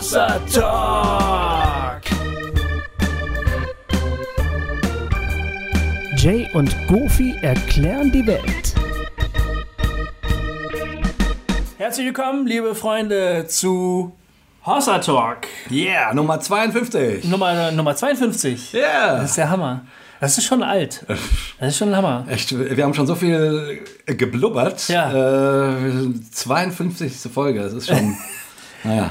Hossa Talk. Jay und Goofy erklären die Welt. Herzlich willkommen, liebe Freunde, zu Hossa Talk. Yeah, Nummer 52. Nummer, Nummer 52. Yeah. Das ist der Hammer. Das ist schon alt. Das ist schon ein Hammer. Echt, wir haben schon so viel geblubbert. Ja. Äh, 52. Folge, das ist schon, naja.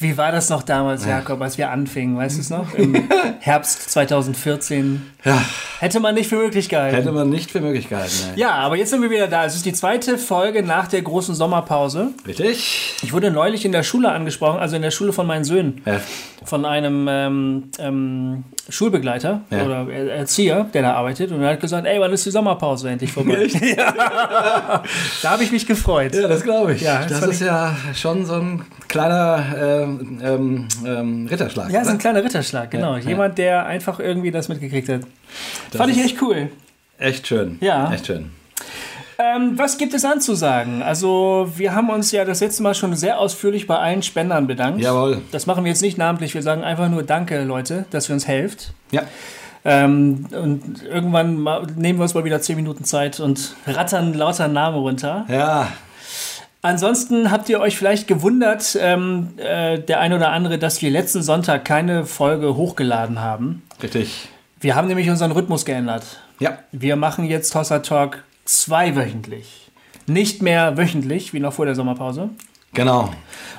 Wie war das noch damals, Jakob, als wir anfingen? Weißt du es noch? Im Herbst 2014. Ja, Hätte man nicht für möglich gehalten. hätte man nicht für Möglichkeiten. Nee. Ja, aber jetzt sind wir wieder da. Es ist die zweite Folge nach der großen Sommerpause. Richtig? Ich wurde neulich in der Schule angesprochen, also in der Schule von meinen Söhnen, Ja. Von einem ähm, ähm, Schulbegleiter Ja. oder Er- Erzieher, der da arbeitet. Und er hat gesagt, ey, wann ist die Sommerpause endlich vorbei? Ja. Da habe ich mich gefreut. Ja, das glaube ich. Ja, das das ist ja schon so ein kleiner ähm, ähm, ähm, Ritterschlag. Ja, so ein kleiner Ritterschlag, genau. Ja. Jemand, der einfach irgendwie das mitgekriegt hat. Fand ich echt cool. Echt schön. Ja. Echt schön. Ähm, was gibt es anzusagen? Also, wir haben uns ja das letzte Mal schon sehr ausführlich bei allen Spendern bedankt. Jawohl. Das machen wir jetzt nicht namentlich. Wir sagen einfach nur Danke, Leute, dass ihr uns helft. Ja. Ähm, und irgendwann nehmen wir uns mal wieder 10 Minuten Zeit und rattern lauter Namen runter. Ja. Ansonsten habt ihr euch vielleicht gewundert, ähm, äh, der eine oder andere, dass wir letzten Sonntag keine Folge hochgeladen haben. Richtig. Wir haben nämlich unseren Rhythmus geändert. Ja. Wir machen jetzt Hossa Talk zweiwöchentlich. Nicht mehr wöchentlich, wie noch vor der Sommerpause. Genau.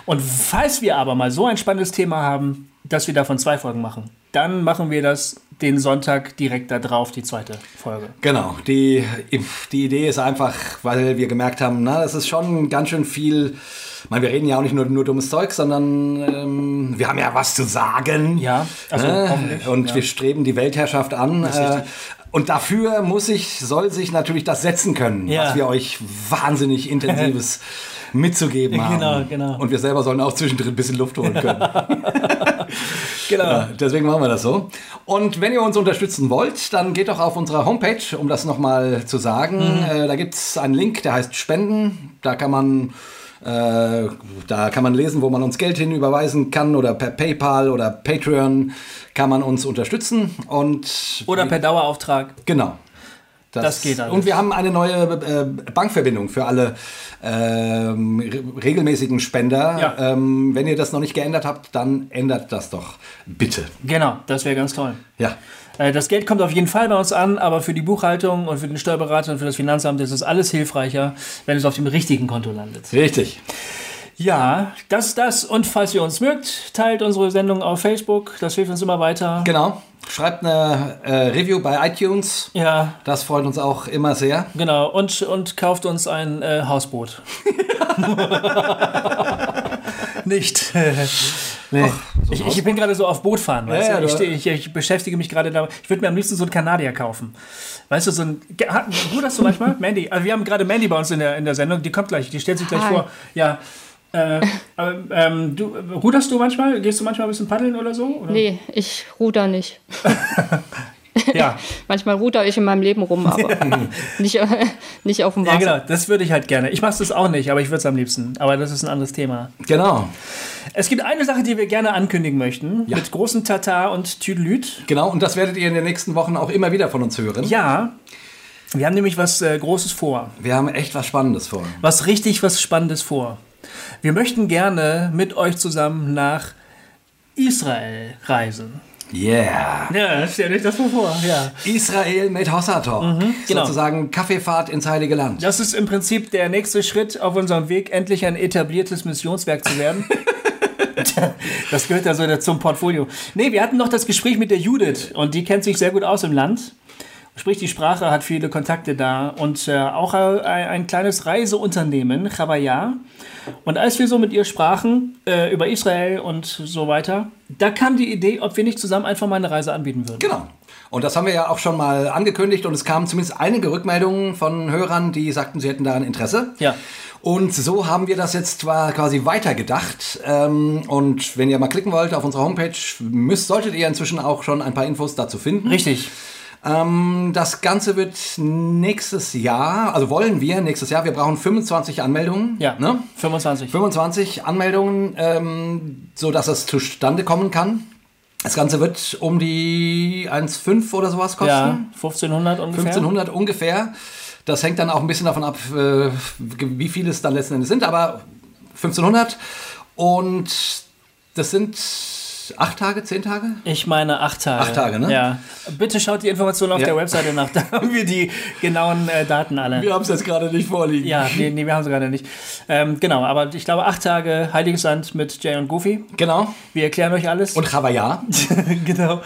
Und falls wir aber mal so ein spannendes Thema haben, dass wir davon zwei Folgen machen, dann machen wir das den Sonntag direkt da drauf, die zweite Folge. Genau, die, die Idee ist einfach, weil wir gemerkt haben, na, das ist schon ganz schön viel. Ich meine, wir reden ja auch nicht nur, nur dummes Zeug, sondern ähm, wir haben ja was zu sagen. Ja, also Ne? Und ja. wir streben die Weltherrschaft an. Äh. Und dafür muss sich, soll sich natürlich das setzen können, Ja. was wir euch wahnsinnig intensives mitzugeben haben. Genau, genau. Und wir selber sollen auch zwischendrin ein bisschen Luft holen können. genau. Ja, deswegen machen wir das so. Und wenn ihr uns unterstützen wollt, dann geht doch auf unsere Homepage, um das nochmal zu sagen. Mhm. Äh, da gibt es einen Link, der heißt Spenden. Da kann man. Äh, da kann man lesen, wo man uns Geld hinüberweisen kann oder per PayPal oder Patreon kann man uns unterstützen und Oder per Dauerauftrag. genau. Das geht alles. Und wir haben eine neue äh, Bankverbindung für alle ähm, re regelmäßigen Spender. Ja. Ähm, wenn ihr das noch nicht geändert habt, dann ändert das doch bitte. Genau, das wäre ganz toll. Ja. Äh, Das Geld kommt auf jeden Fall bei uns an, aber für die Buchhaltung und für den Steuerberater und für das Finanzamt ist es alles hilfreicher, wenn es auf dem richtigen Konto landet. Richtig. Ja, das ist das. Und falls ihr uns mögt, teilt unsere Sendung auf Facebook. Das hilft uns immer weiter. Genau. Schreibt eine äh, Review bei iTunes. Ja, Das freut uns auch immer sehr. genau. Und, und kauft uns ein äh, Hausboot. Nicht. nee. ich, ich bin gerade so auf Bootfahren, weißt Ja, du? Ich, ich, ich beschäftige mich gerade damit. Ich würde mir am liebsten so einen Kanadier kaufen. Weißt du, so ein. Ruderst du manchmal? Mandy. Also wir haben gerade Mandy bei uns in der, in der Sendung. Die kommt gleich. Die stellt sich gleich Hi. vor. Ja. Äh, aber, ähm, du, ruderst du manchmal? Gehst du manchmal ein bisschen paddeln oder so? Oder? Nee, ich ruder nicht. Ja. Manchmal ruder ich in meinem Leben rum, aber nicht, äh, nicht auf dem Ja, Wasser. genau, das würde ich halt gerne. Ich mache das auch nicht, aber ich würde es am liebsten. Aber das ist ein anderes Thema. Genau. Es gibt eine Sache, die wir gerne ankündigen möchten. Ja. Mit großem Tata und Tüdelüt. Genau. Und das werdet ihr in den nächsten Wochen auch immer wieder von uns hören. Ja, wir haben nämlich was äh, Großes vor. Wir haben echt was Spannendes vor. Was richtig was Spannendes vor. Wir möchten gerne mit euch zusammen nach Israel reisen. Yeah. Ja, stellt euch das mal vor. Ja. Israel mit Hossa Talk. genau. Sozusagen Kaffeefahrt ins Heilige Land. Das ist im Prinzip der nächste Schritt auf unserem Weg, endlich ein etabliertes Missionswerk zu werden. Das gehört ja so zum Portfolio. Nee, wir hatten noch das Gespräch mit der Judith und die kennt sich sehr gut aus im Land. Spricht die Sprache, hat viele Kontakte da und äh, auch ein, ein kleines Reiseunternehmen, Chavaya. Und als wir so mit ihr sprachen äh, über Israel und so weiter, da kam die Idee, ob wir nicht zusammen einfach mal eine Reise anbieten würden. Genau. Und das haben wir ja auch schon mal angekündigt und es kamen zumindest einige Rückmeldungen von Hörern, die sagten, sie hätten daran Interesse. Ja. Und so haben wir das jetzt zwar quasi weitergedacht. Ähm, und wenn ihr mal klicken wollt auf unsere Homepage, müsst, solltet ihr inzwischen auch schon ein paar Infos dazu finden. Richtig. Ähm, das Ganze wird nächstes Jahr, also wollen wir nächstes Jahr, wir brauchen 25 Anmeldungen. Ja, Ne? 25. 25 Anmeldungen, ähm, so dass es zustande kommen kann. Das Ganze wird um die 1,5 oder sowas kosten. Ja, 1500 ungefähr. 1500 ungefähr. Das hängt dann auch ein bisschen davon ab, äh, wie viele es dann letzten Endes sind, aber 1500. Und das sind acht Tage, zehn Tage? Ich meine acht Tage. Acht Tage, ne? Ja. Bitte schaut die Informationen auf Ja. der Webseite nach, da haben wir die genauen äh, Daten alle. Wir haben es jetzt gerade nicht vorliegen. Ja, nee, nee wir haben sie gerade nicht. Ähm, genau, aber ich glaube acht Tage Heiliges Land mit Jay und Goofy. Genau. Wir erklären euch alles. Und Chavaya. genau.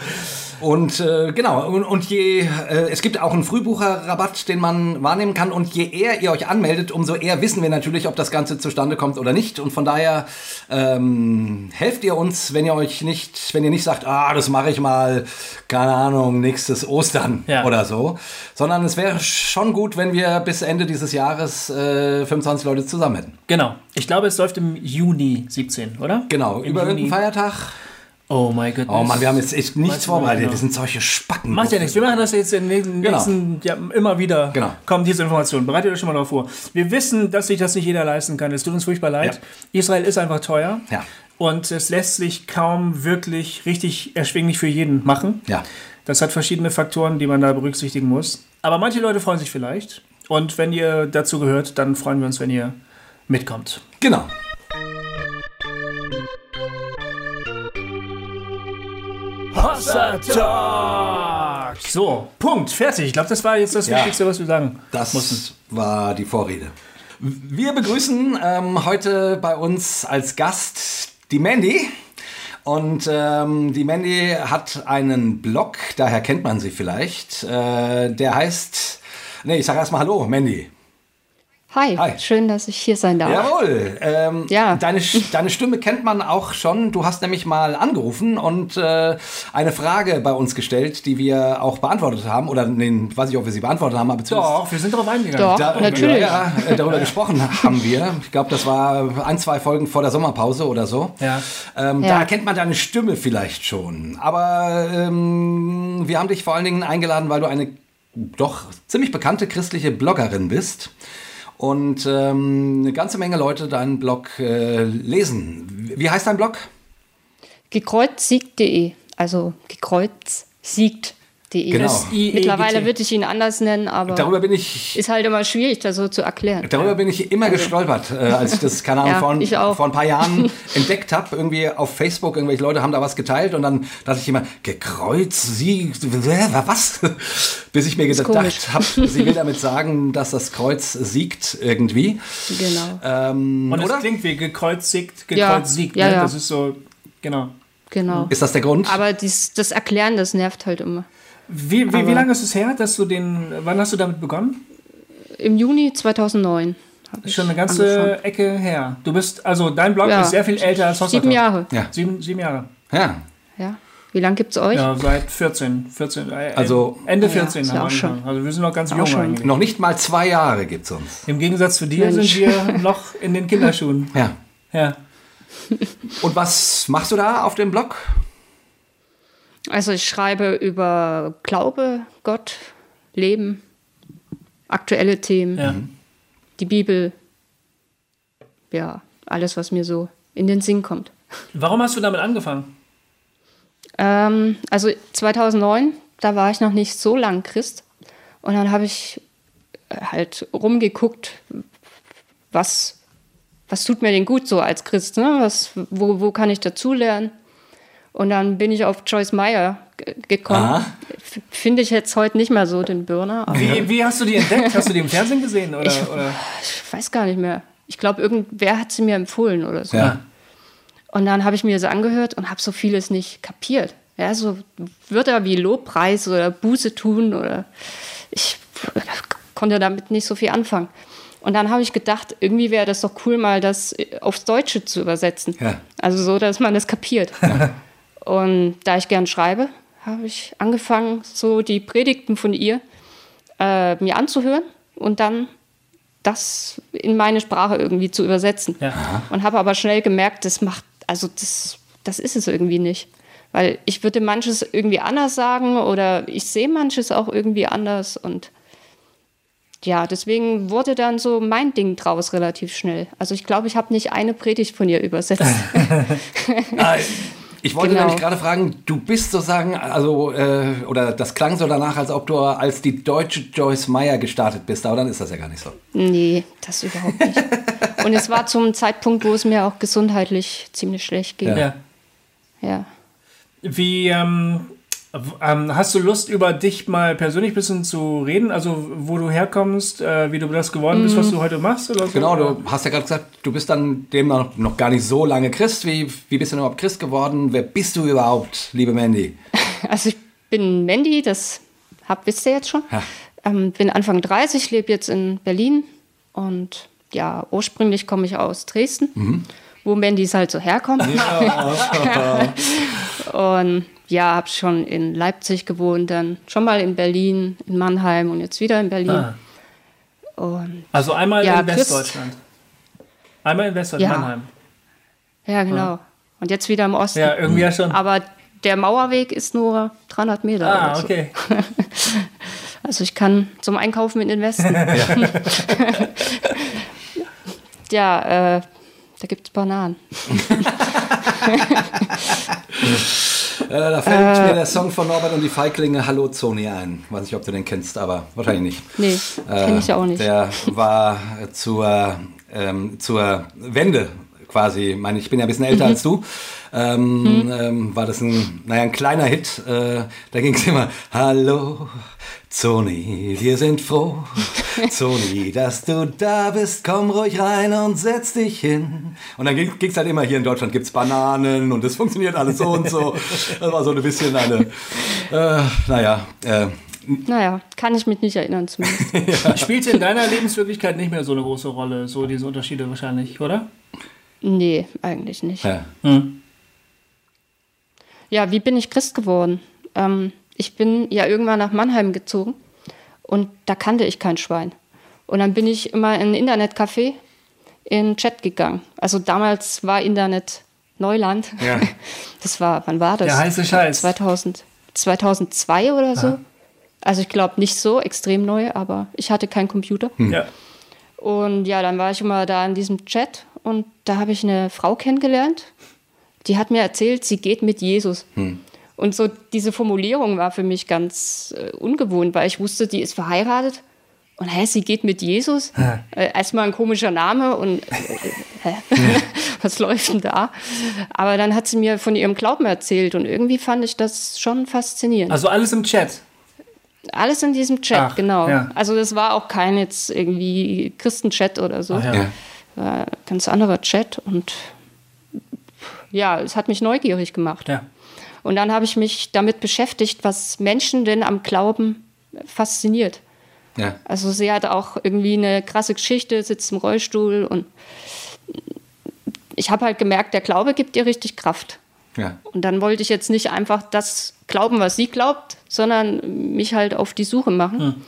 Und äh, genau, und, und je, äh, es gibt auch einen Frühbucherrabatt, den man wahrnehmen kann. Und je eher ihr euch anmeldet, umso eher wissen wir natürlich, ob das Ganze zustande kommt oder nicht. Und von daher ähm, helft ihr uns, wenn ihr euch nicht, wenn ihr nicht sagt, ah, das mache ich mal, keine Ahnung, nächstes Ostern Ja. oder so. Sondern es wäre schon gut, wenn wir bis Ende dieses Jahres äh, 25 Leute zusammen hätten. Genau. Ich glaube, es läuft im Juni 17, oder? Genau, Im über Juni. irgendeinen Feiertag. Oh mein Gott. Oh Mann, wir haben jetzt echt nichts vorbereitet. genau. Wir sind solche Spacken. Macht ja nichts. Wir machen das jetzt in den Genau. nächsten, ja, immer wieder. Genau. Kommen diese Informationen. Bereitet euch schon mal darauf vor. Wir wissen, dass sich das nicht jeder leisten kann. Es tut uns furchtbar leid. Israel ist einfach teuer. Ja. Und es lässt sich kaum wirklich richtig erschwinglich für jeden machen. Ja. Das hat verschiedene Faktoren, die man da berücksichtigen muss. Aber manche Leute freuen sich vielleicht. Und wenn ihr dazu gehört, dann freuen wir uns, wenn ihr mitkommt. Genau. Hossa Talk! So, Punkt, fertig. Ich glaube, das war jetzt das Ja. Wichtigste, was wir sagen Das mussten. war die Vorrede. Wir begrüßen ähm, heute bei uns als Gast die Mandy. Und ähm, die Mandy hat einen Blog, daher kennt man sie vielleicht. Äh, der heißt. Nee, ich sage erstmal Hallo, Mandy. Hi, Hi. schön, dass ich hier sein darf. Jawohl. Ähm, Ja. deine, deine Stimme kennt man auch schon. Du hast nämlich mal angerufen und äh, eine Frage bei uns gestellt, die wir auch beantwortet haben. Oder nee, weiß ich, ob wir sie beantwortet haben, aber zumindest Doch, wir sind darauf eingegangen. Doch, da, natürlich. Ja, äh, darüber gesprochen haben wir. Ich glaube, das war ein, zwei Folgen vor der Sommerpause oder so. Ja. Ähm, Ja. Da erkennt man deine Stimme vielleicht schon. Aber ähm, wir haben dich vor allen Dingen eingeladen, weil du eine doch ziemlich bekannte christliche Bloggerin bist. Und ähm, eine ganze Menge Leute deinen Blog äh, lesen. Wie heißt dein Blog? Gekreuzsiegt.de, also gekreuzsiegt.de. Genau. S-I-E-G-T. Mittlerweile würde ich ihn anders nennen, aber Darüber bin ich ist halt immer schwierig, das so zu erklären. Darüber bin ich immer gestolpert, äh, als ich das, keine Ahnung, Ja, vor, ich auch. vor ein paar Jahren entdeckt habe. Irgendwie auf Facebook, irgendwelche Leute haben da was geteilt und dann dachte ich immer, gekreuzt, sie, was? Bis ich mir gedacht habe, sie will damit sagen, dass das Kreuz siegt irgendwie. Genau, Ähm, Und es klingt wie gekreuzigt, Ja, gekreuzigt. ja, ne? ja. Das ist so, genau. genau. Ist das der Grund? Aber dies, das Erklären, das nervt halt immer. Wie, wie, wie lange ist es her, dass du den, wann hast du damit begonnen? Im Juni 2009 habe ich Schon eine ganze angefangen. Ecke her. Du bist, also dein Blog Ja. ist sehr viel älter als Hossa Sieben. Jahre, ja. Sieben, sieben Jahre. ja. ja. Wie lange gibt es euch? Ja, seit 14. 14 äh, Also- Ende Ja, 14 ist ja haben wir schon. Also wir sind noch ganz jung eigentlich. Noch nicht mal zwei Jahre gibt's uns. Im Gegensatz zu dir Mensch. sind wir noch in den Kinderschuhen. Ja. Ja. Und was machst du da auf dem Blog? Also ich schreibe über Glaube, Gott, Leben, aktuelle Themen, ja. die Bibel, ja, alles, was mir so in den Sinn kommt. Warum hast du damit angefangen? Ähm, also 2009, da war ich noch nicht so lang Christ. Und dann habe ich äh, halt rumgeguckt, was, was tut mir denn gut so als Christ? Ne? Was, wo, wo kann ich dazulernen? Und dann bin ich auf Joyce Meyer ge- gekommen. Aha. F- Finde ich jetzt heute nicht mehr so den Burner. Aber Wie, wie hast du die entdeckt? Hast du die im Fernsehen gesehen? Oder, Ich- oder? ich weiß gar nicht mehr. Ich glaube, irgendwer hat sie mir empfohlen oder so. Ja. Und dann habe ich mir das angehört und habe so vieles nicht kapiert. Ja, so Wörter wie Lobpreis oder Buße tun oder ich konnte damit nicht so viel anfangen. Und dann habe ich gedacht, irgendwie wäre das doch cool, mal das aufs Deutsche zu übersetzen. Ja. Also so, dass man das kapiert. Und da ich gern schreibe, habe ich angefangen, so die Predigten von ihr äh, mir anzuhören und dann das in meine Sprache irgendwie zu übersetzen. Ja. Und habe aber schnell gemerkt, das macht, also das, das ist es irgendwie nicht. Weil ich würde manches irgendwie anders sagen oder ich sehe manches auch irgendwie anders und ja, deswegen wurde dann so mein Ding draus relativ schnell. Also ich glaube, ich habe nicht eine Predigt von ihr übersetzt. Ah, Ich wollte Genau. nämlich gerade fragen, du bist sozusagen, also, äh, oder das klang so danach, als ob du als die deutsche Joyce Meyer gestartet bist, aber dann ist das ja gar nicht so. nee, das überhaupt nicht. Und es war zum Zeitpunkt, wo es mir auch gesundheitlich ziemlich schlecht ging. Ja. Ja. Wie ähm, ähm, hast du Lust, über dich mal persönlich ein bisschen zu reden? Also, wo du herkommst, äh, wie du das geworden bist, Mhm. was du heute machst? Oder so? Genau, du hast ja gerade gesagt, du bist dann dem noch, noch gar nicht so lange Christ. Wie, wie bist du denn überhaupt Christ geworden? Wer bist du überhaupt, liebe Mandy? Also ich bin Mandy, das hab, wisst ihr jetzt schon. Ja. Ähm, bin Anfang 30, lebe jetzt in Berlin und ja, ursprünglich komme ich aus Dresden, wo Mandys halt so herkommen. und ja, habe schon in Leipzig gewohnt, dann schon mal in Berlin, in Mannheim und jetzt wieder in Berlin. Ah. Und Also einmal Ja, in Christ- Westdeutschland. Einmal in Westdeutschland, Ja. Mannheim. ja, genau. Und jetzt wieder im Osten. Ja, irgendwie ja schon. Aber der Mauerweg ist nur 300 Meter. Ah, so. okay. Also ich kann zum Einkaufen in den Westen. ja, äh, da gibt es Bananen. Äh, da fällt mir der Song von Norbert und die Feiglinge Hallo Zoni ein. Weiß nicht, ob du den kennst, aber wahrscheinlich nicht. Nee, kenne ich auch nicht. Äh, Der war zur, ähm, zur Wende quasi, meine ich bin ja ein bisschen Mhm. älter als du, ähm, ähm, war das ein, naja, ein kleiner Hit. Äh, da ging es immer, Hallo Zoni, wir sind froh, Zoni, dass du da bist, komm ruhig rein und setz dich hin. Und dann ging es halt immer, hier in Deutschland gibt's Bananen und es funktioniert alles so und so. Das war so ein bisschen eine, äh, naja, äh, Naja, kann ich mich nicht erinnern zumindest. Spielt in deiner Lebenswirklichkeit nicht mehr so eine große Rolle, so diese Unterschiede wahrscheinlich, oder? nee, eigentlich nicht. ja. Ja, wie bin ich Christ geworden? Ähm, ich bin ja irgendwann nach Mannheim gezogen und da kannte ich kein Schwein. Und dann bin ich immer in ein Internetcafé in Chat gegangen. Also damals war Internet Neuland. Ja. Das war, wann war das? Der heiße Scheiß. 2000, 2002 oder so. Also ich glaube nicht so extrem neu, aber ich hatte keinen Computer. Ja. Und ja, dann war ich immer da in diesem Chat und da habe ich eine Frau kennengelernt, die hat mir erzählt, sie geht mit Jesus. Und so diese Formulierung war für mich ganz äh, ungewohnt, weil ich wusste, die ist verheiratet. Und hä, sie geht mit Jesus? Äh, erstmal ein komischer Name und äh, hä? was läuft denn da? Aber dann hat sie mir von ihrem Glauben erzählt und irgendwie fand ich das schon faszinierend. Also alles im Chat. Alles in diesem Chat, Ach, genau. ja. Also das war auch kein jetzt irgendwie Christenchat oder so. Ach ja. Ja. War ein ganz anderer Chat und ja, es hat mich neugierig gemacht. Ja. Und dann habe ich mich damit beschäftigt, was Menschen denn am Glauben fasziniert. Ja. Also sie hat auch irgendwie eine krasse Geschichte, sitzt im Rollstuhl und ich habe halt gemerkt, der Glaube gibt ihr richtig Kraft. Ja. Und dann wollte ich jetzt nicht einfach das glauben, was sie glaubt, sondern mich halt auf die Suche machen.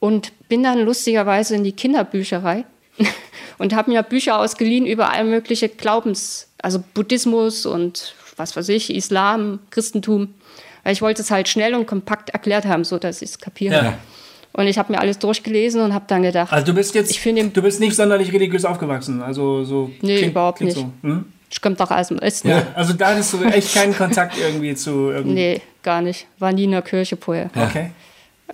Und bin dann lustigerweise in die Kinderbücherei und habe mir Bücher ausgeliehen über all mögliche Glaubens, also Buddhismus und was weiß ich, Islam, Christentum. Weil ich wollte es halt schnell und kompakt erklärt haben, so dass ich es kapiere. Ja. Und ich habe mir alles durchgelesen und habe dann gedacht, Also du bist jetzt, Ich finde- du bist nicht sonderlich religiös aufgewachsen. Also so Nee, überhaupt nicht. So. Hm? ich komme doch aus dem Osten. Ja. Also da hattest du echt keinen Kontakt irgendwie zu irgendwie. Nee, gar nicht. War nie in der Kirche vorher. Okay.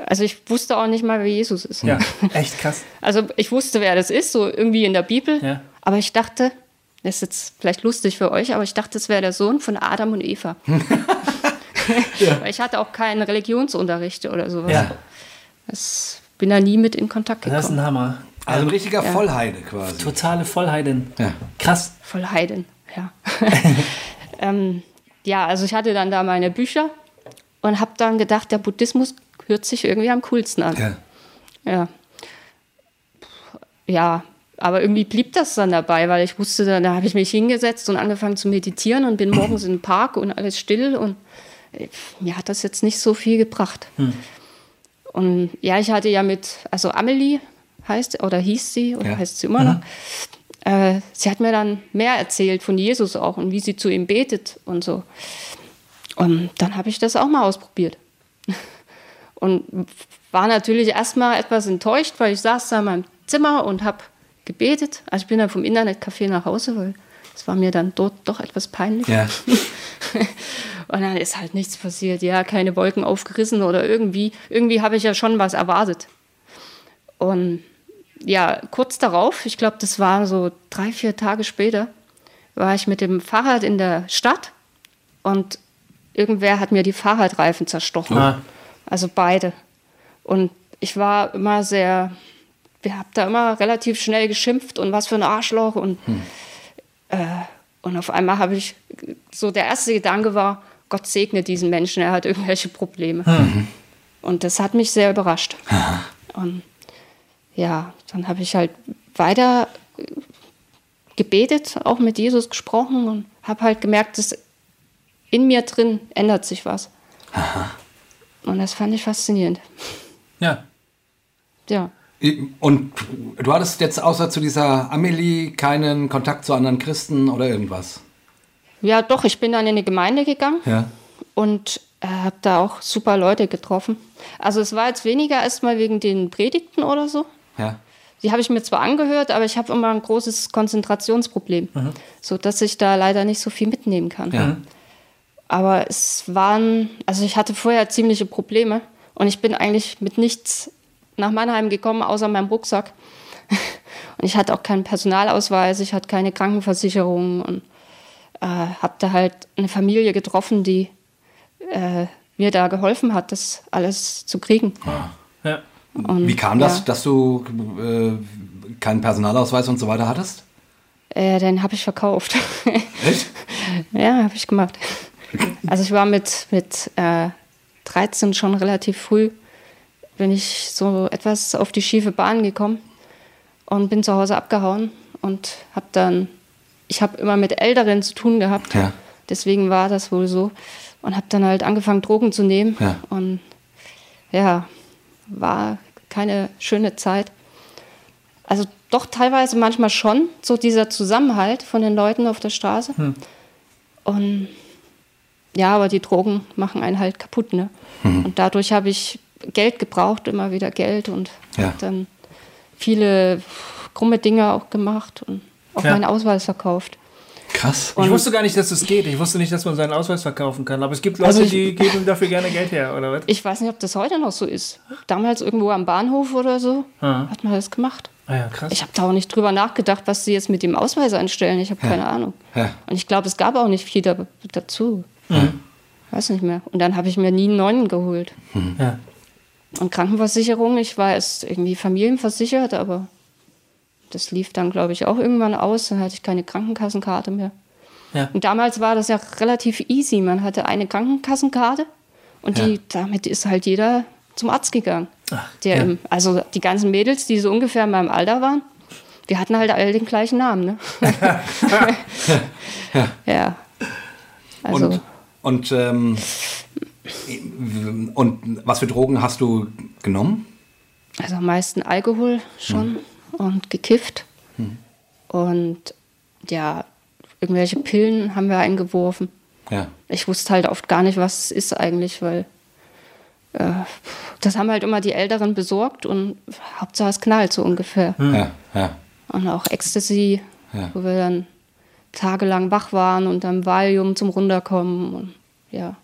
Also ich wusste auch nicht mal, wer Jesus ist. Ja, echt krass. Also ich wusste, wer das ist, so irgendwie in der Bibel. Ja. Aber ich dachte, das ist jetzt vielleicht lustig für euch, aber ich dachte, es wäre der Sohn von Adam und Eva. Weil ich hatte auch keinen Religionsunterricht oder sowas. Ja, Das bin da nie mit in Kontakt das ist gekommen. ein Hammer. Also ein richtiger Ja. Vollheide quasi. Totale Vollheidin. Ja. Krass. Voll Heiden, ja. ähm, ja, also ich hatte dann da meine Bücher und habe dann gedacht, der Buddhismus hört sich irgendwie am coolsten an. Ja. Ja. Ja, aber irgendwie blieb das dann dabei, weil ich wusste, da, da habe ich mich hingesetzt und angefangen zu meditieren und bin morgens in den Park und alles still und äh, mir hat das jetzt nicht so viel gebracht. Und ja, ich hatte ja mit, also Amelie heißt oder hieß sie oder Ja. heißt sie immer noch. Äh, sie hat mir dann mehr erzählt von Jesus auch und wie sie zu ihm betet und so. Und dann habe ich das auch mal ausprobiert. Und war natürlich erstmal etwas enttäuscht, weil ich saß da in meinem Zimmer und habe gebetet. Also ich bin dann vom Internetcafé nach Hause, weil es war mir dann dort doch etwas peinlich. Ja. Und dann ist halt nichts passiert. Ja, keine Wolken aufgerissen oder irgendwie. Irgendwie habe ich ja schon was erwartet. Und ja, kurz darauf, ich glaube, das war so drei, vier Tage später, war ich mit dem Fahrrad in der Stadt und irgendwer hat mir die Fahrradreifen zerstochen. Ah. Also beide. Und ich war immer sehr, wir haben da immer relativ schnell geschimpft und was für ein Arschloch und äh, und auf einmal habe ich so der erste Gedanke war, Gott segne diesen Menschen, er hat irgendwelche Probleme. Und das hat mich sehr überrascht. Und ja, dann habe ich halt weiter gebetet, auch mit Jesus gesprochen und habe halt gemerkt, dass in mir drin ändert sich was. Und das fand ich faszinierend. Ja. Ja. Und du hattest jetzt außer zu dieser Amelie keinen Kontakt zu anderen Christen oder irgendwas? Ja, doch, ich bin dann in eine Gemeinde gegangen Ja. und äh, habe da auch super Leute getroffen. Also es war jetzt weniger erstmal wegen den Predigten oder so. Ja. Die habe ich mir zwar angehört, aber ich habe immer ein großes Konzentrationsproblem, so dass ich da leider nicht so viel mitnehmen kann. Ja. Aber es waren, also ich hatte vorher ziemliche Probleme und ich bin eigentlich mit nichts nach Mannheim gekommen, außer meinem Rucksack. Und ich hatte auch keinen Personalausweis, ich hatte keine Krankenversicherung und äh, habe da halt eine Familie getroffen, die äh, mir da geholfen hat, das alles zu kriegen. ja. Und, Wie kam das, ja, dass du äh, keinen Personalausweis und so weiter hattest? Äh, den habe ich verkauft. Echt? Ja, habe ich gemacht. Also ich war mit, mit äh, 13 schon relativ früh, bin ich so etwas auf die schiefe Bahn gekommen und bin zu Hause abgehauen und habe dann, ich habe immer mit Älteren zu tun gehabt, Ja. deswegen war das wohl so und habe dann halt angefangen Drogen zu nehmen Ja. und ja, war keine schöne Zeit. Also doch teilweise manchmal schon, so dieser Zusammenhalt von den Leuten auf der Straße. Und ja, aber die Drogen machen einen halt kaputt, ne? Und dadurch habe ich Geld gebraucht, immer wieder Geld und Ja. hab dann viele krumme Dinge auch gemacht und auch Ja. meinen Ausweis verkauft. Krass. Ich wusste gar nicht, dass es geht. Ich wusste nicht, dass man seinen Ausweis verkaufen kann. Aber es gibt Leute, Also ich- die geben dafür gerne Geld her, oder was? Ich weiß nicht, ob das heute noch so ist. Damals irgendwo am Bahnhof oder so Ah. hat man das gemacht. Ah ja, krass. Ich habe da auch nicht drüber nachgedacht, was sie jetzt mit dem Ausweis anstellen. Ich habe keine Ahnung. Ja. Und ich glaube, es gab auch nicht viel da, dazu. Weiß nicht mehr. Und dann habe ich mir nie einen neuen geholt. ja. Und Krankenversicherung, ich war erst irgendwie familienversichert, aber das lief dann, glaube ich, auch irgendwann aus. Dann hatte ich keine Krankenkassenkarte mehr. Ja. Und damals war das ja relativ easy. Man hatte eine Krankenkassenkarte und die, damit ist halt jeder zum Arzt gegangen. der im, also die ganzen Mädels, die so ungefähr in meinem Alter waren, die hatten halt alle den gleichen Namen. Ne? ja. Also, Und, und, ähm, und was für Drogen hast du genommen? also am meisten Alkohol schon und gekifft. Und ja, irgendwelche Pillen haben wir eingeworfen. Ja. Ich wusste halt oft gar nicht, was es ist eigentlich, weil äh, das haben halt immer die Älteren besorgt und Hauptsache es knallt so ungefähr. Ja. Ja. Und auch Ecstasy, Ja. wo wir dann tagelang wach waren und dann Valium zum Runterkommen. Und, ja.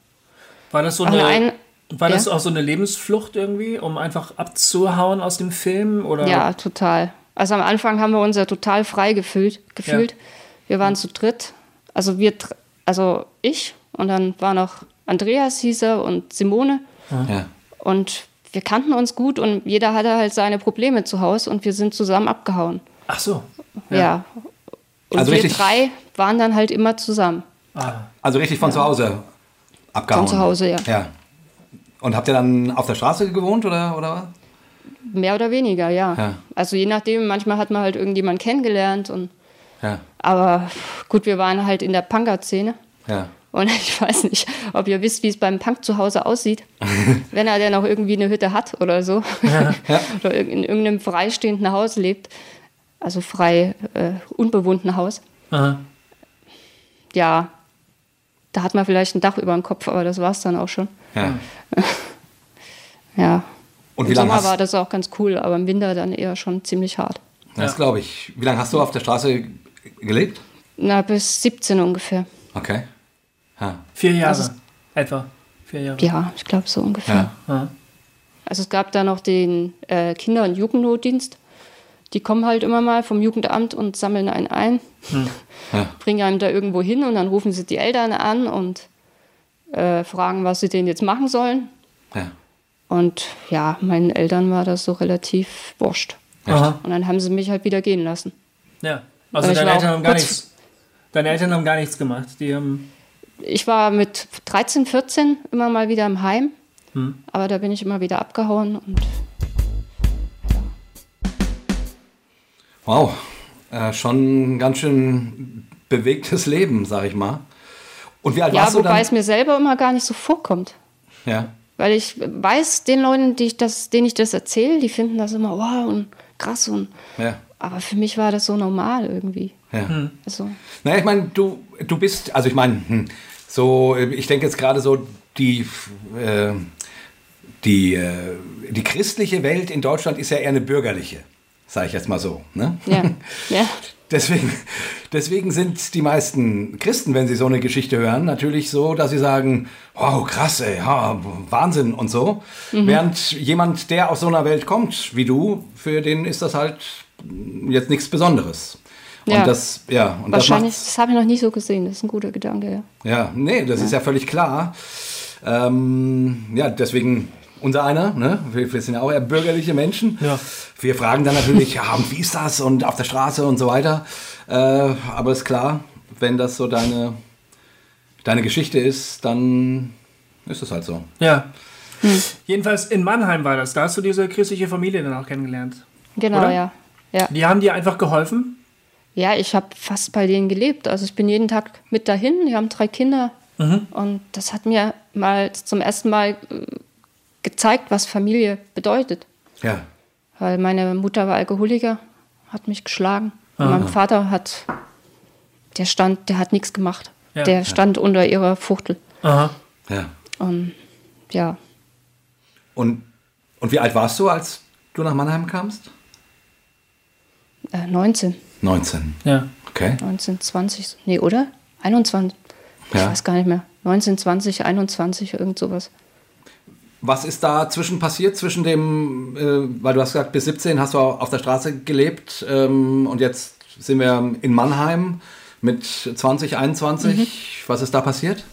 War das so Also eine, ein- war das ja. auch so eine Lebensflucht irgendwie, um einfach abzuhauen aus dem Film? Oder? ja, total. Also am Anfang haben wir uns ja total frei gefühlt. gefühlt. Wir waren zu dritt. Also wir, also ich und dann war noch Andreas hieß er und Simone. Ja. Und wir kannten uns gut und jeder hatte halt seine Probleme zu Hause und wir sind zusammen abgehauen. Ach so. Ja. Und Also wir richtig- drei waren dann halt immer zusammen. Ah, Also richtig von zu Hause abgehauen. Von zu Hause, ja. Ja. Und habt ihr dann auf der Straße gewohnt oder, oder was? Mehr oder weniger, ja. Ja. Also je nachdem, manchmal hat man halt irgendjemand kennengelernt. Und, Ja. aber gut, wir waren halt in der Punker-Szene. Ja. Und ich weiß nicht, ob ihr wisst, wie es beim Punk zu Hause aussieht. wenn er denn auch irgendwie eine Hütte hat oder so. oder in irgendeinem freistehenden Haus lebt. Also frei, äh, unbewohnten Haus. aha. Ja. Da hat man vielleicht ein Dach über dem Kopf, aber das war es dann auch schon. Ja. Ja. Und wie Im lange Sommer hast war das auch ganz cool, aber im Winter dann eher schon ziemlich hart. Das glaube ich. Wie lange hast du auf der Straße gelebt? Na, bis 17 ungefähr. Okay. Ja. Vier Jahre. Also- etwa. Vier Jahre. Ja, ich glaube so ungefähr. Ja. Ja. Also es gab da noch den äh, Kinder- und Jugendnotdienst. Die kommen halt immer mal vom Jugendamt und sammeln einen ein, Ja. bringen einem da irgendwo hin und dann rufen sie die Eltern an und äh, fragen, was sie denn jetzt machen sollen. Ja. Und ja, meinen Eltern war das so relativ wurscht. Aha. Und dann haben sie mich halt wieder gehen lassen. Ja. Also deine Eltern haben gar nichts. Deine Eltern haben gar nichts gemacht. Die haben. Ich war mit 13, 14 immer mal wieder im Heim, aber da bin ich immer wieder abgehauen und Wow. Äh, schon ein ganz schön bewegtes Leben, sag ich mal. Und wie alt ja, warst du wobei dann? es mir selber immer gar nicht so vorkommt. Ja. Weil ich weiß, den Leuten, die ich das, denen ich das erzähle, die finden das immer wow und krass und Ja. aber für mich war das so normal irgendwie. ja. Also, Naja, ich meine, du, du bist, also ich meine, hm, so, äh, ich denke jetzt gerade so, die, äh, die, äh, die christliche Welt in Deutschland ist ja eher eine bürgerliche, sage ich jetzt mal so. Ne? ja, ja. Deswegen, deswegen sind die meisten Christen, wenn sie so eine Geschichte hören, natürlich so, dass sie sagen, wow, krass, ey, ja, Wahnsinn und so. Während jemand, der aus so einer Welt kommt wie du, für den ist das halt jetzt nichts Besonderes. Und Ja. das, ja, und Wahrscheinlich, das das habe ich noch nie so gesehen. Das ist ein guter Gedanke, ja. ja, nee, das ist ja völlig klar. Ähm, ja, deswegen unser einer, ne? wir, wir sind ja auch eher bürgerliche Menschen. Ja. Wir fragen dann natürlich, ja, wie ist das und auf der Straße und so weiter. Äh, aber ist klar, wenn das so deine, deine Geschichte ist, dann ist es halt so. Ja. Jedenfalls in Mannheim war das. Da hast du diese christliche Familie dann auch kennengelernt. Genau, Oder? ja. Ja, Die haben dir einfach geholfen. ja ich habe fast bei denen gelebt. Also ich bin jeden Tag mit dahin. Die haben drei Kinder. Und das hat mir mal zum ersten Mal äh, gezeigt, was Familie bedeutet. Ja. Weil meine Mutter war Alkoholiker, hat mich geschlagen. Und mein Vater hat, der stand, der hat nichts gemacht. Ja. Der stand unter ihrer Fuchtel. Aha. ja. Und ja, Und, und wie alt warst du, als du nach Mannheim kamst? äh, 19, 19. Ja. Okay. 19, 20, nee, oder? 21. Ich Ja. weiß gar nicht mehr. 19, 20, 21, irgend sowas. Was ist da zwischen passiert, zwischen dem, äh, weil du hast gesagt, bis 17 hast du auf der Straße gelebt ähm, und jetzt sind wir in Mannheim mit 20, 21. Was ist da passiert?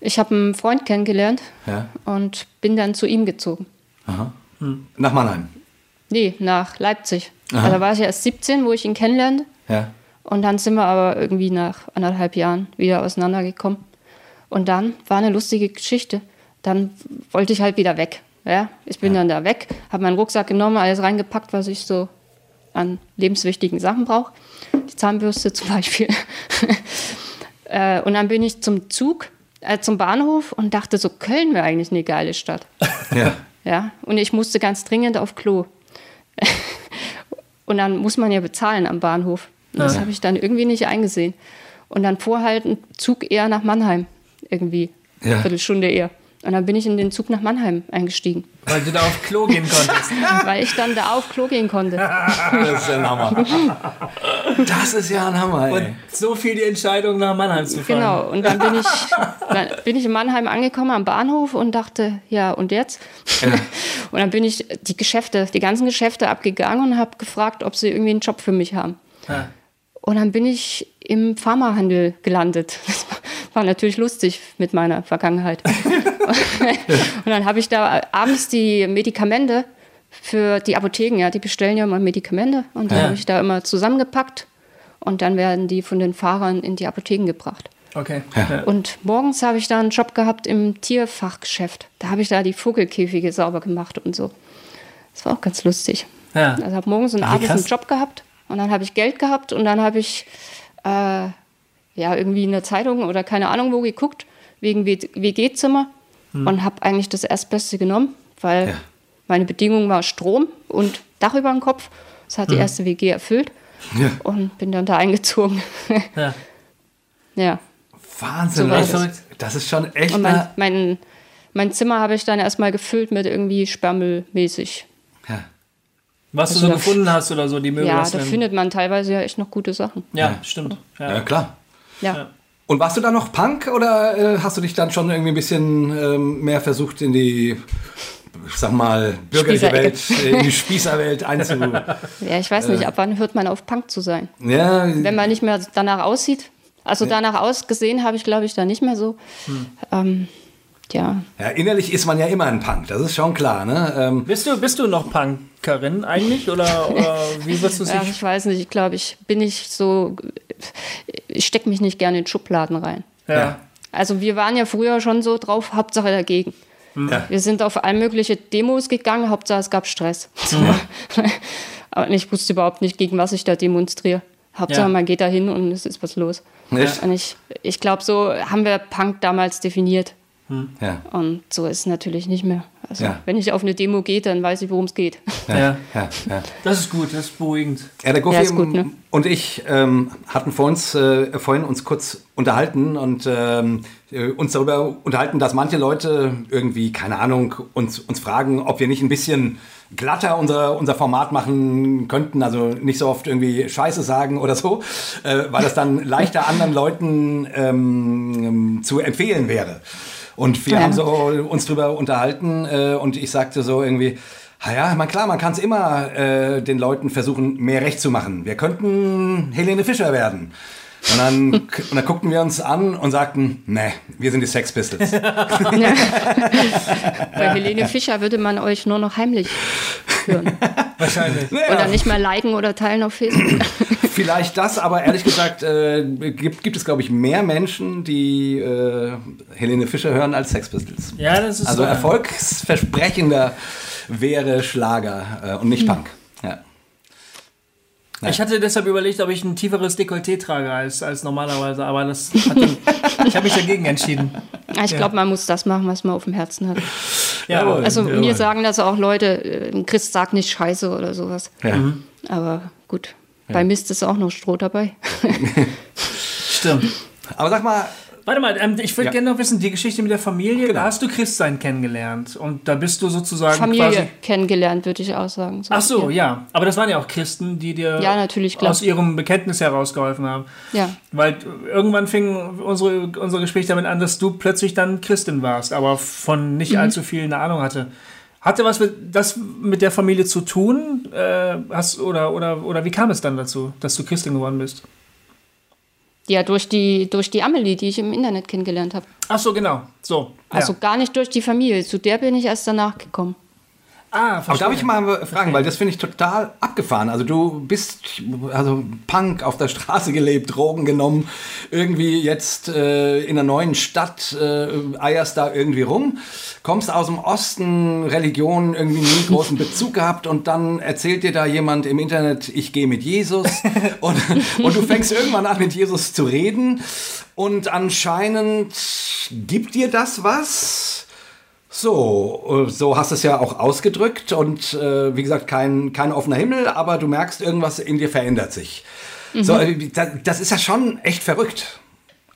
Ich habe einen Freund kennengelernt Ja. und bin dann zu ihm gezogen. Aha. Nach Mannheim. Nee, nach Leipzig. Aha. Also da war ich erst 17, wo ich ihn kennenlernte. Ja. Und dann sind wir aber irgendwie nach anderthalb Jahren wieder auseinandergekommen. Und dann war eine lustige Geschichte. Dann wollte ich halt wieder weg. Ja, ich bin dann da weg, habe meinen Rucksack genommen, alles reingepackt, was ich so an lebenswichtigen Sachen brauche. Die Zahnbürste zum Beispiel. äh, und dann bin ich zum Zug, äh, zum Bahnhof und dachte so, Köln wäre eigentlich eine geile Stadt. Ja. Ja, und ich musste ganz dringend auf Klo. und dann muss man ja bezahlen am Bahnhof. Und das Ja. habe ich dann irgendwie nicht eingesehen. Und dann fuhr halt ein Zug eher nach Mannheim. Irgendwie. Ja. Eine Viertelstunde eher. Und dann bin ich in den Zug nach Mannheim eingestiegen, Weil du da auf Klo gehen konntest. weil ich dann da auf Klo gehen konnte. Das ist ja ein Hammer. Das ist ja ein Hammer, ey. Und so viel die Entscheidung, nach Mannheim zu fahren. Genau, und dann bin ich, dann bin ich in Mannheim angekommen am Bahnhof und dachte, ja, und jetzt? Und dann bin ich die Geschäfte, die ganzen Geschäfte abgegangen und habe gefragt, ob sie irgendwie einen Job für mich haben. Ja. Und dann bin ich im Pharmahandel gelandet. Das war- war natürlich lustig mit meiner Vergangenheit. und dann habe ich da abends die Medikamente für die Apotheken, ja, die bestellen ja immer Medikamente und die Ja. habe ich da immer zusammengepackt und dann werden die von den Fahrern in die Apotheken gebracht. Okay. Ja. Und morgens habe ich da einen Job gehabt im Tierfachgeschäft. Da habe ich da die Vogelkäfige sauber gemacht und so. Das war auch ganz lustig. Ja. Also habe morgens und abends einen. Job gehabt und dann habe ich Geld gehabt und dann habe ich äh, ja irgendwie in der Zeitung oder keine Ahnung wo geguckt wegen WG-Zimmer und habe eigentlich das Erstbeste genommen, weil Hm. Ja. meine Bedingung war Strom und Dach über dem Kopf. Das hat die erste WG erfüllt Ja. und bin dann da eingezogen. Ja. ja. Wahnsinn, So das, das. ist, das ist schon echt Und mein, mein, mein Zimmer habe ich dann erstmal gefüllt mit irgendwie Sperrmüllmäßig. ja. Was du Also so da- gefunden hast oder so, die Möbel. Ja, da du findet man teilweise ja echt noch gute Sachen. Ja, stimmt. Ja. ja, klar. Ja. Ja. Und warst du da noch Punk oder äh, hast du dich dann schon irgendwie ein bisschen ähm, mehr versucht in die, ich sag mal, bürgerliche. Welt, äh, in die Spießerwelt einzu... Ja, ich weiß nicht, ab wann hört man auf Punk zu sein? ja, Wenn man nicht mehr danach aussieht. Also danach ausgesehen habe ich, glaube ich, da nicht mehr so. Hm. Ähm, ja, ja, innerlich ist man ja immer ein Punk, das ist schon klar. Ne? Ähm, Bist du, bist du noch Punkerin eigentlich? Oder, oder wie würdest du ja, dich. ich weiß nicht, ich glaube, ich bin nicht so, ich stecke mich nicht gerne in Schubladen rein. Ja. Also wir waren ja früher schon so drauf, Hauptsache dagegen. ja. Wir sind auf all mögliche Demos gegangen, Hauptsache es gab Stress. Aber ich wusste überhaupt nicht, gegen was ich da demonstriere. Hauptsache Ja. man geht da hin und es ist was los. Ich, ich glaube, so haben wir Punk damals definiert. Ja, Und so ist es natürlich nicht mehr. Also Ja. wenn ich auf eine Demo gehe, dann weiß ich, worum es geht. ja, Ja. ja, ja. Das ist gut, das ist beruhigend. Ja, der Goofy Ja, ist gut, ne? und ich ähm, hatten vor uns, äh, vorhin uns kurz unterhalten und ähm, äh, uns darüber unterhalten, dass manche Leute irgendwie, keine Ahnung, uns, uns fragen, ob wir nicht ein bisschen glatter unser, unser Format machen könnten, also nicht so oft irgendwie Scheiße sagen oder so, äh, weil das dann leichter anderen Leuten ähm, zu empfehlen wäre. Und wir Ja. haben so uns drüber unterhalten äh, und ich sagte so irgendwie, "Ah ja, man klar, man kann es immer äh, den Leuten versuchen, mehr recht zu machen. Wir könnten Helene Fischer werden. Und dann, und dann guckten wir uns an und sagten, nee, wir sind die Sex Pistols. Bei Helene Fischer würde man euch nur noch heimlich hören. Wahrscheinlich. Oder nicht mal liken oder teilen auf Facebook. Vielleicht das, aber ehrlich gesagt äh, gibt, gibt es, glaube ich, mehr Menschen, die äh, Helene Fischer hören als Sex Pistols. Ja, das ist Also so. erfolgsversprechender wäre Schlager äh, und nicht Punk. Ja. Ich hatte deshalb überlegt, ob ich ein tieferes Dekolleté trage als, als normalerweise, aber das hat dann, ich habe mich dagegen entschieden. Ja, Ich glaube, man muss das machen, was man auf dem Herzen hat. Ja. Also Jawohl. mir sagen das auch Leute, äh, ein Christ sagt nicht Scheiße oder sowas. Ja. Aber gut, bei Mist ist auch noch Stroh dabei. stimmt. Aber sag mal, Warte mal, ähm, ich würde Ja. gerne noch wissen, die Geschichte mit der Familie, Genau. da hast du Christsein kennengelernt und da bist du sozusagen Familie quasi... kennengelernt, würde ich auch sagen. Ach so, ja. Aber das waren ja auch Christen, die dir Ja, natürlich, aus ihrem Bekenntnis herausgeholfen haben. Ja. Weil irgendwann fing unsere, unser Gespräch damit an, dass du plötzlich dann Christin warst, aber von nicht Mhm. allzu viel eine Ahnung hatte. Hatte was mit, das mit der Familie zu tun? Äh, hast, oder, oder, oder wie kam es dann dazu, dass du Christin geworden bist? Ja, durch die, durch die Amelie, die ich im Internet kennengelernt habe. Ach so, genau. So. Also ja. gar nicht durch die Familie. Zu der bin ich erst danach gekommen. Ah, aber darf ich verstehe. mal fragen, weil das finde ich total abgefahren. Also du bist also Punk auf der Straße gelebt, Drogen genommen, irgendwie jetzt äh, in einer neuen Stadt äh, eierst da irgendwie rum, kommst aus dem Osten, Religion irgendwie nie großen Bezug gehabt und dann erzählt dir da jemand im Internet, ich gehe mit Jesus und, und du fängst irgendwann an mit Jesus zu reden und anscheinend gibt dir das was? So, äh, so hast du es ja auch ausgedrückt und äh, wie gesagt, kein, kein offener Himmel, aber du merkst, irgendwas in dir verändert sich. So, äh, das, das ist ja schon echt verrückt.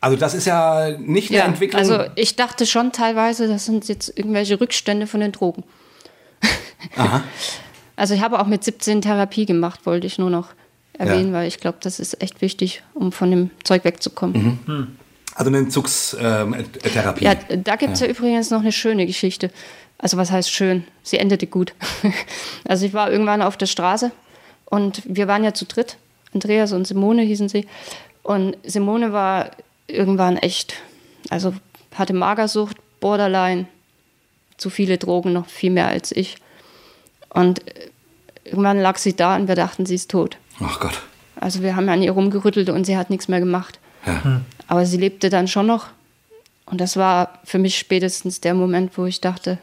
Also das ist ja nicht eine Ja, Entwicklung. also ich dachte schon teilweise, das sind jetzt irgendwelche Rückstände von den Drogen. Also ich habe auch mit 17 Therapie gemacht, wollte ich nur noch erwähnen, weil ich glaube, das ist echt wichtig, um von dem Zeug wegzukommen. Also eine Entzugstherapie. Ja, da gibt es ja. übrigens noch eine schöne Geschichte. Also was heißt schön? Sie endete gut. Also ich war irgendwann auf der Straße und wir waren ja zu dritt. Andreas und Simone hießen sie. Und Simone war irgendwann echt, also hatte Magersucht, Borderline, zu viele Drogen, noch viel mehr als ich. Und äh, irgendwann lag sie da und wir dachten, sie ist tot. Ach Gott. Also wir haben an ihr rumgerüttelt und sie hat nichts mehr gemacht. Ja. Aber sie lebte dann schon noch. Und das war für mich spätestens der Moment, wo ich dachte,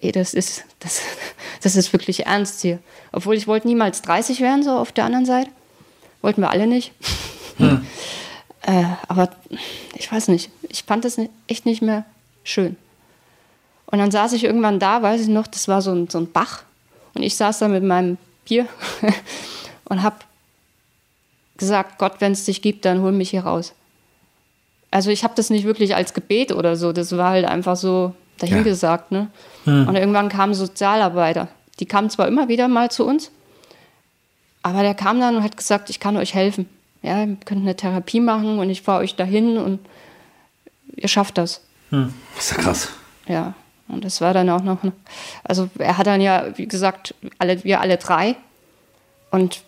ey, das ist, das, das ist wirklich ernst hier. Obwohl ich wollte niemals 30 werden, so auf der anderen Seite. Wollten wir alle nicht. äh, aber ich weiß nicht, ich fand das echt nicht mehr schön. Und dann saß ich irgendwann da, weiß ich noch, das war so ein, so ein Bach. Und ich saß da mit meinem Bier und habe gesagt, Gott, wenn es dich gibt, dann hol mich hier raus. Also ich habe das nicht wirklich als Gebet oder so, das war halt einfach so dahingesagt. Ne? Und irgendwann kamen Sozialarbeiter. Die kamen zwar immer wieder mal zu uns, aber der kam dann und hat gesagt, ich kann euch helfen. Ja, ihr könnt eine Therapie machen und ich fahre euch dahin und ihr schafft das. Das ist ja krass. Ja, und das war dann auch noch, also er hat dann ja, wie gesagt, alle, wir alle drei. Und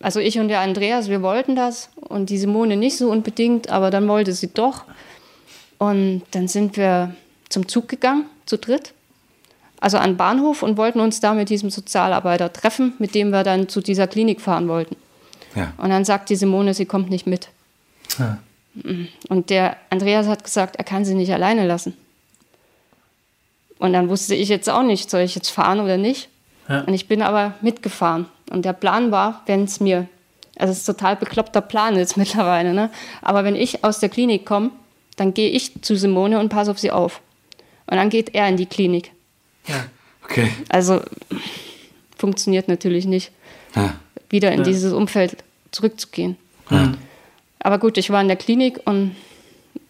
also ich und der Andreas, wir wollten das und die Simone nicht so unbedingt, aber dann wollte sie doch. Und dann sind wir zum Zug gegangen, zu dritt. Also an den Bahnhof und wollten uns da mit diesem Sozialarbeiter treffen, mit dem wir dann zu dieser Klinik fahren wollten. Ja. Und dann sagt die Simone, sie kommt nicht mit. Ja. Und der Andreas hat gesagt, er kann sie nicht alleine lassen. Und dann wusste ich jetzt auch nicht, soll ich jetzt fahren oder nicht. Ja. Und ich bin aber mitgefahren. Und der Plan war, wenn es mir, also es ist ein total bekloppter Plan jetzt mittlerweile, ne? aber wenn ich aus der Klinik komme, dann gehe ich zu Simone und passe auf sie auf. Und dann geht er in die Klinik. Okay. Also funktioniert natürlich nicht, Ja. wieder in dieses Umfeld zurückzugehen. Aber gut, ich war in der Klinik und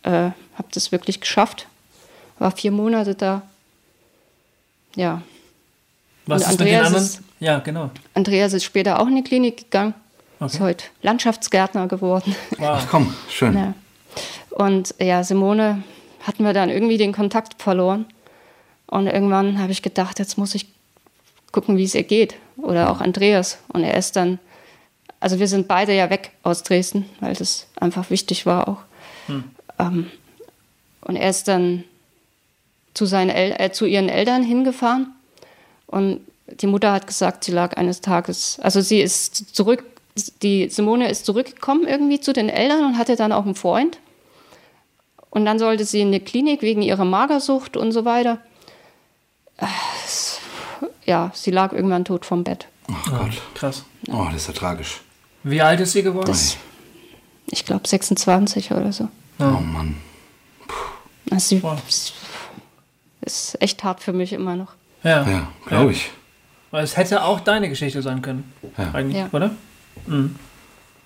äh, habe das wirklich geschafft. War vier Monate da. Ja, Was Und ist mit den Andreas anderen? ist- ja, genau. Andreas ist später auch in die Klinik gegangen. Ist Okay. heute Landschaftsgärtner geworden. Wow. Ach komm, schön. ja. Und ja, Simone hatten wir dann irgendwie den Kontakt verloren. Und irgendwann habe ich gedacht, jetzt muss ich gucken, wie es ihr geht. Oder auch Andreas. Und er ist dann, also wir sind beide ja weg aus Dresden, weil das einfach wichtig war auch. Ähm, und er ist dann zu, seinen El äh, zu ihren Eltern hingefahren. Und die Mutter hat gesagt, sie lag eines Tages, also sie ist zurück, die Simone ist zurückgekommen irgendwie zu den Eltern und hatte dann auch einen Freund. Und dann sollte sie in eine Klinik wegen ihrer Magersucht und so weiter. Äh, Ja, sie lag irgendwann tot vom Bett. Ach Gott. Krass. Oh, das ist ja tragisch. Wie alt ist sie geworden? Das, ich glaube 26 oder so. Oh Mann. Also sie Wow. ist echt hart für mich immer noch. ja. Ja, glaube ich. Weil Es hätte auch deine Geschichte sein können. Ja. Eigentlich, Ja. oder? Und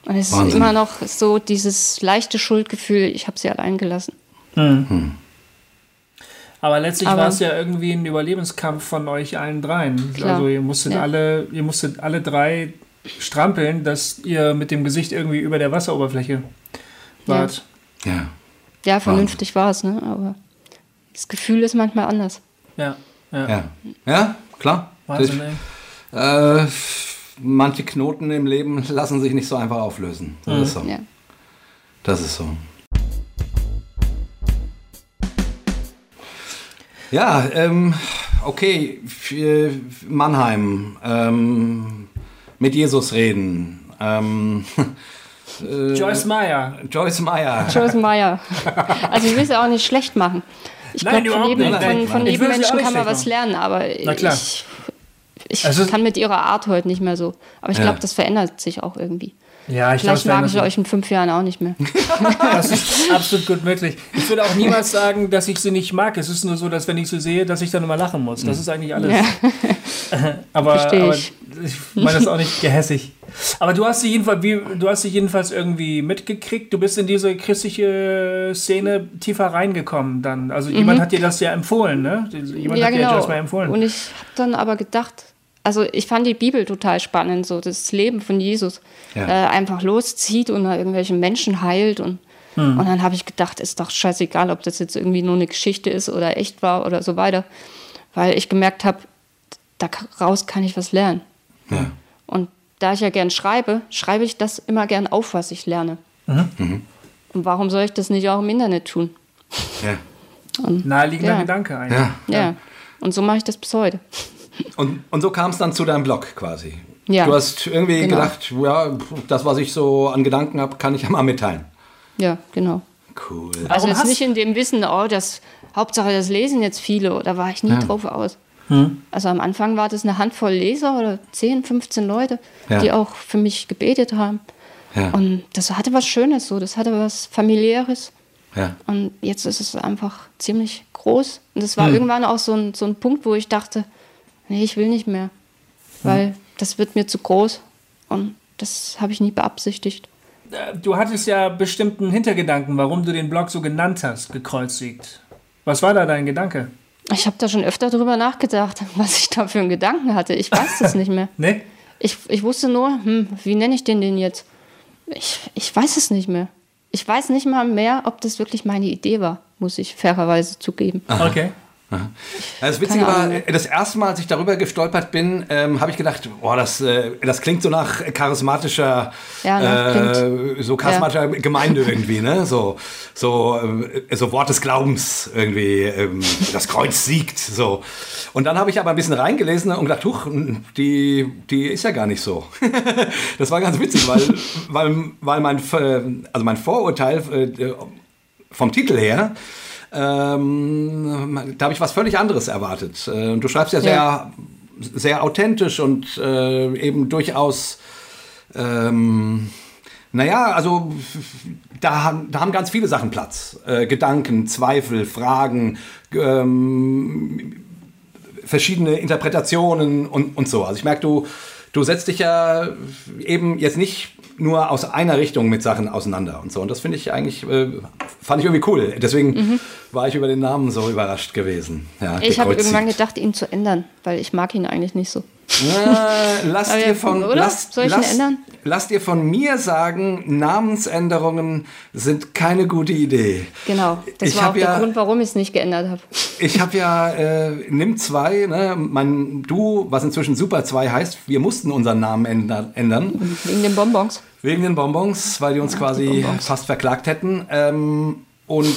es ist Wahnsinn. immer noch so dieses leichte Schuldgefühl, ich habe sie allein gelassen. Aber letztlich Aber- war es ja irgendwie ein Überlebenskampf von euch allen dreien. Klar. Also ihr musstet Ja. alle, ihr musstet alle drei strampeln, dass ihr mit dem Gesicht irgendwie über der Wasseroberfläche wart. Ja. Ja, vernünftig war es, ne? aber das Gefühl ist manchmal anders. Ja. Ja. Ja. Ja, klar. Wahnsinn, ey. Äh, manche Knoten im Leben lassen sich nicht so einfach auflösen. Das ist so. Ja. Das ist so. Ja, ähm, okay, für Mannheim, ähm, mit Jesus reden. Ähm, Joyce Meyer. Joyce Meyer. Joyce Meyer. Also ich will es ja auch nicht schlecht machen. Ich glaube, von, überhaupt jedem, nicht. von, von jedem Menschen kann man was lernen, aber Na klar. ich, ich Also- kann mit ihrer Art heute nicht mehr so. Aber ich Ja. glaube, das verändert sich auch irgendwie. Ja, ich Vielleicht glaube, mag ich euch in fünf Jahren auch nicht mehr. Das ist absolut gut möglich. Ich würde auch niemals sagen, dass ich sie nicht mag. Es ist nur so, dass wenn ich sie sehe, dass ich dann immer lachen muss. Das ist eigentlich alles. Ja. Aber, aber ich. meine das auch nicht gehässig. Aber du hast sie jedenfalls, wie, du hast sie jedenfalls irgendwie mitgekriegt. Du bist in diese christliche Szene tiefer reingekommen dann. Also jemand hat dir das ja empfohlen, ne? Jemand Mhm. ja, hat dir genau. Joyce Meyer empfohlen. Und ich habe dann aber gedacht, also ich fand die Bibel total spannend, so das Leben von Jesus. Ja. Äh, einfach loszieht und irgendwelche Menschen heilt. Und, Hm. und dann habe ich gedacht, ist doch scheißegal, ob das jetzt irgendwie nur eine Geschichte ist oder echt war oder so weiter. Weil ich gemerkt habe, daraus kann ich was lernen. Ja. Und da ich ja gern schreibe, schreibe ich das immer gern auf, was ich lerne. Mhm. Und warum soll ich das nicht auch im Internet tun? Ja. Naheliegender Ja. Gedanke eigentlich. ja. Ja. Und so mache ich das bis heute. Und, und so kam es dann zu deinem Blog quasi. Ja. Du hast irgendwie Genau. gedacht, ja, das, was ich so an Gedanken habe, kann ich ja mal mitteilen. Ja, genau. Cool. Also Warum jetzt nicht in dem Wissen, oh, das Hauptsache das lesen jetzt viele, da war ich nie drauf aus. Hm. Also am Anfang war das eine Handvoll Leser oder 10, 15 Leute, Ja. die auch für mich gebetet haben. Ja. Und das hatte was Schönes so, das hatte was familiäres. Ja. Und jetzt ist es einfach ziemlich groß. Und das war Hm. irgendwann auch so ein, so ein Punkt, wo ich dachte, nee, ich will nicht mehr. Hm. Weil das wird mir zu groß. Und das habe ich nie beabsichtigt. äh, du hattest ja bestimmten Hintergedanken, warum du den Blog so genannt hast, gekreuzigt. Was war da dein Gedanke? Ich habe da schon öfter drüber nachgedacht, was ich da für einen Gedanken hatte. Ich weiß es nicht mehr. Ne? Ich, ich wusste nur, hm, wie nenne ich den denn jetzt? Ich, ich weiß es nicht mehr. Ich weiß nicht mal mehr, ob das wirklich meine Idee war, muss ich fairerweise zugeben. Okay. Das Witzige war, das erste Mal, als ich darüber gestolpert bin, ähm, habe ich gedacht, boah, das, äh, das klingt so nach charismatischer, Ja, ne, äh, so charismatischer Gemeinde irgendwie, ne? So, so, äh, so Wort des Glaubens irgendwie, ähm, das Kreuz siegt, so. Und dann habe ich aber ein bisschen reingelesen und gedacht, huch, die, die ist ja gar nicht so. das war ganz witzig, weil, weil, weil mein, äh, also mein Vorurteil äh, vom Titel her, ähm, da habe ich was völlig anderes erwartet. Äh, du schreibst ja sehr, Ja. sehr authentisch und äh, eben durchaus, ähm, naja, also da haben, da haben ganz viele Sachen Platz. Äh, Gedanken, Zweifel, Fragen, ähm, verschiedene Interpretationen und, und so. Also ich merke, du, du setzt dich ja eben jetzt nicht nur aus einer Richtung mit Sachen auseinander und so. Und das finde ich eigentlich, äh, fand ich irgendwie cool. Deswegen war ich über den Namen so überrascht gewesen. Ja, Mhm. Ich habe irgendwann gedacht, ihn zu ändern, weil ich mag ihn eigentlich nicht so. Äh, lass Aber dir ja, von, oder? lass, Soll ich ihn lass, ändern? lass dir von mir sagen, Namensänderungen sind keine gute Idee. Genau. Das Ich war auch der ja- Grund, warum ich es nicht geändert habe. Ich habe ja äh, Nimm 2, ne, mein Du, was inzwischen Super 2 heißt, wir mussten unseren Namen ändern, Wegen den Bonbons. wegen den Bonbons, weil die uns quasi Bonbons. fast verklagt hätten. Ähm, und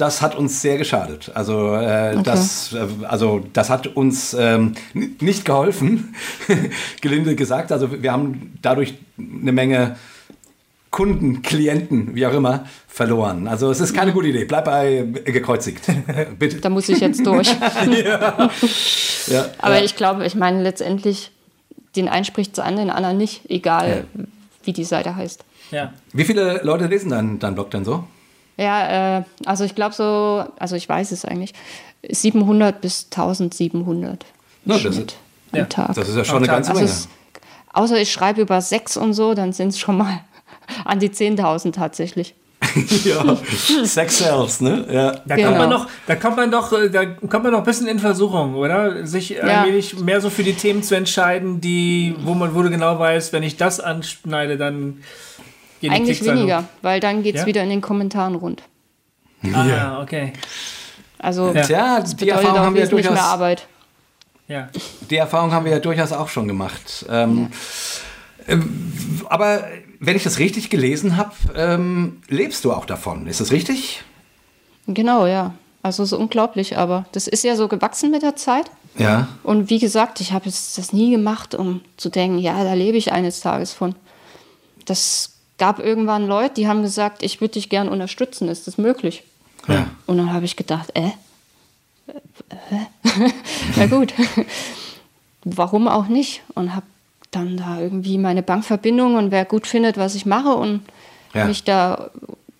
das hat uns sehr geschadet. Also, äh, das, äh, also das hat uns ähm, nicht geholfen, gelinde gesagt. Also wir haben dadurch eine Menge Kunden, Klienten, wie auch immer, verloren. Also es ist keine gute Idee. Bleib bei äh, gekreuzigt. Bitte. Da muss ich jetzt durch. Ja, Aber ja. ich glaube, ich meine, letztendlich, den einen spricht es an, den anderen nicht, egal wie die Seite heißt. Ja. Wie viele Leute lesen deinen dein Blog denn so? Ja, äh, also ich glaube so, also ich weiß es eigentlich, 700 bis 1700 im Na, das Schnitt am ja, Tag. Das ist ja schon eine Tag. ganze also Menge. es, außer ich schreibe über Sex und so, dann sind es schon mal an die 10.000 tatsächlich. ja, Sex sells, ne? Ja. Da Genau. kommt man noch, da kommt man doch, äh, da kommt man noch ein bisschen in Versuchung, oder? Sich Ja. allmählich mehr so für die Themen zu entscheiden, die, wo man wo du genau weiß, wenn ich das anschneide, dann gehen Eigentlich weniger, weil dann geht es Ja? wieder in den Kommentaren rund. Ah, ja, okay. Also Ja. Tja, das die bedeutet Erfahrung auch haben wir wesentlich mehr durchaus. Arbeit. Ja. Die Erfahrung haben wir ja durchaus auch schon gemacht. Ähm, ähm, aber wenn ich das richtig gelesen habe, ähm, lebst du auch davon. Ist das richtig? Genau, ja. Also so unglaublich, aber das ist ja so gewachsen mit der Zeit. Ja. Und wie gesagt, ich habe jetzt das nie gemacht, um zu denken, ja, da lebe ich eines Tages von. Das gab irgendwann Leute, die haben gesagt, ich würde dich gern unterstützen, ist das möglich? Ja. Und dann habe ich gedacht, äh? äh? Na gut, warum auch nicht? Und habe dann da irgendwie meine Bankverbindung und wer gut findet, was ich mache und Ja. mich da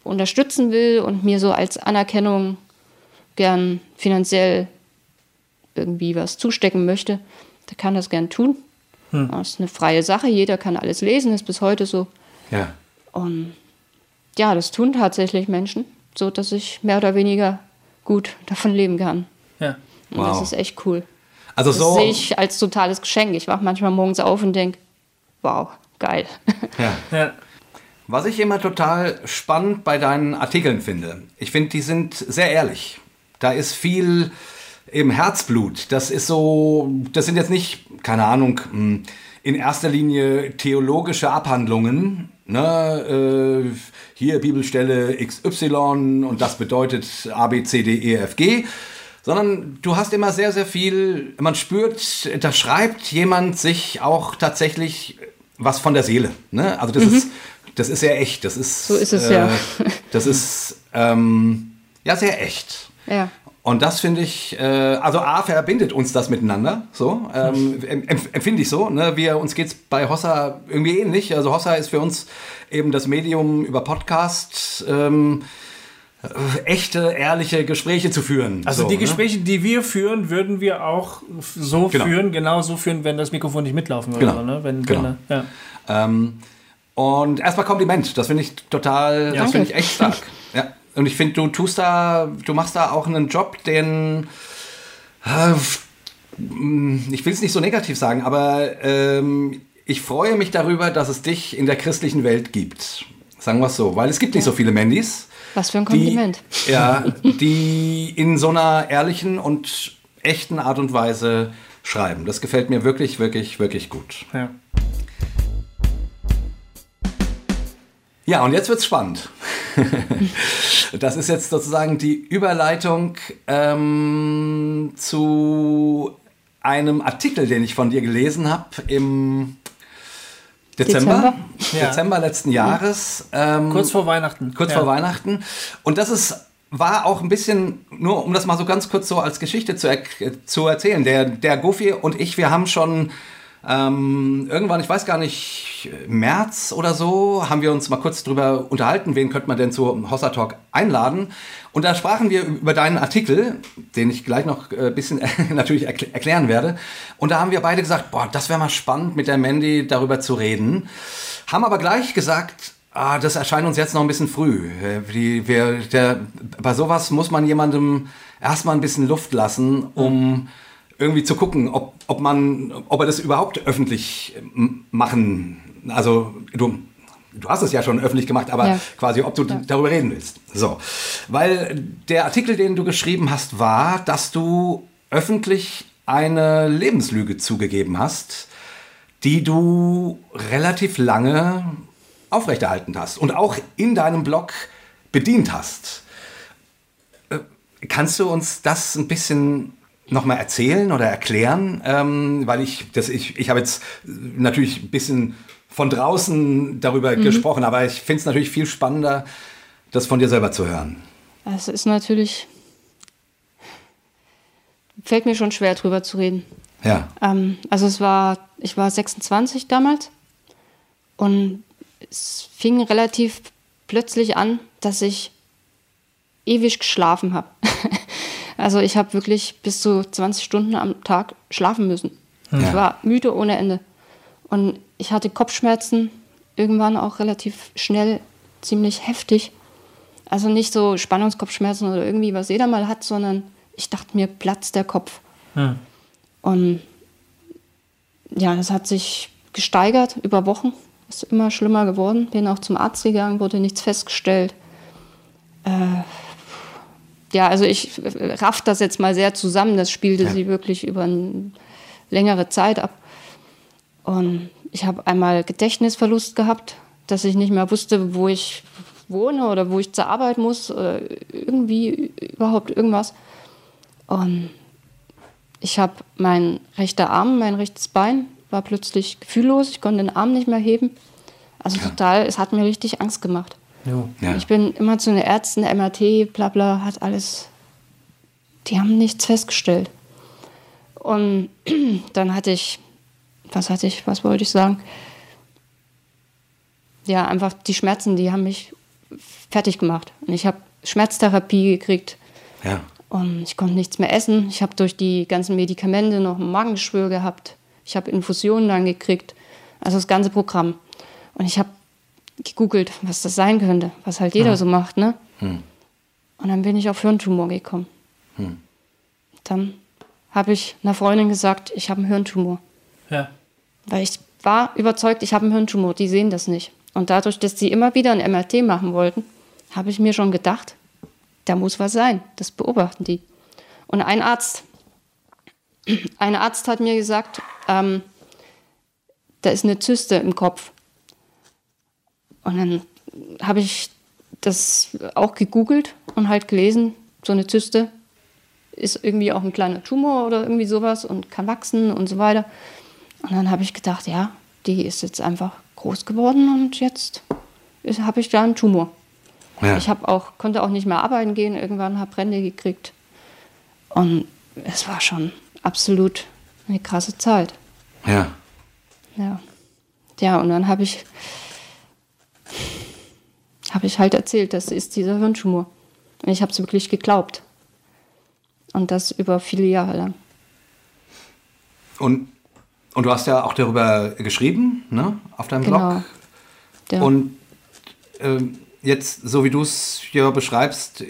unterstützen will und mir so als Anerkennung gern finanziell irgendwie was zustecken möchte, der kann das gern tun. Das ist eine freie Sache, jeder kann alles lesen, ist bis heute so. Ja. Und ja, das tun tatsächlich Menschen, so dass ich mehr oder weniger gut davon leben kann. Ja. Und Wow. das ist echt cool. Also Das so. sehe ich als totales Geschenk. Ich wache manchmal morgens auf und denke, wow, geil. Ja. Ja. Was ich immer total spannend bei deinen Artikeln finde, ich finde, die sind sehr ehrlich. Da ist viel im Herzblut. Das ist so, das sind jetzt nicht, keine Ahnung, mh, in erster Linie theologische Abhandlungen. Ne, äh, hier Bibelstelle XY und das bedeutet A, B, C, D, E, F, G. Sondern du hast immer sehr, sehr viel, man spürt, da schreibt jemand sich auch tatsächlich was von der Seele. Ne? Also das ist das ist sehr echt. Das ist, Mhm. So ist es, äh, ja. Das ist ähm, ja sehr echt. Ja. Und das finde ich, äh, also A, verbindet uns das miteinander, so, ähm, em- empfinde ich so. Ne? Wir, uns geht es bei Hossa irgendwie ähnlich. Also Hossa ist für uns eben das Medium über Podcast, ähm, äh, echte, ehrliche Gespräche zu führen. Also so, die ne? Gespräche, die wir führen, würden wir auch so Genau. führen, genau so führen, wenn das Mikrofon nicht mitlaufen würde. Genau. Ne? Wenn, Genau. wenn, ja. Ähm, Und erstmal Kompliment, das finde ich total, das finde ich echt stark. Und ich finde, du tust da, du machst da auch einen Job, den äh, ich will es nicht so negativ sagen, aber ähm, ich freue mich darüber, dass es dich in der christlichen Welt gibt. Sagen wir es so, weil es gibt nicht so viele Mandys. Was für ein Kompliment. Die, ja, die in so einer ehrlichen und echten Art und Weise schreiben. Das gefällt mir wirklich, wirklich, wirklich gut. Ja. Ja, und jetzt wird's spannend. das ist jetzt sozusagen die Überleitung ähm, zu einem Artikel, den ich von dir gelesen habe im Dezember, Dezember, ja. Dezember letzten Jahres. Ähm, kurz vor Weihnachten. Kurz ja. vor Weihnachten. Und das ist war auch ein bisschen, nur um das mal so ganz kurz so als Geschichte zu, er zu erzählen. Der, der Goofy und ich, wir haben schon ähm, irgendwann, ich weiß gar nicht, März oder so, haben wir uns mal kurz drüber unterhalten, wen könnte man denn zu Hossa Talk einladen. Und da sprachen wir über deinen Artikel, den ich gleich noch ein äh, bisschen natürlich erklären werde. Und da haben wir beide gesagt, boah, das wäre mal spannend, mit der Mandy darüber zu reden. Haben aber gleich gesagt, ah, das erscheint uns jetzt noch ein bisschen früh. Die, wir, der, bei sowas muss man jemandem erstmal ein bisschen Luft lassen, um irgendwie zu gucken, ob, ob man, ob er das überhaupt öffentlich machen, also du, du hast es ja schon öffentlich gemacht, aber ja. quasi, ob du ja. darüber reden willst. So, weil der Artikel, den du geschrieben hast, war, dass du öffentlich eine Lebenslüge zugegeben hast, die du relativ lange aufrechterhalten hast und auch in deinem Blog bedient hast. Äh, kannst du uns das ein bisschen nochmal erzählen oder erklären? Ähm, weil ich, das, ich, ich habe jetzt natürlich ein bisschen von draußen darüber mhm. gesprochen, aber ich finde es natürlich viel spannender, das von dir selber zu hören. Es ist natürlich, fällt mir schon schwer drüber zu reden. Ja. Ähm, also es war, ich war 26 damals und es fing relativ plötzlich an, dass ich ewig geschlafen habe. Also ich habe wirklich bis zu 20 Stunden am Tag schlafen müssen. Ja. Ich war müde ohne Ende. Und ich hatte Kopfschmerzen, irgendwann auch relativ schnell, ziemlich heftig. Also nicht so Spannungskopfschmerzen oder irgendwie, was jeder mal hat, sondern ich dachte mir, platzt der Kopf. Hm. Und ja, das hat sich gesteigert über Wochen, ist immer schlimmer geworden. Bin auch zum Arzt gegangen, wurde nichts festgestellt. Äh, ja, also ich raff das jetzt mal sehr zusammen. Das spielte ja. sie wirklich über eine längere Zeit ab. Und ich habe einmal Gedächtnisverlust gehabt, dass ich nicht mehr wusste, wo ich wohne oder wo ich zur Arbeit muss oder irgendwie überhaupt irgendwas. Und ich habe mein rechter Arm, mein rechtes Bein war plötzlich gefühllos. Ich konnte den Arm nicht mehr heben. Also ja. total, es hat mir richtig Angst gemacht. Ja. Ich bin immer zu den Ärzten, MRT, bla bla, hat alles. Die haben nichts festgestellt. Und dann hatte ich, was hatte ich, was wollte ich sagen? Ja, einfach die Schmerzen, die haben mich fertig gemacht. Und ich habe Schmerztherapie gekriegt. Ja. Und ich konnte nichts mehr essen. Ich habe durch die ganzen Medikamente noch ein Magengeschwür gehabt. Ich habe Infusionen dann gekriegt. Also das ganze Programm. Und ich habe gegoogelt, was das sein könnte, was halt jeder ja. so macht, ne? Hm. Und dann bin ich auf Hirntumor gekommen. Hm. Dann habe ich einer Freundin gesagt, ich habe einen Hirntumor. Ja. Weil ich war überzeugt, ich habe einen Hirntumor, die sehen das nicht. Und dadurch, dass sie immer wieder ein MRT machen wollten, habe ich mir schon gedacht, da muss was sein. Das beobachten die. Und ein Arzt, ein Arzt hat mir gesagt, ähm, da ist eine Zyste im Kopf. Und dann habe ich das auch gegoogelt und halt gelesen, so eine Zyste ist irgendwie auch ein kleiner Tumor oder irgendwie sowas und kann wachsen und so weiter. Und dann habe ich gedacht, ja, die ist jetzt einfach groß geworden und jetzt habe ich da einen Tumor. Ja. Ich habe auch, konnte auch nicht mehr arbeiten gehen, irgendwann habe Brände gekriegt. Und es war schon absolut eine krasse Zeit. Ja. Ja. Ja, und dann habe ich habe ich halt erzählt, das ist dieser Hirntumor. Und ich habe es wirklich geglaubt. Und das über viele Jahre lang. Und, und du hast ja auch darüber geschrieben, ne? Auf deinem genau. Blog. Ja. Und ähm, jetzt, so wie du es hier beschreibst,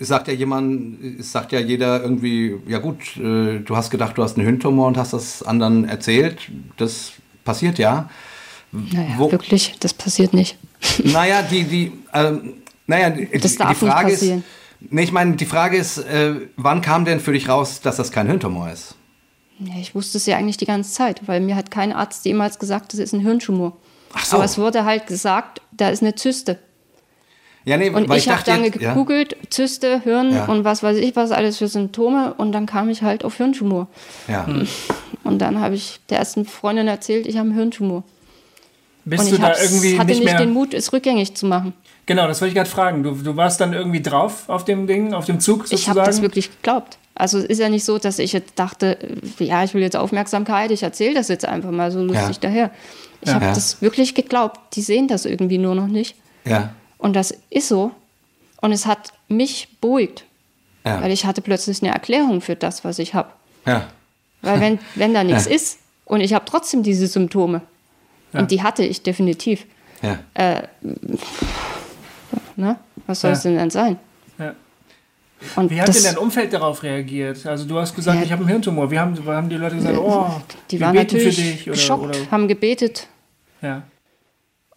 sagt ja jemand, sagt ja jeder irgendwie, ja gut, äh, du hast gedacht, du hast einen Hirntumor und hast das anderen erzählt. Das passiert ja. naja, wo- wirklich, das passiert nicht. Naja, die, die, ähm, naja, die, Das darf die nicht Frage passieren. ist, nee, ich meine, die Frage ist, äh, wann kam denn für dich raus, dass das kein Hirntumor ist? Ja, ich wusste es ja eigentlich die ganze Zeit, weil mir hat kein Arzt jemals gesagt, das ist ein Hirntumor. Ach so. Aber es wurde halt gesagt, da ist eine Zyste. Ja, nee, Und weil ich, habe dann jetzt- ja. gegoogelt, Zyste, Hirn Ja. und was weiß ich, was alles für Symptome. Und dann kam ich halt auf Hirntumor. Ja. Und dann habe ich der ersten Freundin erzählt, ich habe einen Hirntumor. Bist und du ich da irgendwie hatte nicht nicht mehr. den Mut, es rückgängig zu machen. Genau, das wollte ich gerade fragen. Du, du warst dann irgendwie drauf auf dem Ding, auf dem Zug sozusagen? Ich habe das wirklich geglaubt. Also es ist ja nicht so, dass ich jetzt dachte, äh, ja, ich will jetzt Aufmerksamkeit, ich erzähle das jetzt einfach mal so lustig Ja. daher. Ich habe Ja. das wirklich geglaubt. Die sehen das irgendwie nur noch nicht. Ja. Und das ist so. Und es hat mich beruhigt, Ja. weil ich hatte plötzlich eine Erklärung für das, was ich habe. ja. Weil wenn, wenn da nichts Ja. ist und ich habe trotzdem diese Symptome, und die hatte ich definitiv, Ja. ne? was soll Ja. es denn dann sein? Ja. Und Wie hat das, denn dein Umfeld darauf reagiert? Also du hast gesagt, Ja. ich habe einen Hirntumor. Wie haben, haben die Leute gesagt, oh, die wir waren beten natürlich für dich? Oder, geschockt, oder, haben gebetet. ja.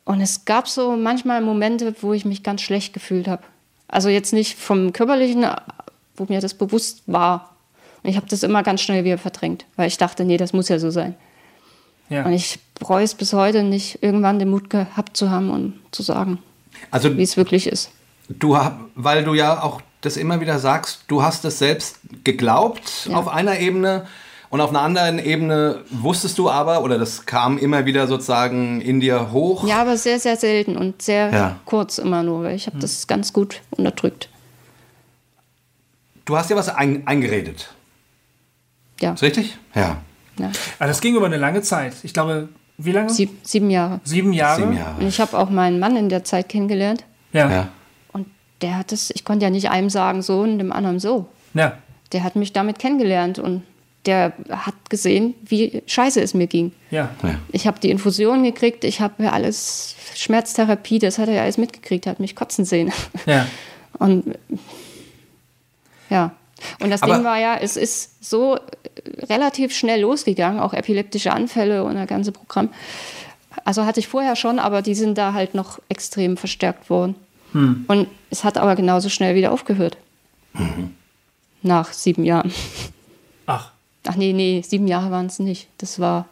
Und es gab so manchmal Momente, wo ich mich ganz schlecht gefühlt habe. Also jetzt nicht vom körperlichen, wo mir das bewusst war. Und ich habe das immer ganz schnell wieder verdrängt, weil ich dachte, nee, das muss ja so sein. Ja. Und ich bereue es bis heute nicht, irgendwann den Mut gehabt zu haben und zu sagen, Also wie es wirklich ist. du, hab- weil du ja auch das immer wieder sagst, du hast es selbst geglaubt Ja. auf einer Ebene und auf einer anderen Ebene wusstest du aber, oder das kam immer wieder sozusagen in dir hoch. Ja, aber sehr, sehr selten und sehr Ja. kurz immer nur, weil ich habe das ganz gut unterdrückt. Du hast dir was ein, eingeredet. Ja, Ist richtig? Ja. Ja. Aber Ah, das ging über eine lange Zeit. Ich glaube, wie lange? Sieb, sieben Jahre. Sieben Jahre. Sieben Jahre. Und ich habe auch meinen Mann in der Zeit kennengelernt. Ja. ja. Und der hat es, ich konnte ja nicht einem sagen so und dem anderen so. ja. Der hat mich damit kennengelernt und der hat gesehen, wie scheiße es mir ging. ja. ja. Ich habe die Infusion gekriegt, ich habe ja alles, Schmerztherapie, das hat er ja alles mitgekriegt, er hat mich kotzen sehen. ja. Und ja. Und das Aber- Ding war ja, es ist so äh, relativ schnell losgegangen, auch epileptische Anfälle und das ganze Programm. Also hatte ich vorher schon, aber die sind da halt noch extrem verstärkt worden. Und es hat aber genauso schnell wieder aufgehört. Nach sieben Jahren. Ach, Ach nee, nee, sieben Jahre waren es nicht. Das war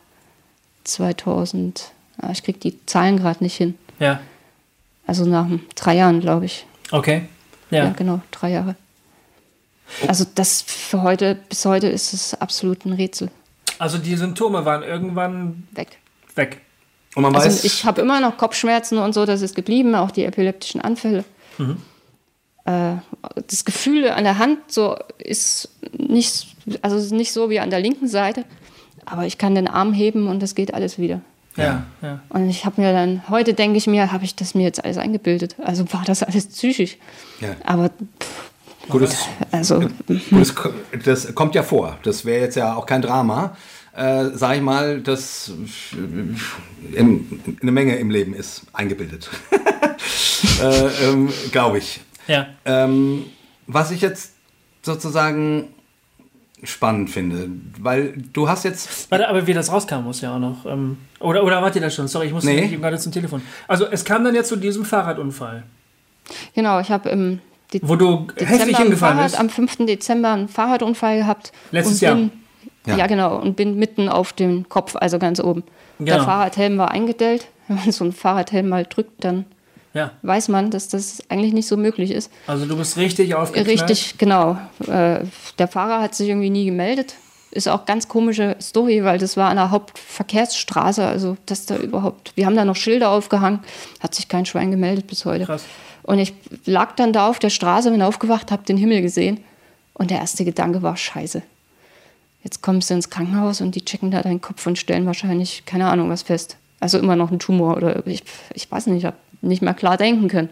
2000. Ah, ich krieg die Zahlen gerade nicht hin. ja. Also nach drei Jahren, glaube ich. Okay. Ja. Ja. genau, drei Jahre. Also das für heute, bis heute ist es absolut ein Rätsel. Also die Symptome waren irgendwann Weg. weg. Und man Also weiß, ich habe immer noch Kopfschmerzen und so, das ist geblieben, auch die epileptischen Anfälle. Äh, das Gefühl an der Hand so ist nicht, also ist nicht so wie an der linken Seite, aber ich kann den Arm heben und das geht alles wieder. Ja. ja. Und ich habe mir dann, heute denke ich mir, habe ich das mir jetzt alles eingebildet? Also war das alles psychisch? Ja. Aber pff, gutes, also gutes, das kommt ja vor. Das wäre jetzt ja auch kein Drama. Äh, sag ich mal, das äh, in, eine Menge im Leben ist eingebildet. äh, ähm, Glaube ich. Ja. Ähm, was ich jetzt sozusagen spannend finde, weil du hast jetzt Warte, aber wie das rauskam, muss ja auch noch. Ähm, oder, oder wart ihr das schon? Sorry, ich muss Nee. gerade zum Telefon. Also es kam dann jetzt zu diesem Fahrradunfall, genau, ich habe im De wo du heftig Dezember am hingefallen Fahrrad, bist. am 5. Dezember einen Fahrradunfall gehabt. Letztes und Jahr. Bin, Ja. ja. genau. Und bin mitten auf dem Kopf, also ganz oben. Der Genau. Fahrradhelm war eingedellt. Wenn man so einen Fahrradhelm mal drückt, dann Ja, weiß man, dass das eigentlich nicht so möglich ist. also du bist richtig aufgeknallt. Richtig, genau. Äh, der Fahrer hat sich irgendwie nie gemeldet. Ist auch ganz komische Story, weil das war an der Hauptverkehrsstraße, also dass da überhaupt, wir haben da noch Schilder aufgehangen, hat sich kein Schwein gemeldet bis heute. Krass. Und ich lag dann da auf der Straße, bin aufgewacht, habe den Himmel gesehen und der erste Gedanke war Scheiße. Jetzt kommst du ins Krankenhaus und die checken da deinen Kopf und stellen wahrscheinlich keine Ahnung was fest. Also immer noch ein Tumor oder ich, ich weiß nicht, ich habe nicht mehr klar denken können.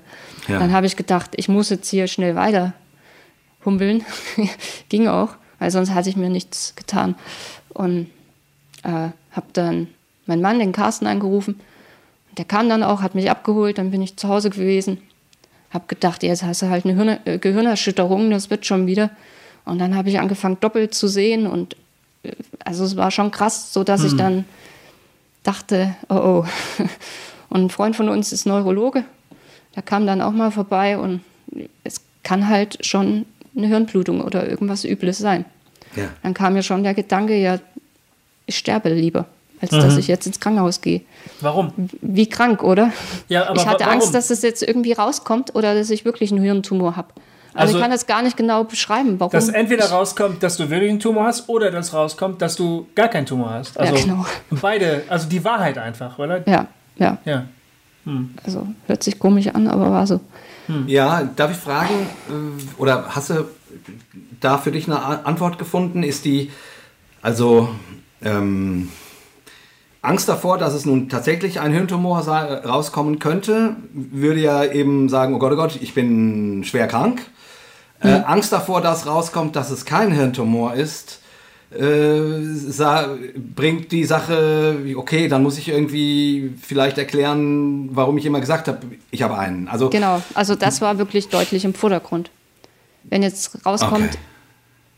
Ja. Dann habe ich gedacht, ich muss jetzt hier schnell weiter humpeln. Ging auch, weil sonst hatte ich mir nichts getan. Und äh, habe dann meinen Mann, den Carsten, angerufen. Der kam dann auch, hat mich abgeholt, dann bin ich zu Hause gewesen. Hab gedacht, jetzt hast du halt eine Hirn äh, Gehirnerschütterung, das wird schon wieder. Und dann habe ich angefangen, doppelt zu sehen. Und äh, also es war schon krass, so dass ich dann dachte, oh oh. Und ein Freund von uns ist Neurologe. Der kam dann auch mal vorbei und es kann halt schon eine Hirnblutung oder irgendwas Übles sein. Ja. Dann kam mir schon der Gedanke, ja, ich sterbe lieber, als dass ich jetzt ins Krankenhaus gehe. Warum? Wie krank, oder? Ja, aber ich hatte wa- warum? Angst, dass es jetzt irgendwie rauskommt oder dass ich wirklich einen Hirntumor habe. Also, Also- ich kann das gar nicht genau beschreiben, warum. Dass entweder rauskommt, dass du wirklich einen Tumor hast, oder dass rauskommt, dass du gar keinen Tumor hast. Also genau. beide, also die Wahrheit einfach, oder? Ja, ja. Ja. Also hört sich komisch an, aber war so. Ja, darf ich fragen, äh, oder hast du da für dich eine Antwort gefunden? Ist die, also, ähm, Angst davor, dass es nun tatsächlich ein Hirntumor rauskommen könnte, würde ja eben sagen, oh Gott, oh Gott, ich bin schwer krank. Äh, Angst davor, dass rauskommt, dass es kein Hirntumor ist, äh, bringt die Sache, okay, dann muss ich irgendwie vielleicht erklären, warum ich immer gesagt habe, ich habe einen. Also Genau, also das war wirklich deutlich im Vordergrund. Wenn jetzt rauskommt, Okay.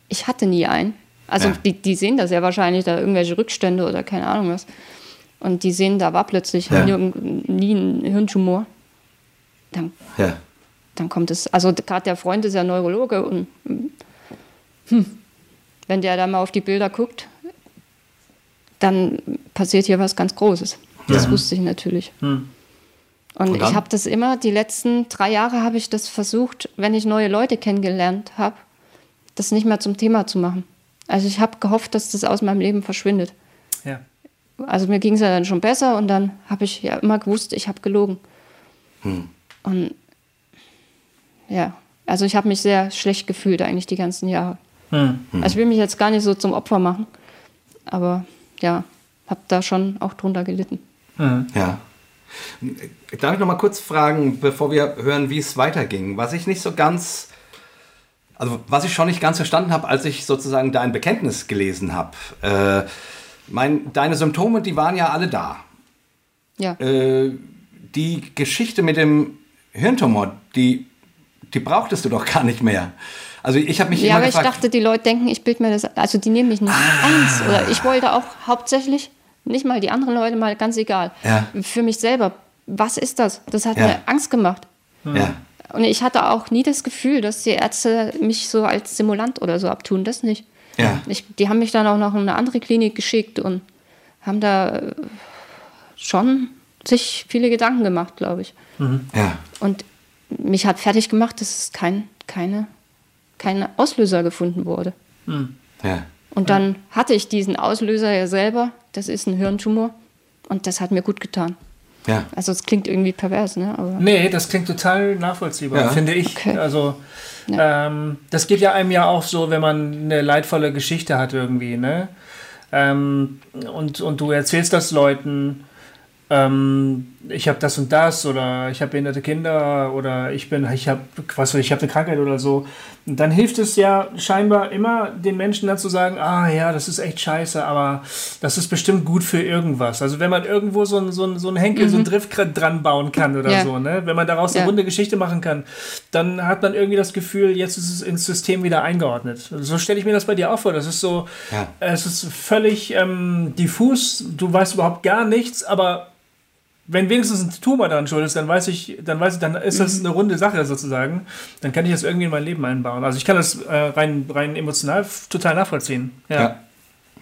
ich hatte nie einen. Also Ja. die, die sehen das ja wahrscheinlich, da irgendwelche Rückstände oder keine Ahnung was. Und die sehen, da war plötzlich Ja. nie, nie ein Hirntumor. Dann, Ja. dann kommt es, also gerade der Freund ist ja Neurologe und hm, wenn der da mal auf die Bilder guckt, dann passiert hier was ganz Großes. Das wusste ich natürlich. Und, Und dann? ich habe das immer, die letzten drei Jahre habe ich das versucht, wenn ich neue Leute kennengelernt habe, das nicht mehr zum Thema zu machen. Also ich habe gehofft, dass das aus meinem Leben verschwindet. Ja. Also mir ging es ja dann schon besser und dann habe ich ja immer gewusst, ich habe gelogen. Und ja, also ich habe mich sehr schlecht gefühlt eigentlich die ganzen Jahre. Hm. Also ich will mich jetzt gar nicht so zum Opfer machen, aber ja, habe da schon auch drunter gelitten. Ja. Darf ich noch mal kurz fragen, bevor wir hören, wie es weiterging? Was ich nicht so ganz, also was ich schon nicht ganz verstanden habe, als ich sozusagen dein Bekenntnis gelesen habe. Äh, mein, deine Symptome, die waren ja alle da. Ja, Äh, die Geschichte mit dem Hirntumor, die, die brauchtest du doch gar nicht mehr. Also ich habe mich ja immer aber ich gefragt, dachte, die Leute denken, ich bild mir das, also die nehmen mich nicht Ah. ernst. Oder ich wollte auch hauptsächlich, nicht mal die anderen Leute, mal ganz egal, Ja. für mich selber, was ist das? Das hat Ja. mir Angst gemacht. ja, Und ich hatte auch nie das Gefühl, dass die Ärzte mich so als Simulant oder so abtun. Das nicht. Ja. Ich, die haben mich dann auch noch in eine andere Klinik geschickt und haben da äh, schon sich viele Gedanken gemacht, glaube ich. ja, Und mich hat fertig gemacht, dass es kein, keine, kein Auslöser gefunden wurde. ja. Und dann hatte ich diesen Auslöser ja selber. Das ist ein Hirntumor. Und das hat mir gut getan. Ja. Also es klingt irgendwie pervers, ne? Aber Nee, das klingt total nachvollziehbar, Ja. finde ich. Okay. Also, ähm, das geht ja einem ja auch so, wenn man eine leidvolle Geschichte hat irgendwie, ne? Ähm, und, und du erzählst das Leuten, ähm, ich habe das und das oder ich habe behinderte Kinder oder ich bin, ich habe, was weiß ich, habe eine Krankheit oder so. Und dann hilft es ja scheinbar immer den Menschen dann zu sagen, ah ja, das ist echt scheiße, aber das ist bestimmt gut für irgendwas. Also wenn man irgendwo so ein, so ein, so ein Henkel, so ein Driftgrad dran bauen kann oder Ja. so, ne? Wenn man daraus eine Ja. runde Geschichte machen kann, dann hat man irgendwie das Gefühl, jetzt ist es ins System wieder eingeordnet. So stelle ich mir das bei dir auch vor. Das ist so, Ja. es ist völlig ähm, diffus, du weißt überhaupt gar nichts, aber wenn wenigstens ein Tumor daran schuld ist, dann weiß ich, dann weiß ich, dann ist das eine runde Sache sozusagen. Dann kann ich das irgendwie in mein Leben einbauen. Also ich kann das äh, rein, rein emotional total nachvollziehen. Ja. Ja.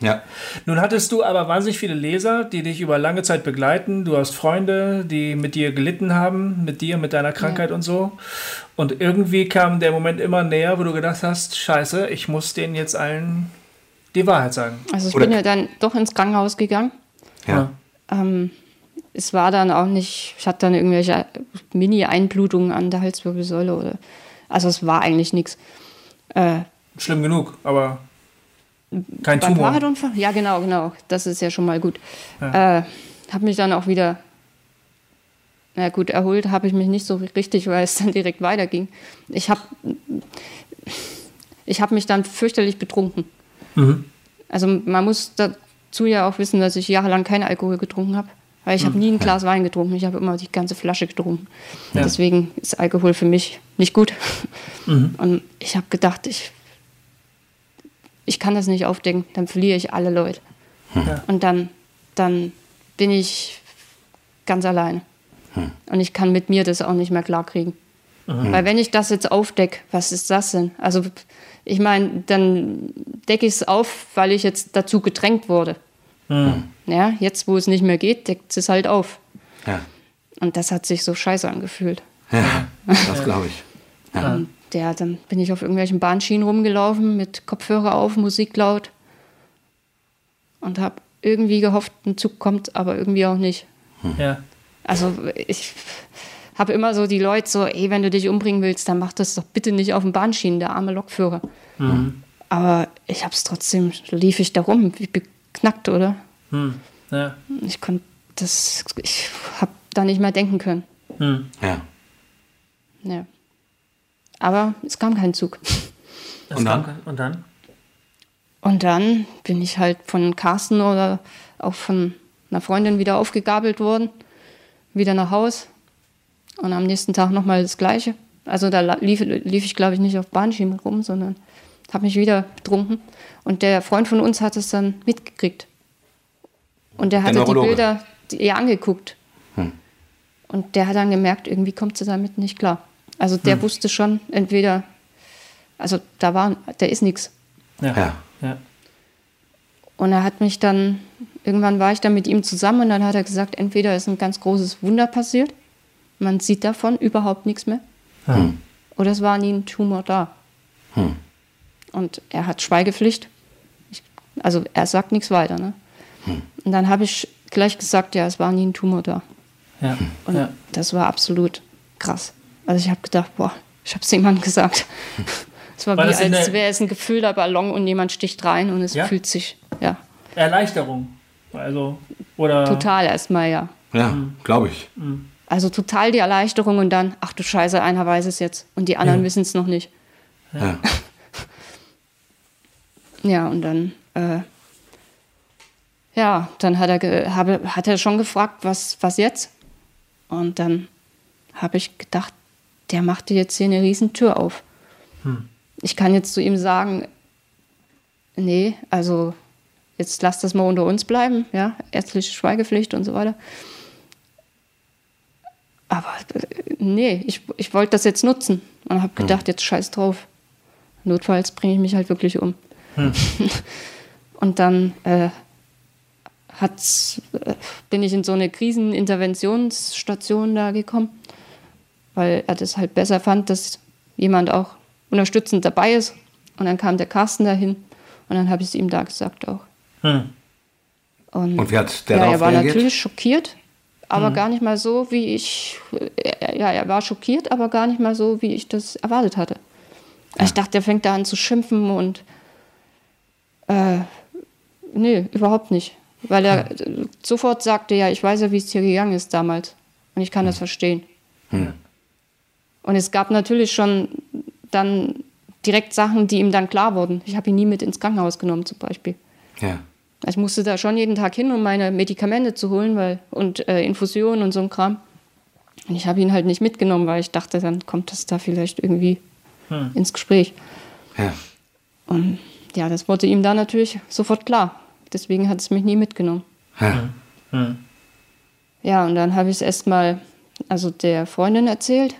Ja. Nun hattest du aber wahnsinnig viele Leser, die dich über lange Zeit begleiten. Du hast Freunde, die mit dir gelitten haben, mit dir, mit deiner Krankheit und so. Und irgendwie kam der Moment immer näher, wo du gedacht hast, scheiße, ich muss denen jetzt allen die Wahrheit sagen. also ich Oder- bin ja dann doch ins Krankenhaus gegangen. Ja. Ähm, es war dann auch nicht, ich hatte dann irgendwelche Mini-Einblutungen an der Halswirbelsäule oder, also es war eigentlich nichts. Äh, Schlimm genug, aber kein beim Tumor. Fahrradunfall? Ja, genau, genau. Das ist ja schon mal gut. Äh, habe mich dann auch wieder, na gut, erholt habe ich mich nicht so richtig, weil es dann direkt weiterging. Ich habe ich hab mich dann fürchterlich betrunken. Mhm. Also man muss dazu ja auch wissen, dass ich jahrelang keinen Alkohol getrunken habe. Weil ich habe nie ein Glas Wein getrunken, ich habe immer die ganze Flasche getrunken. Ja. Deswegen ist Alkohol für mich nicht gut. Mhm. Und ich habe gedacht, ich, ich kann das nicht aufdecken, dann verliere ich alle Leute. Ja. Und dann, dann bin ich ganz alleine. Und ich kann mit mir das auch nicht mehr klarkriegen. Weil wenn ich das jetzt aufdecke, was ist das denn? Also ich meine, dann decke ich es auf, weil ich jetzt dazu gedrängt wurde. Ja, jetzt, wo es nicht mehr geht, deckt es halt auf. Ja, Und das hat sich so scheiße angefühlt. ja das glaube ich. Ja. Und der, dann bin ich auf irgendwelchen Bahnschienen rumgelaufen mit Kopfhörer auf, Musik laut und habe irgendwie gehofft, ein Zug kommt, aber irgendwie auch nicht. Ja. Also ich habe immer so die Leute so, ey, wenn du dich umbringen willst, dann mach das doch bitte nicht auf den Bahnschienen, der arme Lokführer. Aber ich habe es trotzdem, lief ich da rum, wie beknackt, oder? Hm. Ja. Ich konnte das, ich habe da nicht mehr denken können. Hm. Ja. Ja. Aber es kam kein Zug. Und dann? Und dann? Und dann bin ich halt von Carsten oder auch von einer Freundin wieder aufgegabelt worden, wieder nach Haus und am nächsten Tag nochmal das Gleiche. Also da lief, lief ich, glaube ich, nicht auf Bahnschienen rum, sondern habe mich wieder betrunken. Und der Freund von uns hat es dann mitgekriegt. Und der hatte die. Bilder ihr angeguckt. Und der hat dann gemerkt, irgendwie kommt sie damit nicht klar. Also der wusste schon, entweder, also da war, da ist nichts. Ja. Ja. ja. Und er hat mich dann, irgendwann war ich dann mit ihm zusammen und dann hat er gesagt, entweder ist ein ganz großes Wunder passiert, man sieht davon überhaupt nichts mehr, oder es war nie ein Tumor da. Und er hat Schweigepflicht. Ich, also er sagt nichts weiter. Ne? Und dann habe ich gleich gesagt, ja, es war nie ein Tumor da. Ja. Und ja. das war absolut krass. Also ich habe gedacht, boah, ich habe es jemandem gesagt. Es war, War wie als wäre es ein gefüllter Ballon und jemand sticht rein und es Ja? fühlt sich, ja, Erleichterung. Also, oder. total erstmal, ja. Ja, glaube ich. Also total die Erleichterung und dann, ach du Scheiße, einer weiß es jetzt und die anderen Ja. wissen es noch nicht. Ja. Ja, und dann, äh, ja, dann hat er, habe, hat er schon gefragt, was, was jetzt? Und dann habe ich gedacht, der macht dir jetzt hier eine riesen Tür auf. Ich kann jetzt zu ihm sagen, nee, also jetzt lass das mal unter uns bleiben, ja, ärztliche Schweigepflicht und so weiter. Aber äh, nee, ich, ich wollte das jetzt nutzen und habe gedacht, jetzt scheiß drauf. Notfalls bringe ich mich halt wirklich um. und dann äh, hat's, äh, bin ich in so eine Kriseninterventionsstation da gekommen, weil er das halt besser fand, dass jemand auch unterstützend dabei ist. Und dann kam der Carsten dahin und dann habe ich es ihm da gesagt auch. Hm. Und wie hat der ja, er war reagiert? natürlich schockiert, aber gar nicht mal so, wie ich. äh, Ja, er war schockiert, aber gar nicht mal so, wie ich das erwartet hatte. Ich dachte, er fängt da an zu schimpfen und. Äh, nee, überhaupt nicht. Weil er äh, sofort sagte: Ja, ich weiß ja, wie es dir gegangen ist damals. Und ich kann das verstehen. Und es gab natürlich schon dann direkt Sachen, die ihm dann klar wurden. Ich habe ihn nie mit ins Krankenhaus genommen, zum Beispiel. Ja. Ich musste da schon jeden Tag hin, um meine Medikamente zu holen weil, und äh, Infusionen und so ein Kram. Und ich habe ihn halt nicht mitgenommen, weil ich dachte, dann kommt das da vielleicht irgendwie ins Gespräch. Ja. Und ja, das wurde ihm da natürlich sofort klar. Deswegen hat es mich nie mitgenommen. Ja. Ja, und dann habe ich es erstmal, also der Freundin erzählt.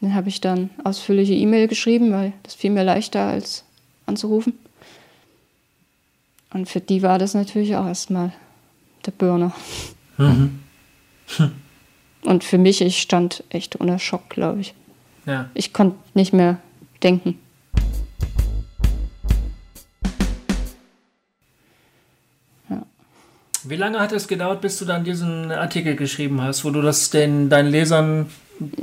Dann habe ich dann ausführliche E-Mail geschrieben, weil das fiel mir leichter als anzurufen. Und für die war das natürlich auch erstmal der Burner. Und für mich, ich stand echt unter Schock, glaube ich. Ja. Ich konnte nicht mehr denken. Wie lange hat es gedauert, bis du dann diesen Artikel geschrieben hast, wo du das den, deinen Lesern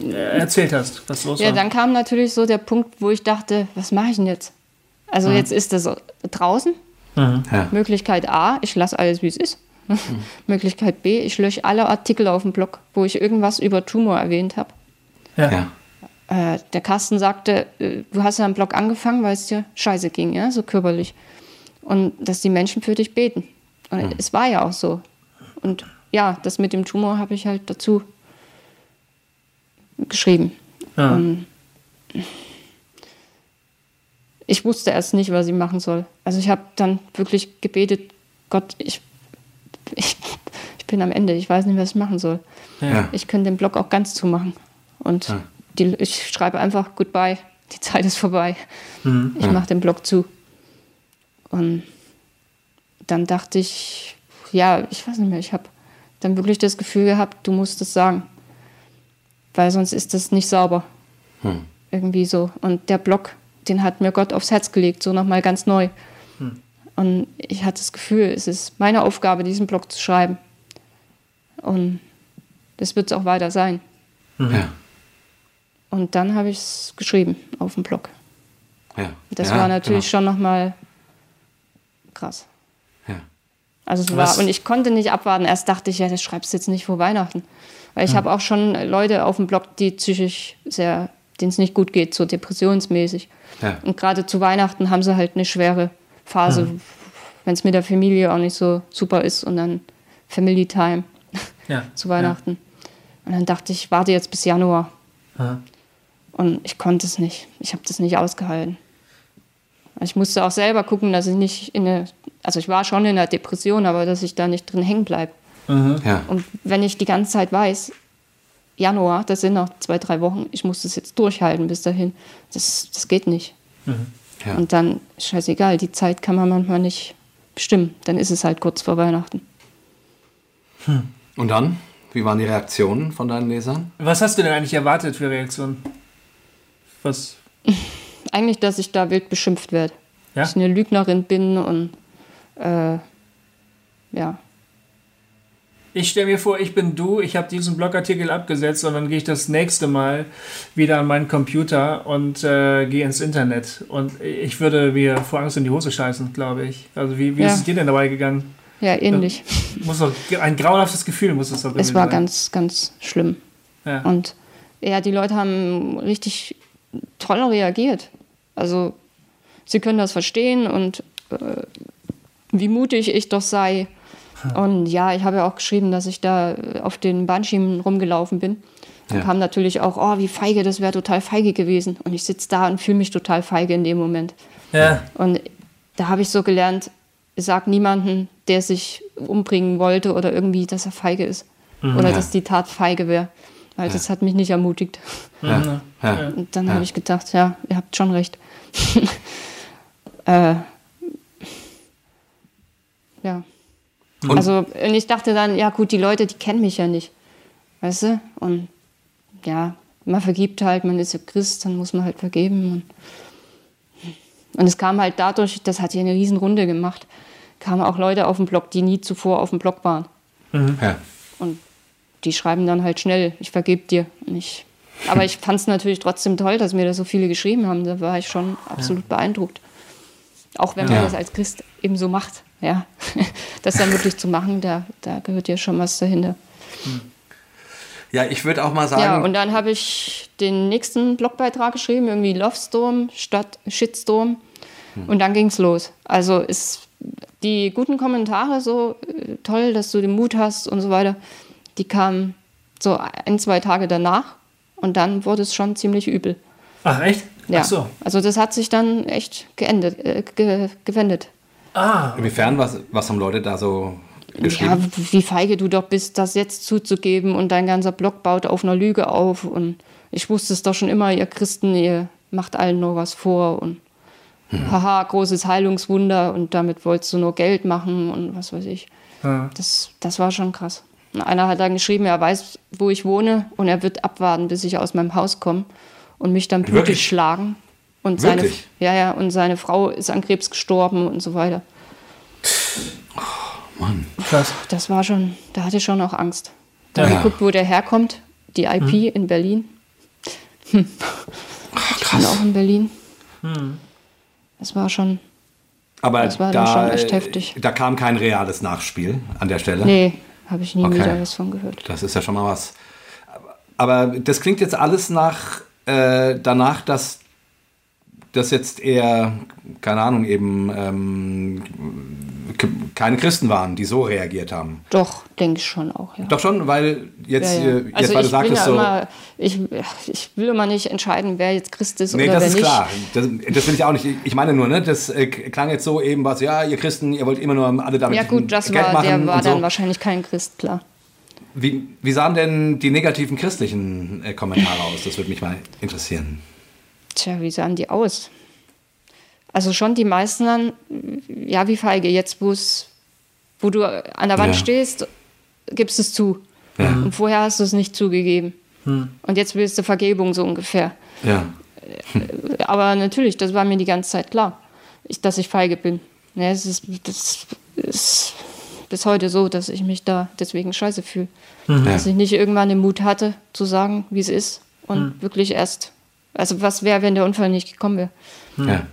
äh, erzählt hast, was los Ja, war? dann kam natürlich so der Punkt, wo ich dachte, was mache ich denn jetzt? Also jetzt ist das draußen. Ja. Möglichkeit A, ich lasse alles, wie es ist. Möglichkeit B, ich lösche alle Artikel auf dem Blog, wo ich irgendwas über Tumor erwähnt habe. Ja. Äh, der Carsten sagte, äh, du hast ja am Blog angefangen, weil es dir scheiße ging, ja, so körperlich. Und dass die Menschen für dich beten. Und es war ja auch so. Und ja, das mit dem Tumor habe ich halt dazu geschrieben. Ja. Und ich wusste erst nicht, was ich machen soll. Also ich habe dann wirklich gebetet, Gott, ich, ich, ich bin am Ende, ich weiß nicht, was ich machen soll. Ja. Ich könnte den Blog auch ganz zumachen. Und Ja. die, ich schreibe einfach Goodbye, die Zeit ist vorbei. Ich mache den Blog zu. Und dann dachte ich, ja, ich weiß nicht mehr, ich habe dann wirklich das Gefühl gehabt, du musst es sagen. Weil sonst ist das nicht sauber. Irgendwie so. Und der Blog, den hat mir Gott aufs Herz gelegt, so nochmal ganz neu. Und ich hatte das Gefühl, es ist meine Aufgabe, diesen Blog zu schreiben. Und das wird es auch weiter sein. Ja. Und dann habe ich es geschrieben auf dem Blog. Ja. Das ja, war natürlich schon nochmal krass. Ja. Also es Was- war, und ich konnte nicht abwarten. Erst dachte ich, ja, das schreibst du jetzt nicht vor Weihnachten. Weil ich habe auch schon Leute auf dem Blog, die psychisch sehr, denen es nicht gut geht, so depressionsmäßig. Ja. Und gerade zu Weihnachten haben sie halt eine schwere Phase, wenn es mit der Familie auch nicht so super ist und dann Family Time Ja. zu Weihnachten. Und dann dachte ich, warte jetzt bis Januar. Ja. Und ich konnte es nicht. Ich habe das nicht ausgehalten. Ich musste auch selber gucken, dass ich nicht in eine, also ich war schon in einer Depression, aber dass ich da nicht drin hängen bleibe. Ja. Und wenn ich die ganze Zeit weiß, Januar, das sind noch zwei, drei Wochen, ich muss das jetzt durchhalten bis dahin, das, das geht nicht. Ja. Und dann, scheißegal, die Zeit kann man manchmal nicht bestimmen. Dann ist es halt kurz vor Weihnachten. Und dann? Wie waren die Reaktionen von deinen Lesern? Was hast du denn eigentlich erwartet für Reaktionen? Was? Eigentlich, dass ich da wild beschimpft werde. Ja? Dass ich eine Lügnerin bin und äh, ja. Ich stelle mir vor, ich bin du, ich habe diesen Blogartikel abgesetzt und dann gehe ich das nächste Mal wieder an meinen Computer und äh, gehe ins Internet. Und ich würde mir vor Angst in die Hose scheißen, glaube ich. Also wie, wie Ja. ist es dir denn dabei gegangen? Ja, ähnlich. Muss doch ein grauenhaftes Gefühl muss es doch Es war sein. ganz, ganz schlimm. Ja. Und ja, die Leute haben richtig toll reagiert. Also sie können das verstehen und äh, wie mutig ich doch sei. Und ja, ich habe ja auch geschrieben, dass ich da äh, auf den Bahnschienen rumgelaufen bin. Dann Ja. kam natürlich auch, oh, wie feige, das wäre total feige gewesen. Und ich sitze da und fühle mich total feige in dem Moment. ja. Und da habe ich so gelernt, sag niemanden, der sich umbringen wollte oder irgendwie, dass er feige ist. Oder Ja. dass die Tat feige wäre. Weil das hat mich nicht ermutigt. Ja. Ja. Und dann Ja. habe ich gedacht, ja, ihr habt schon recht. äh, ja. Und- also, und ich dachte dann, ja gut, die Leute, die kennen mich ja nicht. Weißt du? Und ja, man vergibt halt, man ist ja Christ, dann muss man halt vergeben. Und, und es kam halt dadurch, das hat hier eine riesen Runde gemacht, kamen auch Leute auf den Blog, die nie zuvor auf dem Blog waren. Ja. Und die schreiben dann halt schnell, ich vergebe dir. Und ich, aber ich fand es natürlich trotzdem toll, dass mir da so viele geschrieben haben. Da war ich schon absolut beeindruckt. Auch wenn man Ja. das als Christ eben so macht. Ja. Das dann wirklich zu machen, da, da gehört ja schon was dahinter. ja, ich würde auch mal sagen, Ja, und dann habe ich den nächsten Blogbeitrag geschrieben, irgendwie Love Storm statt Shitstorm. Und dann ging es los. Also ist die guten Kommentare so äh, toll, dass du den Mut hast und so weiter, die kamen so ein, zwei Tage danach und dann wurde es schon ziemlich übel. Ach, echt? Ja. Ach so. Also das hat sich dann echt geendet, äh, ge gewendet. Ah, inwiefern, was, was haben Leute da so Ja, geschrieben? wie feige du doch bist, das jetzt zuzugeben und dein ganzer Blog baut auf einer Lüge auf und ich wusste es doch schon immer, ihr Christen, ihr macht allen nur was vor und haha, großes Heilungswunder und damit wolltest du nur Geld machen und was weiß ich. Ja. Das, das war schon krass. Und einer hat dann geschrieben, er weiß, wo ich wohne und er wird abwarten, bis ich aus meinem Haus komme und mich dann blutig Wirklich? schlagen. Und seine, Wirklich? ja, ja, und seine Frau ist an Krebs gestorben und so weiter. krass. Das war schon, da hatte ich schon auch Angst. Dann Ja. geguckt, wo der herkommt. Die IP in Berlin. Hm. Ich bin auch in Berlin. Das war schon, Aber das war dann da, schon echt heftig. da kam kein reales Nachspiel an der Stelle. nee, habe ich nie Okay. wieder was von gehört. Das ist ja schon mal was. Aber das klingt jetzt alles nach äh, danach, dass das jetzt eher, keine Ahnung, eben ähm, keine Christen waren, die so reagiert haben. Doch, denke ich schon auch, ja. Doch schon, weil jetzt, ja, ja. äh, jetzt Also weil du sagtest ja so. immer, ich, ich will immer nicht entscheiden, wer jetzt Christ ist Nee, oder das wer ist nicht. klar. Das, das will ich auch nicht. Ich meine nur, ne, das äh, klang jetzt so eben was, ja, ihr Christen, ihr wollt immer nur alle damit Ja gut, das Geld war, machen der war so. dann wahrscheinlich kein Christ, klar. Wie, wie sahen denn die negativen christlichen äh, Kommentare aus? Das würde mich mal interessieren. Tja, wie sahen die aus? Also schon die meisten dann, ja, wie feige, jetzt wo es, wo du an der Wand Ja. stehst, gibst es zu. Ja. Und vorher hast du es nicht zugegeben. Und jetzt willst du Vergebung so ungefähr. Ja. Aber natürlich, das war mir die ganze Zeit klar, ich, dass ich feige bin. Ja, es ist, das ist bis heute so, dass ich mich da deswegen scheiße fühle. Ja. Dass ich nicht irgendwann den Mut hatte, zu sagen, wie es ist. Und wirklich erst, also was wäre, wenn der Unfall nicht gekommen wäre? Ja.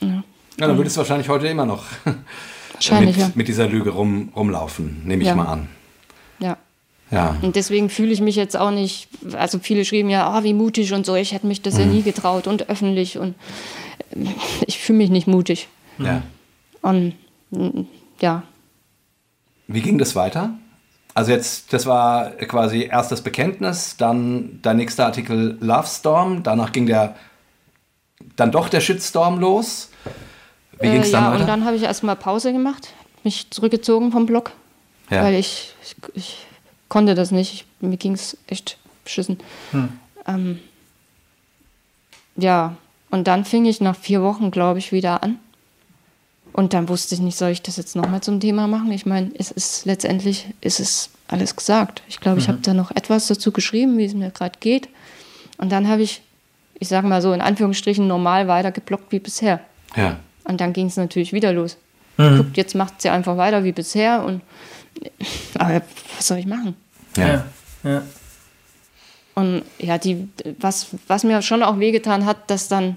ja, dann würdest du wahrscheinlich heute immer noch Wahrscheinlich, mit, ja. mit dieser Lüge rum, rumlaufen, nehme ich Ja. mal an. Ja. Ja. Und deswegen fühle ich mich jetzt auch nicht, also viele schrieben ja, ah, wie mutig und so, ich hätte mich das ja nie getraut und öffentlich und äh, ich fühle mich nicht mutig. ja. Und ja, Wie ging das weiter? Also jetzt, das war quasi erst das Bekenntnis, dann dein nächster Artikel Love Storm, danach ging der dann doch der Shitstorm los. Wie ging es Äh, dann ja, weiter? und dann habe ich erstmal Pause gemacht, mich zurückgezogen vom Blog, Ja. weil ich, ich, ich konnte das nicht. Ich, mir ging es echt beschissen. Hm. Ähm, ja, und dann fing ich nach vier Wochen, glaube ich, wieder an. Und dann wusste ich nicht, soll ich das jetzt nochmal zum Thema machen? Ich meine, es ist letztendlich ist es alles gesagt. Ich glaube, Mhm. ich habe da noch etwas dazu geschrieben, wie es mir gerade geht. Und dann habe ich, ich sage mal so in Anführungsstrichen, normal weiter geblockt wie bisher. ja. Und dann ging es natürlich wieder los. Guckt, jetzt macht sie einfach weiter wie bisher und aber was soll ich machen? Ja. Ja. ja. Und ja, die, was, was mir schon auch wehgetan hat, dass dann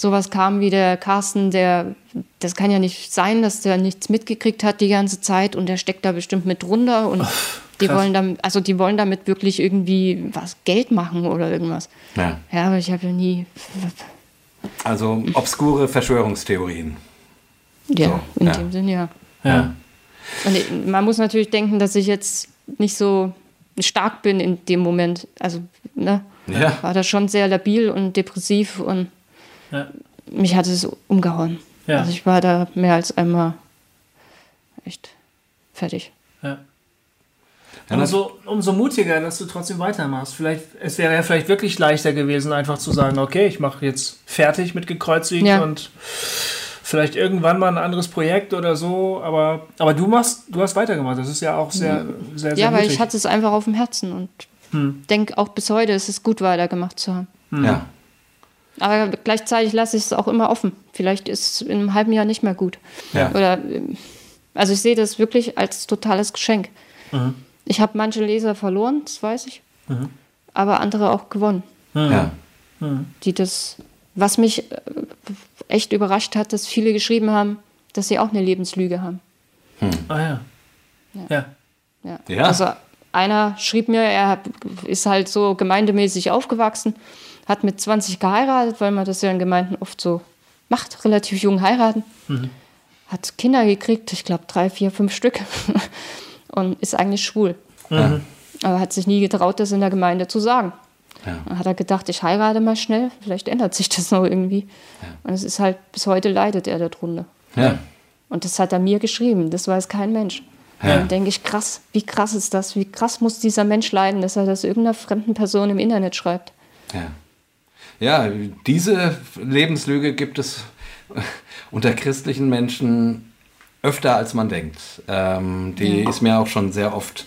sowas kam wie der Carsten, der, das kann ja nicht sein, dass der nichts mitgekriegt hat die ganze Zeit und der steckt da bestimmt mit drunter und die krass. wollen damit, also die wollen damit wirklich irgendwie was Geld machen oder irgendwas. ja. Ja, aber ich habe ja nie, Also obskure Verschwörungstheorien. ja, So, in ja. dem Sinne ja. Ja. Und man muss natürlich denken, dass ich jetzt nicht so stark bin in dem Moment. Also, ne, Ja. war da schon sehr labil und depressiv und Ja. mich hat es umgehauen. Ja. Also ich war da mehr als einmal echt fertig. Ja. Umso, umso mutiger, dass du trotzdem weitermachst. Vielleicht, es wäre ja vielleicht wirklich leichter gewesen, einfach zu sagen, okay, ich mache jetzt fertig mit gekreuzigt Ja. und vielleicht irgendwann mal ein anderes Projekt oder so, aber, aber du machst, du hast weitergemacht. Das ist ja auch sehr, sehr, sehr ja, weil ich hatte es einfach auf dem Herzen und Hm. denke auch bis heute, es ist gut weitergemacht zu haben. Ja. Aber gleichzeitig lasse ich es auch immer offen. Vielleicht ist es in einem halben Jahr nicht mehr gut. Ja. Oder, also ich sehe das wirklich als totales Geschenk. Mhm. Ich habe manche Leser verloren, das weiß ich, aber andere auch gewonnen, Ja. die das, was mich äh, echt überrascht hat, dass viele geschrieben haben, dass sie auch eine Lebenslüge haben. Ah ja. Ja. Ja. Ja. Also einer schrieb mir, er ist halt so gemeindemäßig aufgewachsen, hat mit 20 geheiratet, weil man das ja in Gemeinden oft so macht, relativ jung heiraten. Hat Kinder gekriegt, ich glaube drei, vier, fünf Stück. Und ist eigentlich schwul. Aber hat sich nie getraut, das in der Gemeinde zu sagen. Ja. Dann hat er gedacht, ich heirate mal schnell, vielleicht ändert sich das noch irgendwie. Und es ist halt, bis heute leidet er darunter. Ja. Und das hat er mir geschrieben, das weiß kein Mensch. Ja. Dann denke ich, krass, wie krass ist das? Wie krass muss dieser Mensch leiden, dass er das irgendeiner fremden Person im Internet schreibt? Ja. Ja, diese Lebenslüge gibt es unter christlichen Menschen öfter als man denkt. Ähm, die ist mir auch schon sehr oft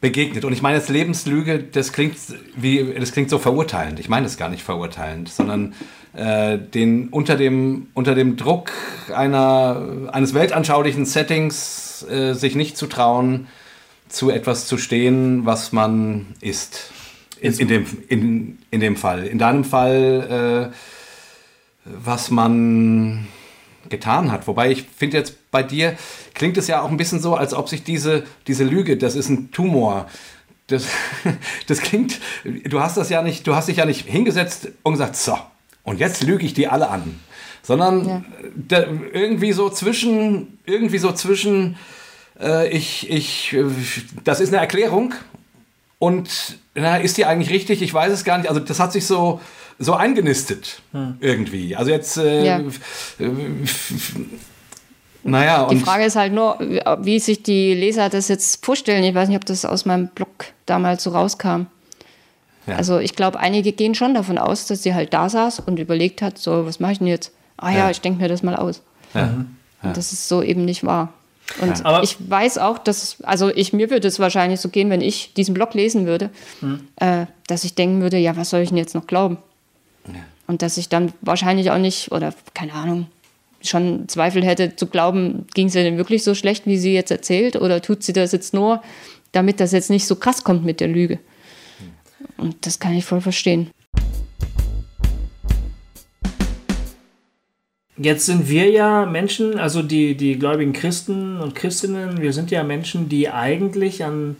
begegnet. Und ich meine, das Lebenslüge, das klingt wie, das klingt so verurteilend. Ich meine es gar nicht verurteilend, sondern äh, den unter dem unter dem Druck einer eines weltanschaulichen Settings äh, sich nicht zu trauen, zu etwas zu stehen, was man ist. In, in, dem, in, in dem Fall. In deinem Fall, äh, was man getan hat. Wobei ich finde jetzt bei dir klingt es ja auch ein bisschen so, als ob sich diese, diese Lüge, das ist ein Tumor. Das, das klingt, du hast das ja nicht, du hast dich ja nicht hingesetzt und gesagt, so, und jetzt lüge ich die alle an. sondern Ja. da, irgendwie so zwischen, irgendwie so zwischen, äh, ich, ich, äh, das ist eine Erklärung und na, ist die eigentlich richtig? Ich weiß es gar nicht. Also das hat sich so, so eingenistet irgendwie. Also jetzt, äh, Ja. äh, naja, Die Frage ist halt nur, wie sich die Leser das jetzt vorstellen. Ich weiß nicht, ob das aus meinem Blog damals so rauskam. Ja. Also ich glaube, einige gehen schon davon aus, dass sie halt da saß und überlegt hat, so, was mache ich denn jetzt? Ah ja, Ja. ich denke mir das mal aus. ja. Und das ist so eben nicht wahr. Und Aber- ich weiß auch, dass, also ich, mir würde es wahrscheinlich so gehen, wenn ich diesen Blog lesen würde, äh, dass ich denken würde, ja, was soll ich denn jetzt noch glauben? Und dass ich dann wahrscheinlich auch nicht, oder keine Ahnung, schon Zweifel hätte zu glauben, ging es ihr denn wirklich so schlecht, wie sie jetzt erzählt, oder tut sie das jetzt nur, damit das jetzt nicht so krass kommt mit der Lüge? Und das kann ich voll verstehen. Jetzt sind wir ja Menschen, also die, die gläubigen Christen und Christinnen, wir sind ja Menschen, die eigentlich an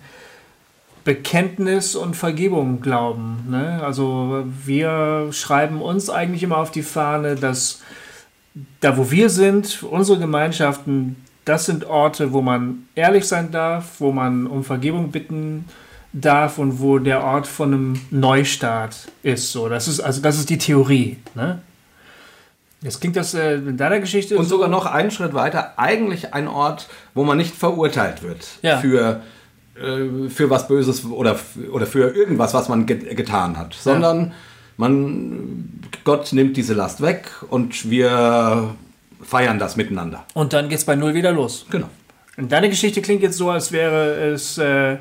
Bekenntnis und Vergebung glauben. Ne? Also wir schreiben uns eigentlich immer auf die Fahne, dass da, wo wir sind, unsere Gemeinschaften, das sind Orte, wo man ehrlich sein darf, wo man um Vergebung bitten darf und wo der Ort von einem Neustart ist. So, das ist also das ist die Theorie. Ne? Jetzt klingt das äh, in deiner Geschichte Und so- sogar noch einen Schritt weiter, eigentlich ein Ort, wo man nicht verurteilt wird Ja. für, äh, für was Böses oder, oder für irgendwas, was man get getan hat, sondern man, Gott nimmt diese Last weg und wir feiern das miteinander. Und dann geht's bei Null wieder los. Genau. Und deine Geschichte klingt jetzt so, als wäre es äh,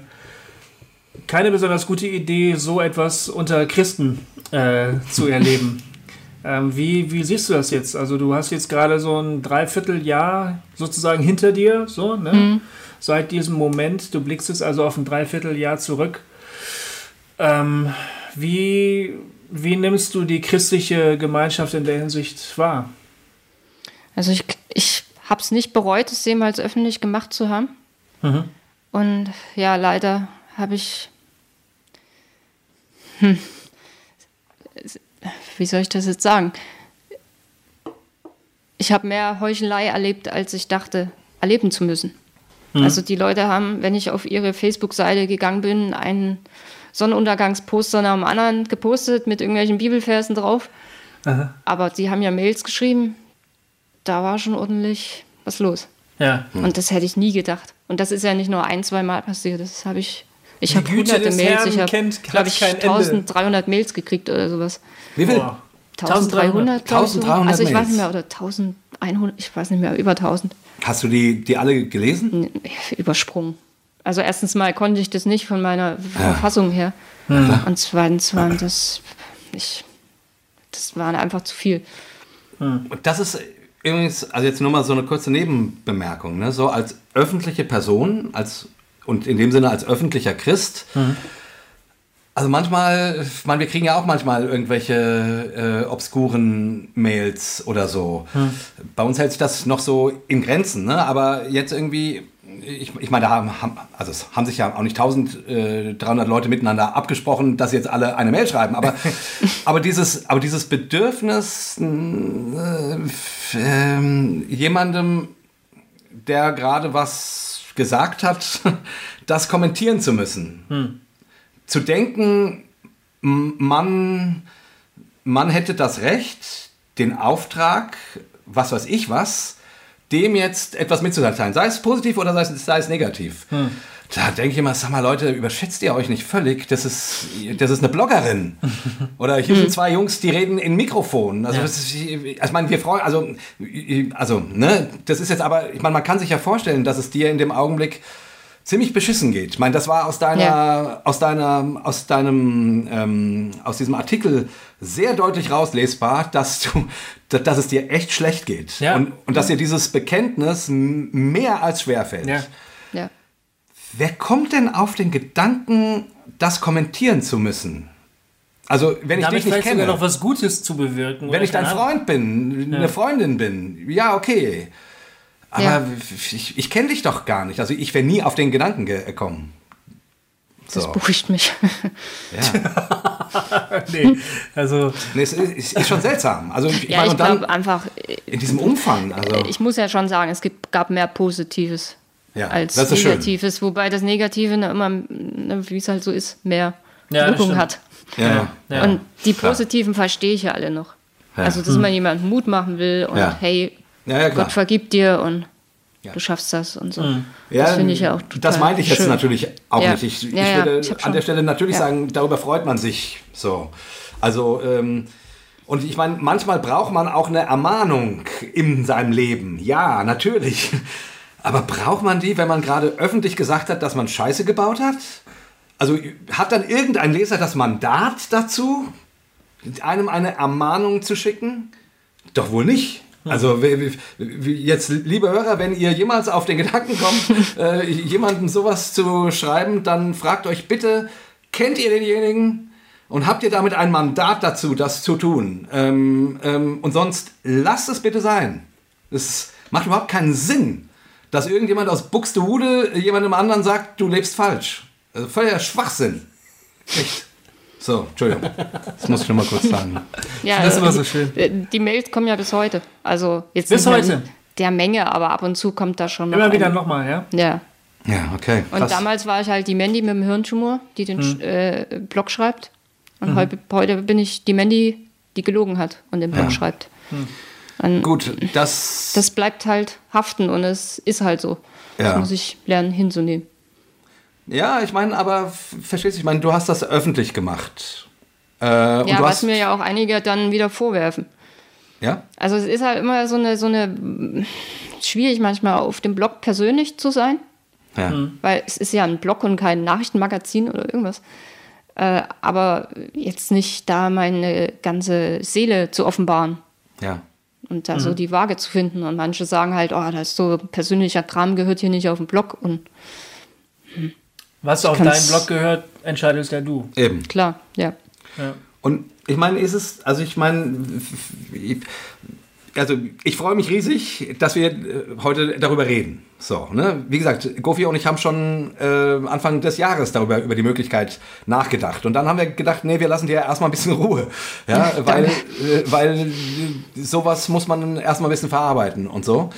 keine besonders gute Idee, so etwas unter Christen äh, zu erleben. ähm, wie, wie siehst du das jetzt? Also du hast jetzt gerade so ein Dreivierteljahr sozusagen hinter dir, so, ne? Seit diesem Moment, du blickst jetzt also auf ein Dreivierteljahr zurück. Ähm, wie, wie nimmst du die christliche Gemeinschaft in der Hinsicht wahr? Also ich, ich habe es nicht bereut, es jemals öffentlich gemacht zu haben. Und ja, leider habe ich. Hm, wie soll ich das jetzt sagen? Ich habe mehr Heuchelei erlebt, als ich dachte, erleben zu müssen. Also die Leute haben, wenn ich auf ihre Facebook-Seite gegangen bin, einen Sonnenuntergangsposter nach dem anderen gepostet mit irgendwelchen Bibelversen drauf. Aber sie haben ja Mails geschrieben, da war schon ordentlich was los. Ja. Und das hätte ich nie gedacht. Und das ist ja nicht nur ein, zwei Mal passiert. Das habe ich. Ich habe hunderte Mails. Ich habe, glaube ich, kein Ende. 1300 Mails gekriegt oder sowas. Wie viel? Boah. 1300, glaub ich so. 1300 Also ich weiß nicht mehr, oder 1100, ich weiß nicht mehr, über 1000 Hast du die, die alle gelesen? übersprungen. Also erstens mal konnte ich das nicht von meiner Verfassung her. Und zweitens waren das, ich, das waren einfach zu viel. Und das ist übrigens, also jetzt nur mal so eine kurze Nebenbemerkung, ne? so als öffentliche Person, als und in dem Sinne als öffentlicher Christ. Also manchmal, ich meine, wir kriegen ja auch manchmal irgendwelche äh, obskuren Mails oder so. Bei uns hält sich das noch so in Grenzen, ne? aber jetzt irgendwie, ich, ich meine, da haben, haben- also es haben sich ja auch nicht 1300 Leute miteinander abgesprochen, dass jetzt alle eine Mail schreiben, aber, aber, dieses, aber dieses Bedürfnis, äh, ähm, jemandem, der gerade was gesagt hat, das kommentieren zu müssen. Zu denken, man, man hätte das Recht, den Auftrag, was weiß ich was, dem jetzt etwas mitzuteilen. Sei es positiv oder sei es, sei es negativ. Da denke ich immer, sag mal Leute, überschätzt ihr euch nicht völlig. Das ist, das ist eine Bloggerin. Oder hier sind zwei Jungs, die reden in Mikrofon. Also, das ist, also ich meine, wir freuen, also, also, ne, das ist jetzt aber, ich meine, man kann sich ja vorstellen, dass es dir in dem Augenblick ziemlich beschissen geht. Ich meine, das war aus deiner, Ja. aus deiner, aus deinem, ähm, aus diesem Artikel sehr deutlich rauslesbar, dass du, dass, es dir echt schlecht geht. Ja. Und, und dass dir dieses Bekenntnis mehr als schwer fällt. Ja. Ja. Wer kommt denn auf den Gedanken, das kommentieren zu müssen? Also, wenn ich Damit dich nicht vielleicht sogar kenne, noch was Gutes zu bewirken. wenn ich dein. Freund bin, eine Freundin bin, ja, okay. Aber Ja. ich, ich kenne dich doch gar nicht. Also, ich wäre nie auf den Gedanken gekommen. Das So. beruhigt mich. Ja. Nee, also Nee, es ist, ist schon seltsam. Also, ich ja, meine, ich glaube einfach, in diesem Umfang. Also, ich muss ja schon sagen, es gibt, gab mehr Positives Ja, als das ist schön. Negatives, wobei das Negative ne, immer, ne, wie es halt so ist, mehr Ja, Wirkung hat. ja, Ja. Und die Klar. Positiven verstehe ich ja alle noch. Ja. Also, dass man jemandem Mut machen will und Ja. hey, Ja, ja, klar. Gott vergibt dir und Ja. du schaffst das und so. Ja, das finde ich ja auch total Das meinte ich jetzt schön. natürlich auch Ja. nicht. Ich, ich würde ich an schon- der Stelle natürlich Ja. sagen, darüber freut man sich so. Also, ähm, und ich meine, manchmal braucht man auch eine Ermahnung in seinem Leben. Ja, natürlich. Aber braucht man die, wenn man gerade öffentlich gesagt hat, dass man Scheiße gebaut hat? Also hat dann irgendein Leser das Mandat dazu, einem eine Ermahnung zu schicken? Doch wohl nicht. Also jetzt, liebe Hörer, wenn ihr jemals auf den Gedanken kommt, äh, jemandem sowas zu schreiben, dann fragt euch bitte, kennt ihr denjenigen und habt ihr damit ein Mandat dazu, das zu tun? Ähm, ähm, und sonst lasst es bitte sein. Es macht überhaupt keinen Sinn, dass irgendjemand aus Buxtehude jemandem anderen sagt, du lebst falsch. Also völliger Schwachsinn. Echt. So, Entschuldigung. Das muss ich noch mal kurz sagen. Ja, Das ist immer die- so schön. äh, Die Mails kommen ja bis heute. Also jetzt Bis nicht mehr heute? Der Menge, aber ab und zu kommt da schon noch Immer wieder nochmal, ja? Ja. Ja, okay. Und krass. damals war ich halt die Mandy mit dem Hirntumor, die den Hm. äh, Blog schreibt. Und heute, heute bin ich die Mandy, die gelogen hat und den Blog Ja. schreibt. Hm. Und Gut, das, das bleibt halt haften und es ist halt so. Ja. Das muss ich lernen hinzunehmen. Ja, ich meine, aber verstehst du, ich meine, du hast das öffentlich gemacht. Äh, und Ja, du was hast, mir ja auch einige dann wieder vorwerfen. ja? Also es ist halt immer so eine, so eine schwierig manchmal auf dem Blog persönlich zu sein, Ja. weil es ist ja ein Blog und kein Nachrichtenmagazin oder irgendwas. Äh, aber jetzt nicht da meine ganze Seele zu offenbaren ja. Und da so die Waage zu finden. Und manche sagen halt, oh, das ist so persönlicher Kram, gehört hier nicht auf den Blog. Und Was auf deinen Blog gehört, entscheidest ja du. Eben. klar, ja. Ja. Und ich meine, ist es, also ich meine, also ich freue mich riesig, dass wir heute darüber reden. So, ne? Wie gesagt, Gofi und ich haben schon äh, Anfang des Jahres darüber über die Möglichkeit nachgedacht. Und dann haben wir gedacht, nee, wir lassen dir erstmal ein bisschen Ruhe. Ja, weil, äh, weil äh, sowas muss man erstmal ein bisschen verarbeiten und so.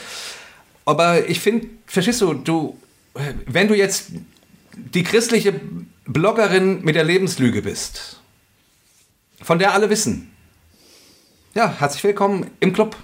Aber ich finde, verstehst du, du, äh, wenn du jetzt die christliche Bloggerin mit der Lebenslüge bist, von der alle wissen. Ja, herzlich willkommen im Club.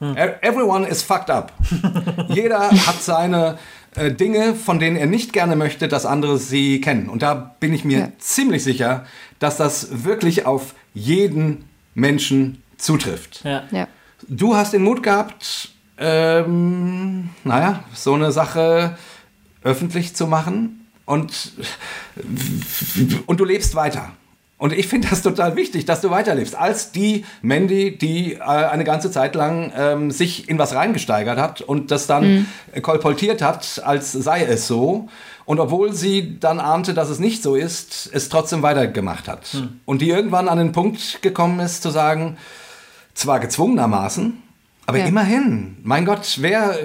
E- Everyone is fucked up. Jeder hat seine äh, Dinge, von denen er nicht gerne möchte, dass andere sie kennen. Und da bin ich mir Ja. ziemlich sicher, dass das wirklich auf jeden Menschen zutrifft. Ja. ja. Du hast den Mut gehabt, ähm, naja, so eine Sache öffentlich zu machen und, und du lebst weiter. Und ich finde das total wichtig, dass du weiterlebst. Als die Mandy, die äh, eine ganze Zeit lang ähm, sich in was reingesteigert hat und das dann äh, kolportiert hat, als sei es so. Und obwohl sie dann ahnte, dass es nicht so ist, es trotzdem weitergemacht hat. Und die irgendwann an den Punkt gekommen ist, zu sagen, zwar gezwungenermaßen, aber Ja. immerhin. Mein Gott, wer.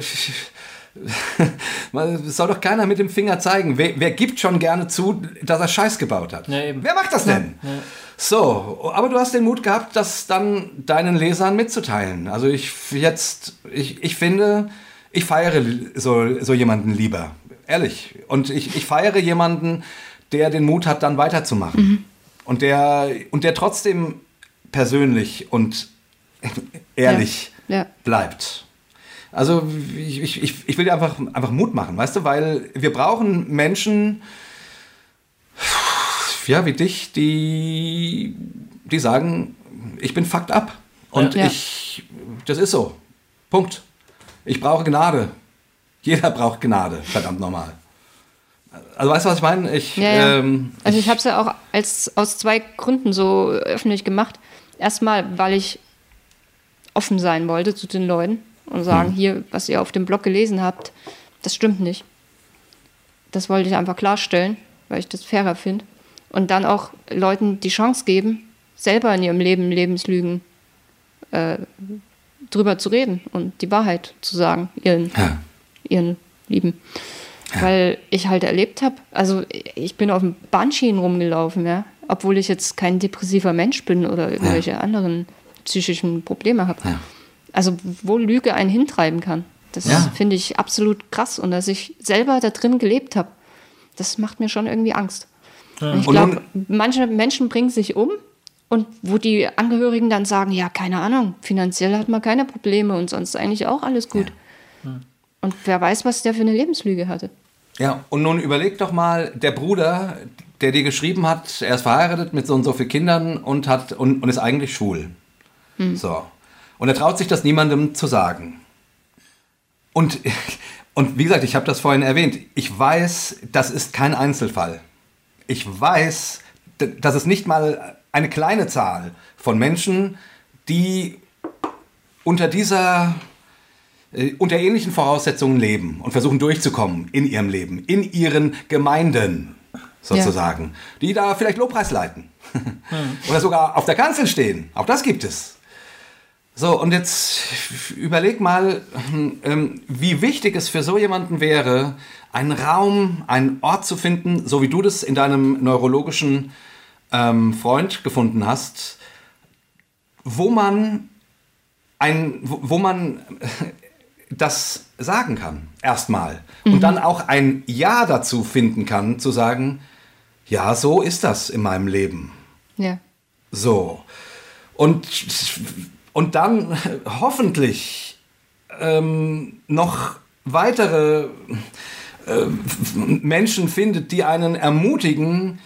Man soll doch keiner mit dem Finger zeigen. Wer, wer gibt schon gerne zu, dass er Scheiß gebaut hat? Ja, eben. wer macht das denn? So, aber du hast den Mut gehabt, das dann deinen Lesern mitzuteilen. Also ich jetzt, ich, ich finde, ich feiere so, so jemanden lieber. Ehrlich. Und ich, ich feiere jemanden, der den Mut hat, dann weiterzumachen. Und, der, und der trotzdem persönlich und ehrlich Ja. Ja. bleibt. Also ich, ich, ich- ich will dir einfach, einfach Mut machen, weißt du, weil wir brauchen Menschen, ja, wie dich, die, die sagen, ich bin fucked up. Und Ja. ich, das ist so. Punkt. Ich brauche Gnade. Jeder braucht Gnade, verdammt normal. Also weißt du, was ich meine? Ich, Ja, ja. Ähm, Also ich habe es ja auch als, aus zwei Gründen so öffentlich gemacht. Erstmal, weil ich offen sein wollte zu den Leuten und sagen, Hm. hier, was ihr auf dem Blog gelesen habt, das stimmt nicht. Das wollte ich einfach klarstellen, weil ich das fairer finde. Und dann auch Leuten die Chance geben, selber in ihrem Leben Lebenslügen äh, drüber zu reden und die Wahrheit zu sagen, ihren ja. ihren Lieben. Weil ich halt erlebt habe, also ich bin auf dem Bahnschienen rumgelaufen, ja, obwohl ich jetzt kein depressiver Mensch bin oder irgendwelche anderen psychischen Probleme habe. Ja. Also wo Lüge einen hintreiben kann. Das Ja. finde ich absolut krass. Und dass ich selber da drin gelebt habe, das macht mir schon irgendwie Angst. Und ich glaube, manche Menschen bringen sich um und wo die Angehörigen dann sagen, ja, keine Ahnung, finanziell hat man keine Probleme und sonst eigentlich auch alles gut. Und wer weiß, was der für eine Lebenslüge hatte. Ja, und nun überleg doch mal, der Bruder, der dir geschrieben hat, er ist verheiratet mit so und so vielen Kindern und, hat, und, und ist eigentlich schwul. So. Und er traut sich das niemandem zu sagen. Und, und wie gesagt, ich habe das vorhin erwähnt, ich weiß, das ist kein Einzelfall. Ich weiß, dass es nicht mal eine kleine Zahl von Menschen, die unter dieser äh, unter ähnlichen Voraussetzungen leben und versuchen durchzukommen in ihrem Leben, in ihren Gemeinden sozusagen, die da vielleicht Lobpreis leiten oder sogar auf der Kanzel stehen. Auch das gibt es. So, und jetzt überleg mal, ähm, wie wichtig es für so jemanden wäre, einen Raum, einen Ort zu finden, so wie du das in deinem neurologischen ähm, Freund gefunden hast, wo man ein, wo, wo man das sagen kann, erstmal. Und dann auch ein Ja dazu finden kann, zu sagen, ja, so ist das in meinem Leben. Ja. So. Und, und dann hoffentlich ähm, noch weitere äh, Menschen findet, die einen ermutigen,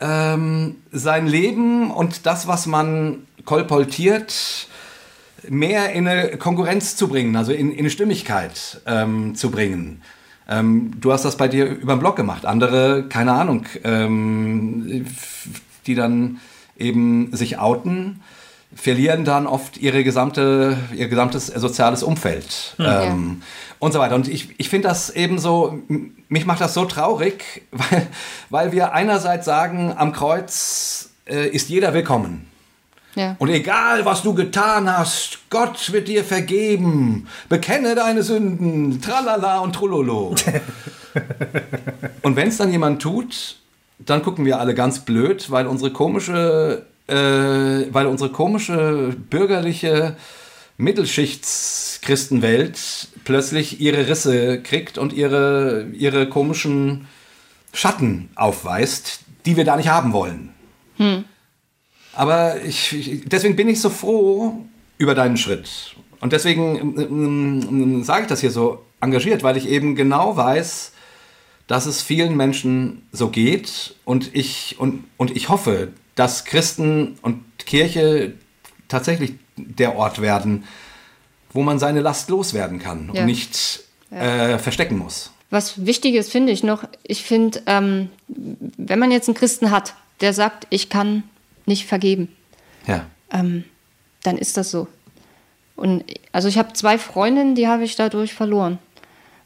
ähm, sein Leben und das, was man kolportiert, mehr in eine Konkurrenz zu bringen, also in, in eine Stimmigkeit ähm, zu bringen. Ähm, du hast das bei dir über den Blog gemacht. Andere, keine Ahnung, ähm, die dann eben sich outen, verlieren dann oft ihre gesamte, ihr gesamtes soziales Umfeld ähm, und so weiter. Und ich, ich finde das eben so, mich macht das so traurig, weil, weil wir einerseits sagen, am Kreuz äh, ist jeder willkommen. Ja. Und egal, was du getan hast, Gott wird dir vergeben. Bekenne deine Sünden. Tralala und Trulolo. und wenn es dann jemand tut, dann gucken wir alle ganz blöd, weil unsere komische, äh, weil unsere komische bürgerliche Mittelschichtschristenwelt plötzlich ihre Risse kriegt und ihre, ihre komischen Schatten aufweist, die wir da nicht haben wollen. Aber ich, deswegen bin ich so froh über deinen Schritt. Und deswegen ähm, ähm, sage ich das hier so engagiert, weil ich eben genau weiß, dass es vielen Menschen so geht. Und ich, und, und ich hoffe, dass Christen und Kirche tatsächlich der Ort werden, wo man seine Last loswerden kann Ja. und nicht äh, verstecken muss. Was wichtig ist, finde ich noch, ich finde, ähm, wenn man jetzt einen Christen hat, der sagt, ich kann nicht vergeben, Ja. ähm, dann ist das so. Und also ich habe zwei Freundinnen, die habe ich dadurch verloren.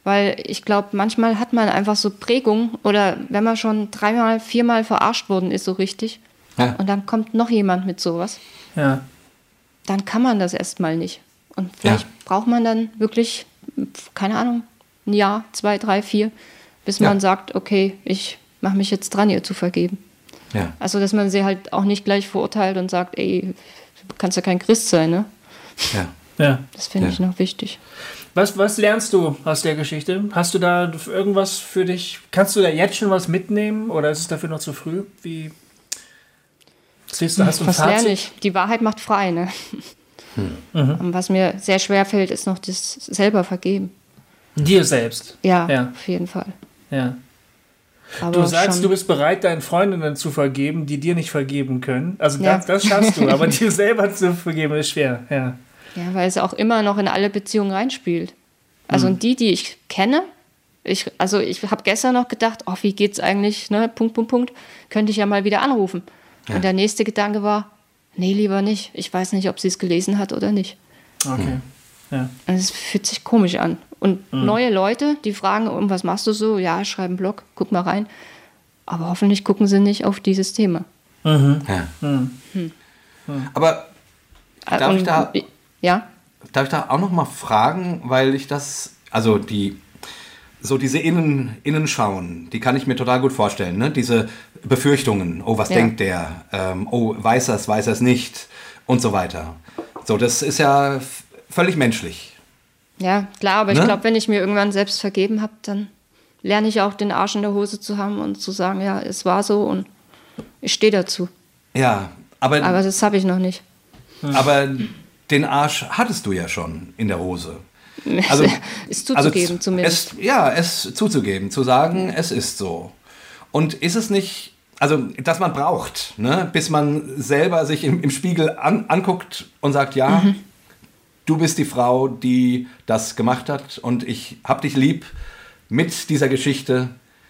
Weil ich glaube, manchmal hat man einfach so Prägung oder wenn man schon dreimal, viermal verarscht worden ist, so richtig, Ja. und dann kommt noch jemand mit sowas, Ja. dann kann man das erstmal nicht. Und vielleicht Ja. braucht man dann wirklich, keine Ahnung, ein Jahr, zwei, drei, vier, bis man sagt, okay, ich mache mich jetzt dran, ihr zu vergeben. Ja. Also, dass man sie halt auch nicht gleich verurteilt und sagt, ey, du kannst ja kein Christ sein, ne? Ja. ja. Das finde Ja. ich noch wichtig. Was, was lernst du aus der Geschichte? Hast du da irgendwas für dich? Kannst du da jetzt schon was mitnehmen oder ist es dafür noch zu früh? Wie siehst du, hast du ein Was lerne Fazit? ich? Die Wahrheit macht frei, ne? Hm. Und was mir sehr schwer fällt, ist noch das selber vergeben. Dir selbst. Ja, Ja. auf jeden Fall. Ja. Aber Du sagst, schon, du bist bereit, deinen Freundinnen zu vergeben, die dir nicht vergeben können. Also Ja. das, das schaffst du, aber dir selber zu vergeben ist schwer. Ja. Ja, weil es auch immer noch in alle Beziehungen reinspielt. Also Hm. und die, die ich kenne, ich, also ich habe gestern noch gedacht, oh, wie geht's eigentlich, ne? Punkt, Punkt, Punkt, könnte ich ja mal wieder anrufen. Und der nächste Gedanke war, nee, lieber nicht. Ich weiß nicht, ob sie es gelesen hat oder nicht. Okay. Ja. Und es fühlt sich komisch an. Und neue Leute, die fragen, um was machst du so? Ja, ich schreibe einen Blog, guck mal rein. Aber hoffentlich gucken sie nicht auf dieses Thema. Ja. Aber Äh, Darf ich da- Ja, Darf ich da auch noch mal fragen, weil ich das, also die, so diese Innen, Innenschauen, die kann ich mir total gut vorstellen, ne? Diese Befürchtungen, oh, was Ja. denkt der, ähm, oh, weiß er es, weiß er es nicht und so weiter. So, das ist ja völlig menschlich. Ja, klar, aber Ne? ich glaube, wenn ich mir irgendwann selbst vergeben habe, dann lerne ich auch den Arsch in der Hose zu haben und zu sagen, ja, es war so und ich stehe dazu. Ja, aber, Aber das habe ich noch nicht. aber den Arsch hattest du ja schon in der Hose. Also, ist zuzugeben z- zumindest. Es, ja, es zuzugeben, zu sagen, es ist so. Und ist es nicht, also, dass man braucht, ne, bis man selber sich im, im Spiegel an, anguckt und sagt, ja, Mhm. du bist die Frau, die das gemacht hat und ich hab dich lieb mit dieser Geschichte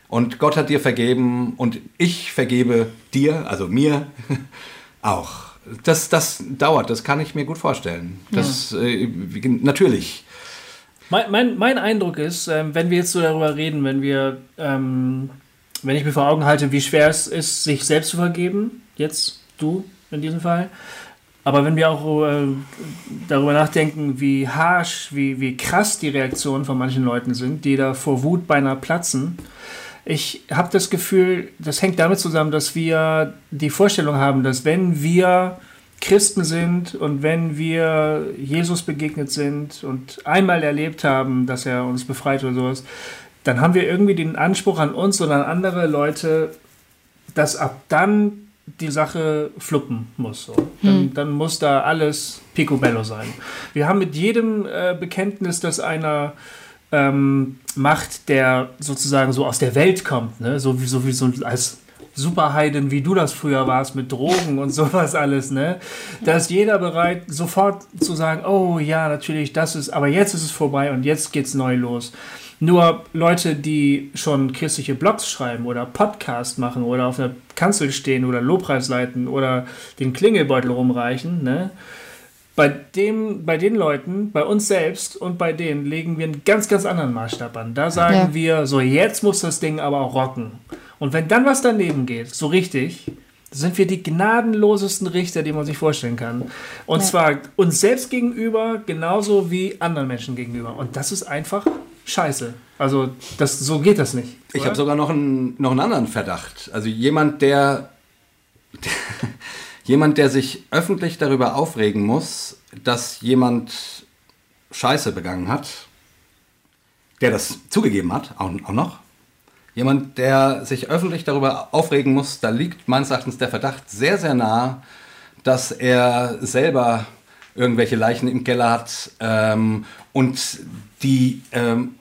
und Gott hat dir vergeben und ich vergebe dir, also mir, auch. Das, das dauert, das kann ich mir gut vorstellen. Das, äh, wie- natürlich. Mein, mein, mein Eindruck ist, ähm, wenn wir jetzt so darüber reden, wenn wir, ähm, wenn ich mir vor Augen halte, wie schwer es ist, sich selbst zu vergeben, jetzt du in diesem Fall, aber wenn wir auch äh, darüber nachdenken, wie harsh, wie, wie krass die Reaktionen von manchen Leuten sind, die da vor Wut beinahe platzen, ich habe das Gefühl, das hängt damit zusammen, dass wir die Vorstellung haben, dass wenn wir Christen sind und wenn wir Jesus begegnet sind und einmal erlebt haben, dass er uns befreit oder sowas, dann haben wir irgendwie den Anspruch an uns und an andere Leute, dass ab dann die Sache fluppen muss. So. Dann, dann muss da alles picobello sein. Wir haben mit jedem äh, Bekenntnis, dass einer ähm, macht, der sozusagen so aus der Welt kommt, ne? so wie so, wie so als Superheiden, wie du das früher warst, mit Drogen und sowas alles, ne? Da ist jeder bereit, sofort zu sagen, oh ja, natürlich, das ist, aber jetzt ist es vorbei und jetzt geht's neu los. Nur Leute, die schon christliche Blogs schreiben oder Podcast machen oder auf einer Kanzel stehen oder Lobpreis leiten oder den Klingelbeutel rumreichen, ne? Bei, dem, bei den Leuten, bei uns selbst und bei denen legen wir einen ganz, ganz anderen Maßstab an. Da sagen Ja. wir, so jetzt muss das Ding aber auch rocken. Und wenn dann was daneben geht, so richtig, sind wir die gnadenlosesten Richter, die man sich vorstellen kann. Und Ja. zwar uns selbst gegenüber, genauso wie anderen Menschen gegenüber. Und das ist einfach scheiße. Also das, so geht das nicht. Ich oder? habe sogar noch einen, noch einen anderen Verdacht. Also jemand, der, jemand, der sich öffentlich darüber aufregen muss, dass jemand Scheiße begangen hat, der das zugegeben hat, auch, auch noch. Jemand, der sich öffentlich darüber aufregen muss, da liegt meines Erachtens der Verdacht sehr, sehr nah, dass er selber irgendwelche Leichen im Keller hat ähm, und die ähm,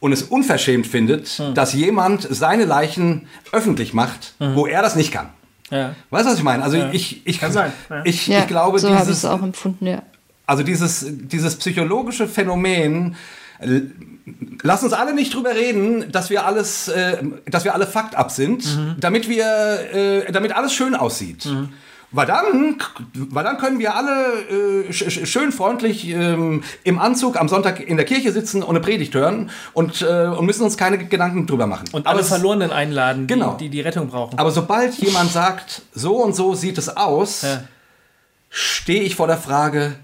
und es unverschämt findet, Hm. dass jemand seine Leichen öffentlich macht, wo er das nicht kann. Ja. Weißt du, was ich meine? Also Ja. ich, ich, Kann sein, ja. ich, Ja, ich glaube, so habe ich dieses, es auch empfunden, ja. also dieses, dieses psychologische Phänomen, l- lass uns alle nicht drüber reden, dass wir alles, äh, dass wir alle fucked up sind, Mhm. damit wir, äh, damit alles schön aussieht. Weil dann, weil dann können wir alle äh, sch sch- schön freundlich ähm, im Anzug am Sonntag in der Kirche sitzen und eine Predigt hören und, äh, und müssen uns keine Gedanken drüber machen. Und alle es- Verlorenen einladen, die, Genau. die die Rettung brauchen. aber sobald jemand sagt, so und so sieht es aus, Ja. stehe ich vor der Frage,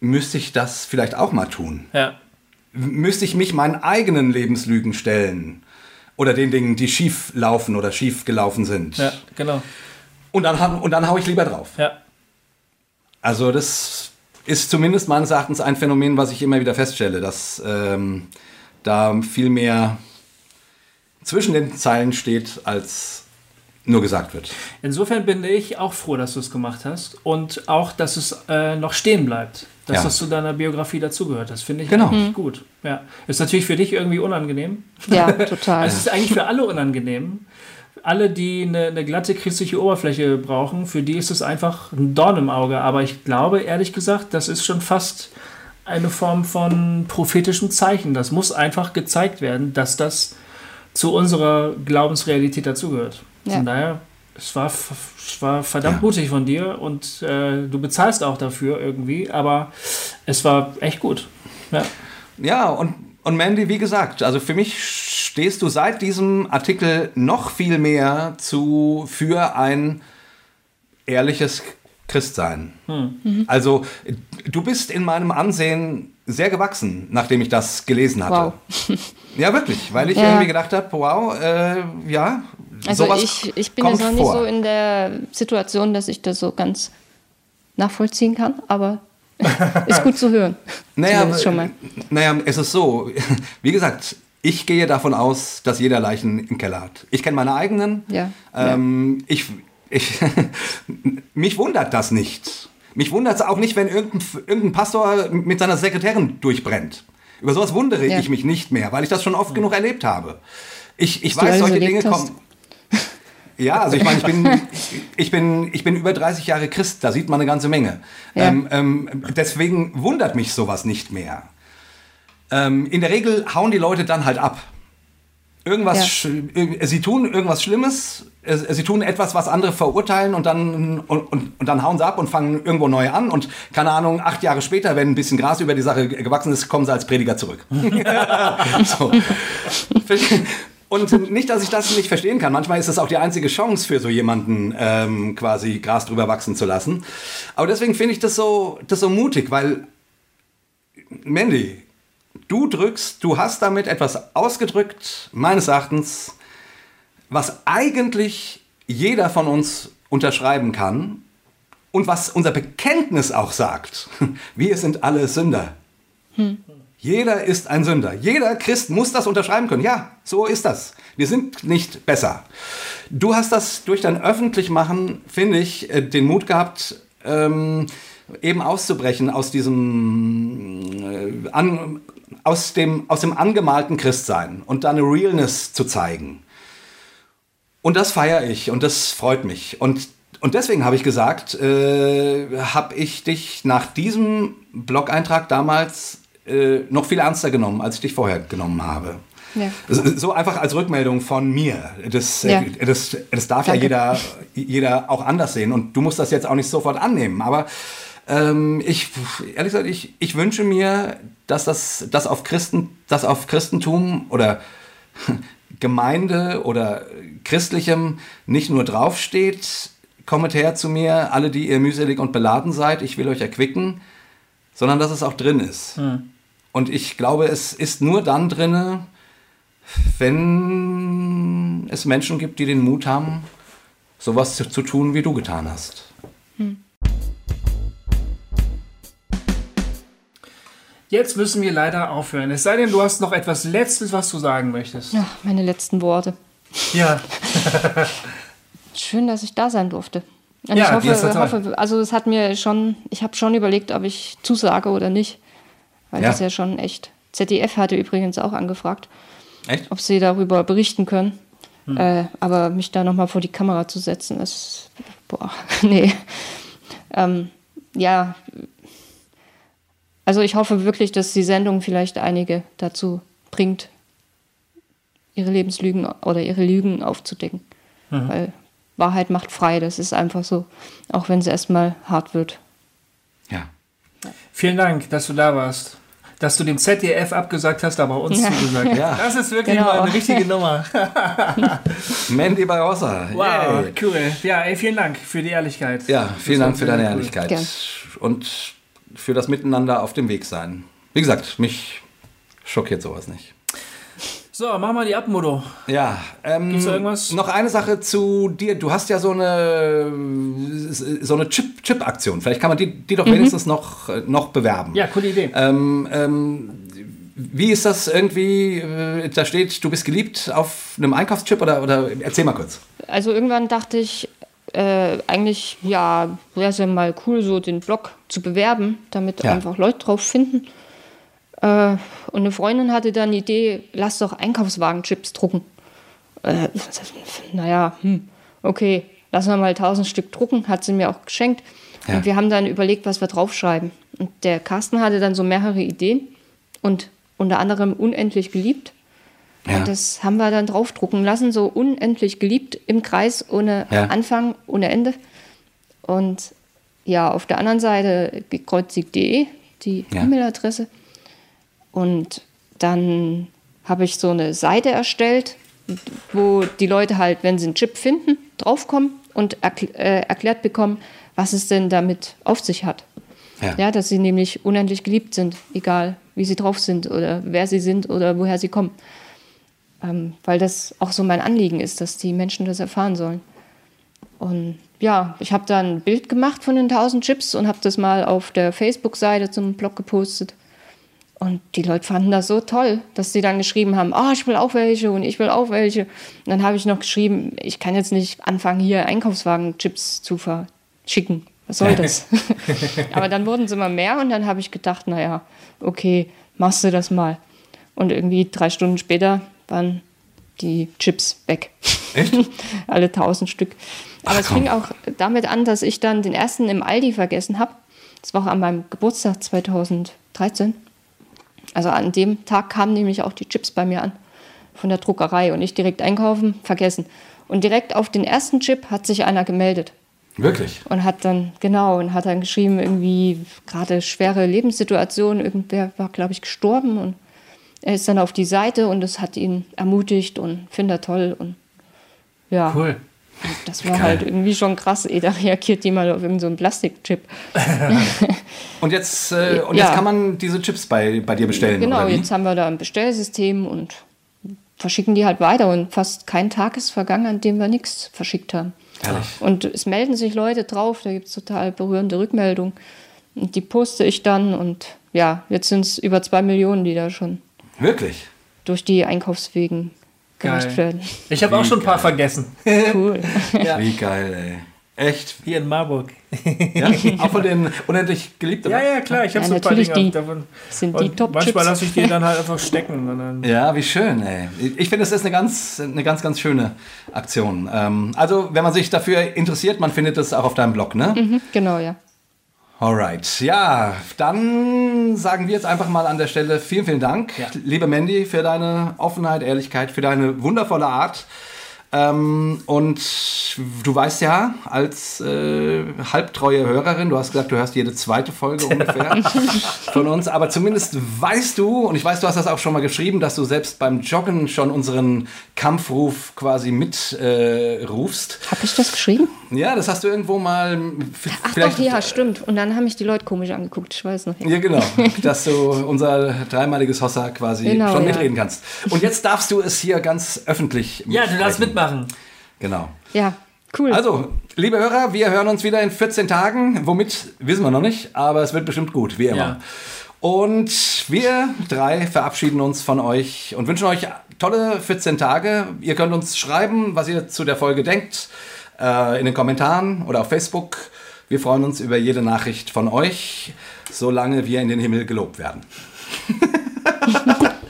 müsste ich das vielleicht auch mal tun? ja. Müsste ich mich meinen eigenen Lebenslügen stellen? Oder den Dingen, die schief laufen oder schief gelaufen sind? ja, genau. Und, dann, hau- und dann hau ich lieber drauf. Ja. Also das ist zumindest meines Erachtens ein Phänomen, was ich immer wieder feststelle, dass ähm, da viel mehr zwischen den Zeilen steht, als nur gesagt wird. Insofern bin ich auch froh, dass du es gemacht hast und auch, dass es äh, noch stehen bleibt. Dass Ja. das zu deiner Biografie dazugehört. Das finde ich Genau. eigentlich gut. Ja. Ist natürlich für dich irgendwie unangenehm. Ja, total. Also es ist eigentlich für alle unangenehm. Alle, die eine, eine glatte christliche Oberfläche brauchen, für die ist es einfach ein Dorn im Auge. Aber ich glaube, ehrlich gesagt, das ist schon fast eine Form von prophetischem Zeichen. Das muss einfach gezeigt werden, dass das zu unserer Glaubensrealität dazugehört. Ja. Von daher, es war, es war verdammt Ja. mutig von dir und äh, du bezahlst auch dafür irgendwie, aber es war echt gut. Ja. Ja, und, und Mandy, wie gesagt, also für mich stehst du seit diesem Artikel noch viel mehr zu für ein ehrliches Christsein. Also du bist in meinem Ansehen sehr gewachsen, nachdem ich das gelesen hatte. Wow. Ja, wirklich, weil ich Ja. irgendwie gedacht habe, wow, äh, ja, Also sowas ich, ich bin kommt jetzt noch nicht vor. so in der Situation, dass ich das so ganz nachvollziehen kann, aber ist gut zu hören. Naja, naja, es ist so. Wie gesagt, ich gehe davon aus, dass jeder Leichen im Keller hat. Ich kenne meine eigenen. Ja, Ähm, Ich, ich, mich wundert das nicht. Mich wundert es auch nicht, wenn irgendein, irgendein Pastor mit seiner Sekretärin durchbrennt. Über sowas wundere Ja. ich mich nicht mehr, weil ich das schon oft genug erlebt habe. Ich, ich weiß, solche Dinge hast. kommen. Ja, also ich meine, ich bin, ich, bin, ich bin über 30 Jahre Christ, da sieht man eine ganze Menge. Ja. Ähm, ähm, deswegen wundert mich sowas nicht mehr. Ähm, in der Regel hauen die Leute dann halt ab. Irgendwas, Ja. sie tun irgendwas Schlimmes, sie tun etwas, was andere verurteilen und dann, und, und, und dann hauen sie ab und fangen irgendwo neu an und keine Ahnung, acht Jahre später, wenn ein bisschen Gras über die Sache gewachsen ist, kommen sie als Prediger zurück. so. Und nicht, dass ich das nicht verstehen kann. Manchmal ist es auch die einzige Chance für so jemanden, ähm, quasi Gras drüber wachsen zu lassen. Aber deswegen finde ich das so, das so mutig, weil, Mandy, du drückst, du hast damit etwas ausgedrückt, meines Erachtens, was eigentlich jeder von uns unterschreiben kann und was unser Bekenntnis auch sagt. Wir sind alle Sünder. Jeder ist ein Sünder. Jeder Christ muss das unterschreiben können. Ja, so ist das. Wir sind nicht besser. Du hast das durch dein Öffentlichmachen, finde ich, äh, den Mut gehabt, ähm, eben auszubrechen aus diesem, äh, an, aus dem, aus dem angemalten Christsein und da eine Realness zu zeigen. Und das feiere ich und das freut mich. Und, und deswegen habe ich gesagt, äh, habe ich dich nach diesem Blog-Eintrag damals äh, noch viel ernster genommen, als ich dich vorher genommen habe. Ja. So- einfach als Rückmeldung von mir. Das, äh, Ja. das, das darf ja Danke. jeder, jeder auch anders sehen. Und du musst das jetzt auch nicht sofort annehmen. Aber ähm, ich, ehrlich gesagt, ich, ich wünsche mir, dass das dass auf, Christen, dass auf Christentum oder Gemeinde oder Christlichem nicht nur draufsteht, kommet her zu mir, alle, die ihr mühselig und beladen seid, ich will euch erquicken, sondern dass es auch drin ist. Und ich glaube, es ist nur dann drinne, wenn es Menschen gibt, die den Mut haben, sowas zu, zu tun, wie du getan hast. Jetzt müssen wir leider aufhören. Es sei denn, du hast noch etwas Letztes, was du sagen möchtest. Ja, meine letzten Worte. Ja. Schön, dass ich da sein durfte. Und Ja, ich hoffe, hoffe, also es hat mir schon, ich habe schon überlegt, ob ich zusage oder nicht. Weil Ja. das ja schon echt. ZDF hatte übrigens auch angefragt, Echt? ob sie darüber berichten können. Hm. Äh, aber mich da nochmal vor die Kamera zu setzen, ist. Boah, nee. Ähm, ja. Also ich hoffe wirklich, dass die Sendung vielleicht einige dazu bringt, ihre Lebenslügen oder ihre Lügen aufzudecken. Mhm. Weil Wahrheit macht frei, das ist einfach so. Auch wenn es erstmal hart wird. Ja. Vielen Dank, dass du da warst. Dass du dem ZDF abgesagt hast, aber uns Ja. zugesagt. Ja. Das ist wirklich Genau. mal eine richtige Nummer. Mandy Barrosa. Wow, Yay. cool. Ja, ey, vielen Dank für die Ehrlichkeit. Ja, vielen Das Dank für deine cool. Ehrlichkeit. Gern. Und für das Miteinander auf dem Weg sein. Wie gesagt, mich schockiert sowas nicht. So, mach mal die Abmodo. Ja, ähm, Gibt's da irgendwas? noch eine Sache zu dir. Du hast ja so eine, so eine Chip- Chip-Aktion. Vielleicht kann man die, die doch wenigstens noch, noch bewerben. Ja, coole Idee. Ähm, ähm, wie ist das irgendwie? äh, Da steht, du bist geliebt auf einem Einkaufschip oder, oder erzähl mal kurz. Also irgendwann dachte ich, äh, eigentlich, ja, wäre es ja mal cool, so den Blog zu bewerben, damit Ja. einfach Leute drauf finden. Äh, und eine Freundin hatte dann die Idee, lass doch Einkaufswagenchips drucken. Äh, naja, hm, okay, lassen wir mal tausend Stück drucken, hat sie mir auch geschenkt. Ja. Und wir haben dann überlegt, was wir draufschreiben. Und der Carsten hatte dann so mehrere Ideen und unter anderem unendlich geliebt. Ja. Und das haben wir dann draufdrucken lassen, so unendlich geliebt im Kreis, ohne Ja. Anfang, ohne Ende. Und ja, auf der anderen Seite gekreuzigt.de, die Ja. Und dann habe ich so eine Seite erstellt, wo die Leute halt, wenn sie einen Chip finden, draufkommen und erkl äh, erklärt bekommen, was es denn damit auf sich hat. Ja. Ja, dass sie nämlich unendlich geliebt sind, egal wie sie drauf sind oder wer sie sind oder woher sie kommen. Ähm, weil das auch so mein Anliegen ist, dass die Menschen das erfahren sollen. Und ja, ich habe da ein Bild gemacht von den 1000 Chips und habe das mal auf der Facebook-Seite zum Blog gepostet. Und die Leute fanden das so toll, dass sie dann geschrieben haben, ah, ich will auch welche und ich will auch welche. Und dann habe ich noch geschrieben, ich kann jetzt nicht anfangen, hier Einkaufswagen-Chips zu verschicken. Was soll das? Aber dann wurden es immer mehr und dann habe ich gedacht, naja, okay, machst du das mal. Und irgendwie drei Stunden später waren die Chips weg. Echt? Alle tausend Stück. Aber Ach, es fing auch damit an, dass ich dann den ersten im Aldi vergessen habe. Das war auch an meinem Geburtstag 2013. Also an dem Tag kamen nämlich auch die Chips bei mir an von der Druckerei und ich direkt einkaufen, vergessen. Und direkt auf den ersten Chip hat sich einer gemeldet Wirklich? und hat dann, genau, und hat dann geschrieben, irgendwie gerade schwere Lebenssituation, irgendwer war, glaube ich, gestorben und er ist dann auf die Seite und es hat ihn ermutigt und findet er toll und ja, Cool. Das war Geil. halt irgendwie schon krass, da reagiert jemand auf irgendeinen so einen Plastikchip. Und jetzt, äh, und Ja. jetzt kann man diese Chips bei, bei dir bestellen, Genau, jetzt haben wir da ein Bestellsystem und verschicken die halt weiter und fast kein Tag ist vergangen, an dem wir nichts verschickt haben. Herrlich. Und es melden sich Leute drauf, da gibt es total berührende Rückmeldungen. Und die poste ich dann und ja, jetzt sind es über zwei Millionen, die da schon Wirklich? durch die Einkaufswegen Geil. werden. Ich habe auch schon ein paar geil. vergessen. Cool. Ja. Wie geil, ey. Echt? Hier in Marburg. Ja? Auch von den unendlich geliebten? Ja, ja, klar. Ich habe Ja, so ein paar Dinge die davon. sind die Und Top-Chips. Manchmal lasse ich die dann halt einfach stecken. Und dann Ja, wie schön, ey. Ich finde, es ist eine ganz, eine ganz, ganz schöne Aktion. Ähm, also, wenn man sich dafür interessiert, man findet es auch auf deinem Blog, ne? Mhm, genau, ja. Alright, ja, dann sagen wir jetzt einfach mal an der Stelle vielen, vielen Dank, Ja. liebe Mandy, für deine Offenheit, Ehrlichkeit, für deine wundervolle Art. Ähm, und du weißt ja, als äh, halbtreue Hörerin, du hast gesagt, du hörst jede zweite Folge ungefähr von uns, aber zumindest weißt du, und ich weiß, du hast das auch schon mal geschrieben, dass du selbst beim Joggen schon unseren Kampfruf quasi mitrufst. Äh, rufst. Habe ich das geschrieben? Ja, das hast du irgendwo mal. Ach doch, ja, stimmt. Und dann haben mich die Leute komisch angeguckt, ich weiß noch. Ja, genau. Dass du unser dreimaliges Hossa quasi Genau, schon ja. mitreden kannst. Und jetzt darfst du es hier ganz öffentlich ja, du darfst mitmachen. Genau. Ja, cool. Also, liebe Hörer, wir hören uns wieder in 14 Tagen. Womit, wissen wir noch nicht, aber es wird bestimmt gut, wie immer. Ja. Und wir drei verabschieden uns von euch und wünschen euch tolle 14 Tage. Ihr könnt uns schreiben, was ihr zu der Folge denkt, äh, in den Kommentaren oder auf Facebook. Wir freuen uns über jede Nachricht von euch, solange wir in den Himmel gelobt werden.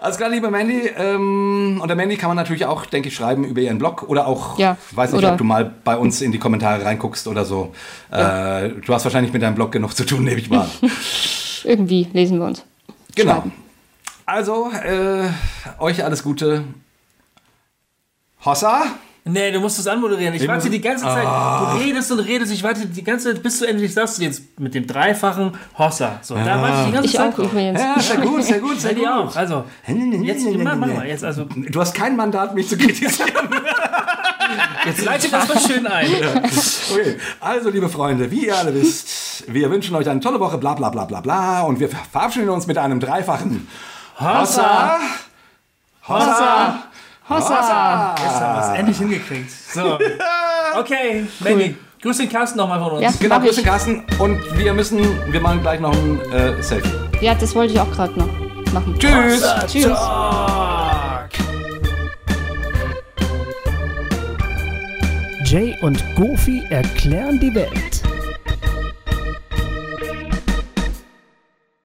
Alles klar, liebe Mandy. Ähm, unter Mandy kann man natürlich auch, denke ich, schreiben über ihren Blog oder auch, Ja, weiß nicht, ob du mal bei uns in die Kommentare reinguckst oder so. Äh, du hast wahrscheinlich mit deinem Blog genug zu tun, nehme ich mal. an. Irgendwie lesen wir uns. genau. Schreiben. Also, äh, euch alles Gute. Hossa? Nee, du musst es anmoderieren. Ich Ich warte die ganze Zeit. Du redest und redest. Ich warte die ganze Zeit, bis du endlich sagst, jetzt mit dem dreifachen Hossa. So, da warte ich die ganze Ich Zeit auch übrigens. Ja, sehr gut, sehr gut, sehr gut. auch. Also, jetzt, mach, mach mal. Jetzt, also, Du hast kein Mandat, mich zu kritisieren. jetzt leite das mal schön ein. Okay, also liebe Freunde, wie ihr alle wisst, wir wünschen euch eine tolle Woche, bla bla bla bla bla. Und wir verabschieden uns mit einem dreifachen Hossa! Hossa! Hossa! Jetzt haben wir es endlich hingekriegt. So. Okay, Mandy, grüß den Carsten nochmal von uns. Ja, Genau, Grüße ich. Carsten. Und wir müssen, wir machen gleich noch ein äh, Selfie. Ja, das wollte ich auch gerade noch machen. Tschüss! Tschüss. Talk. Jay und Goofy erklären die Welt.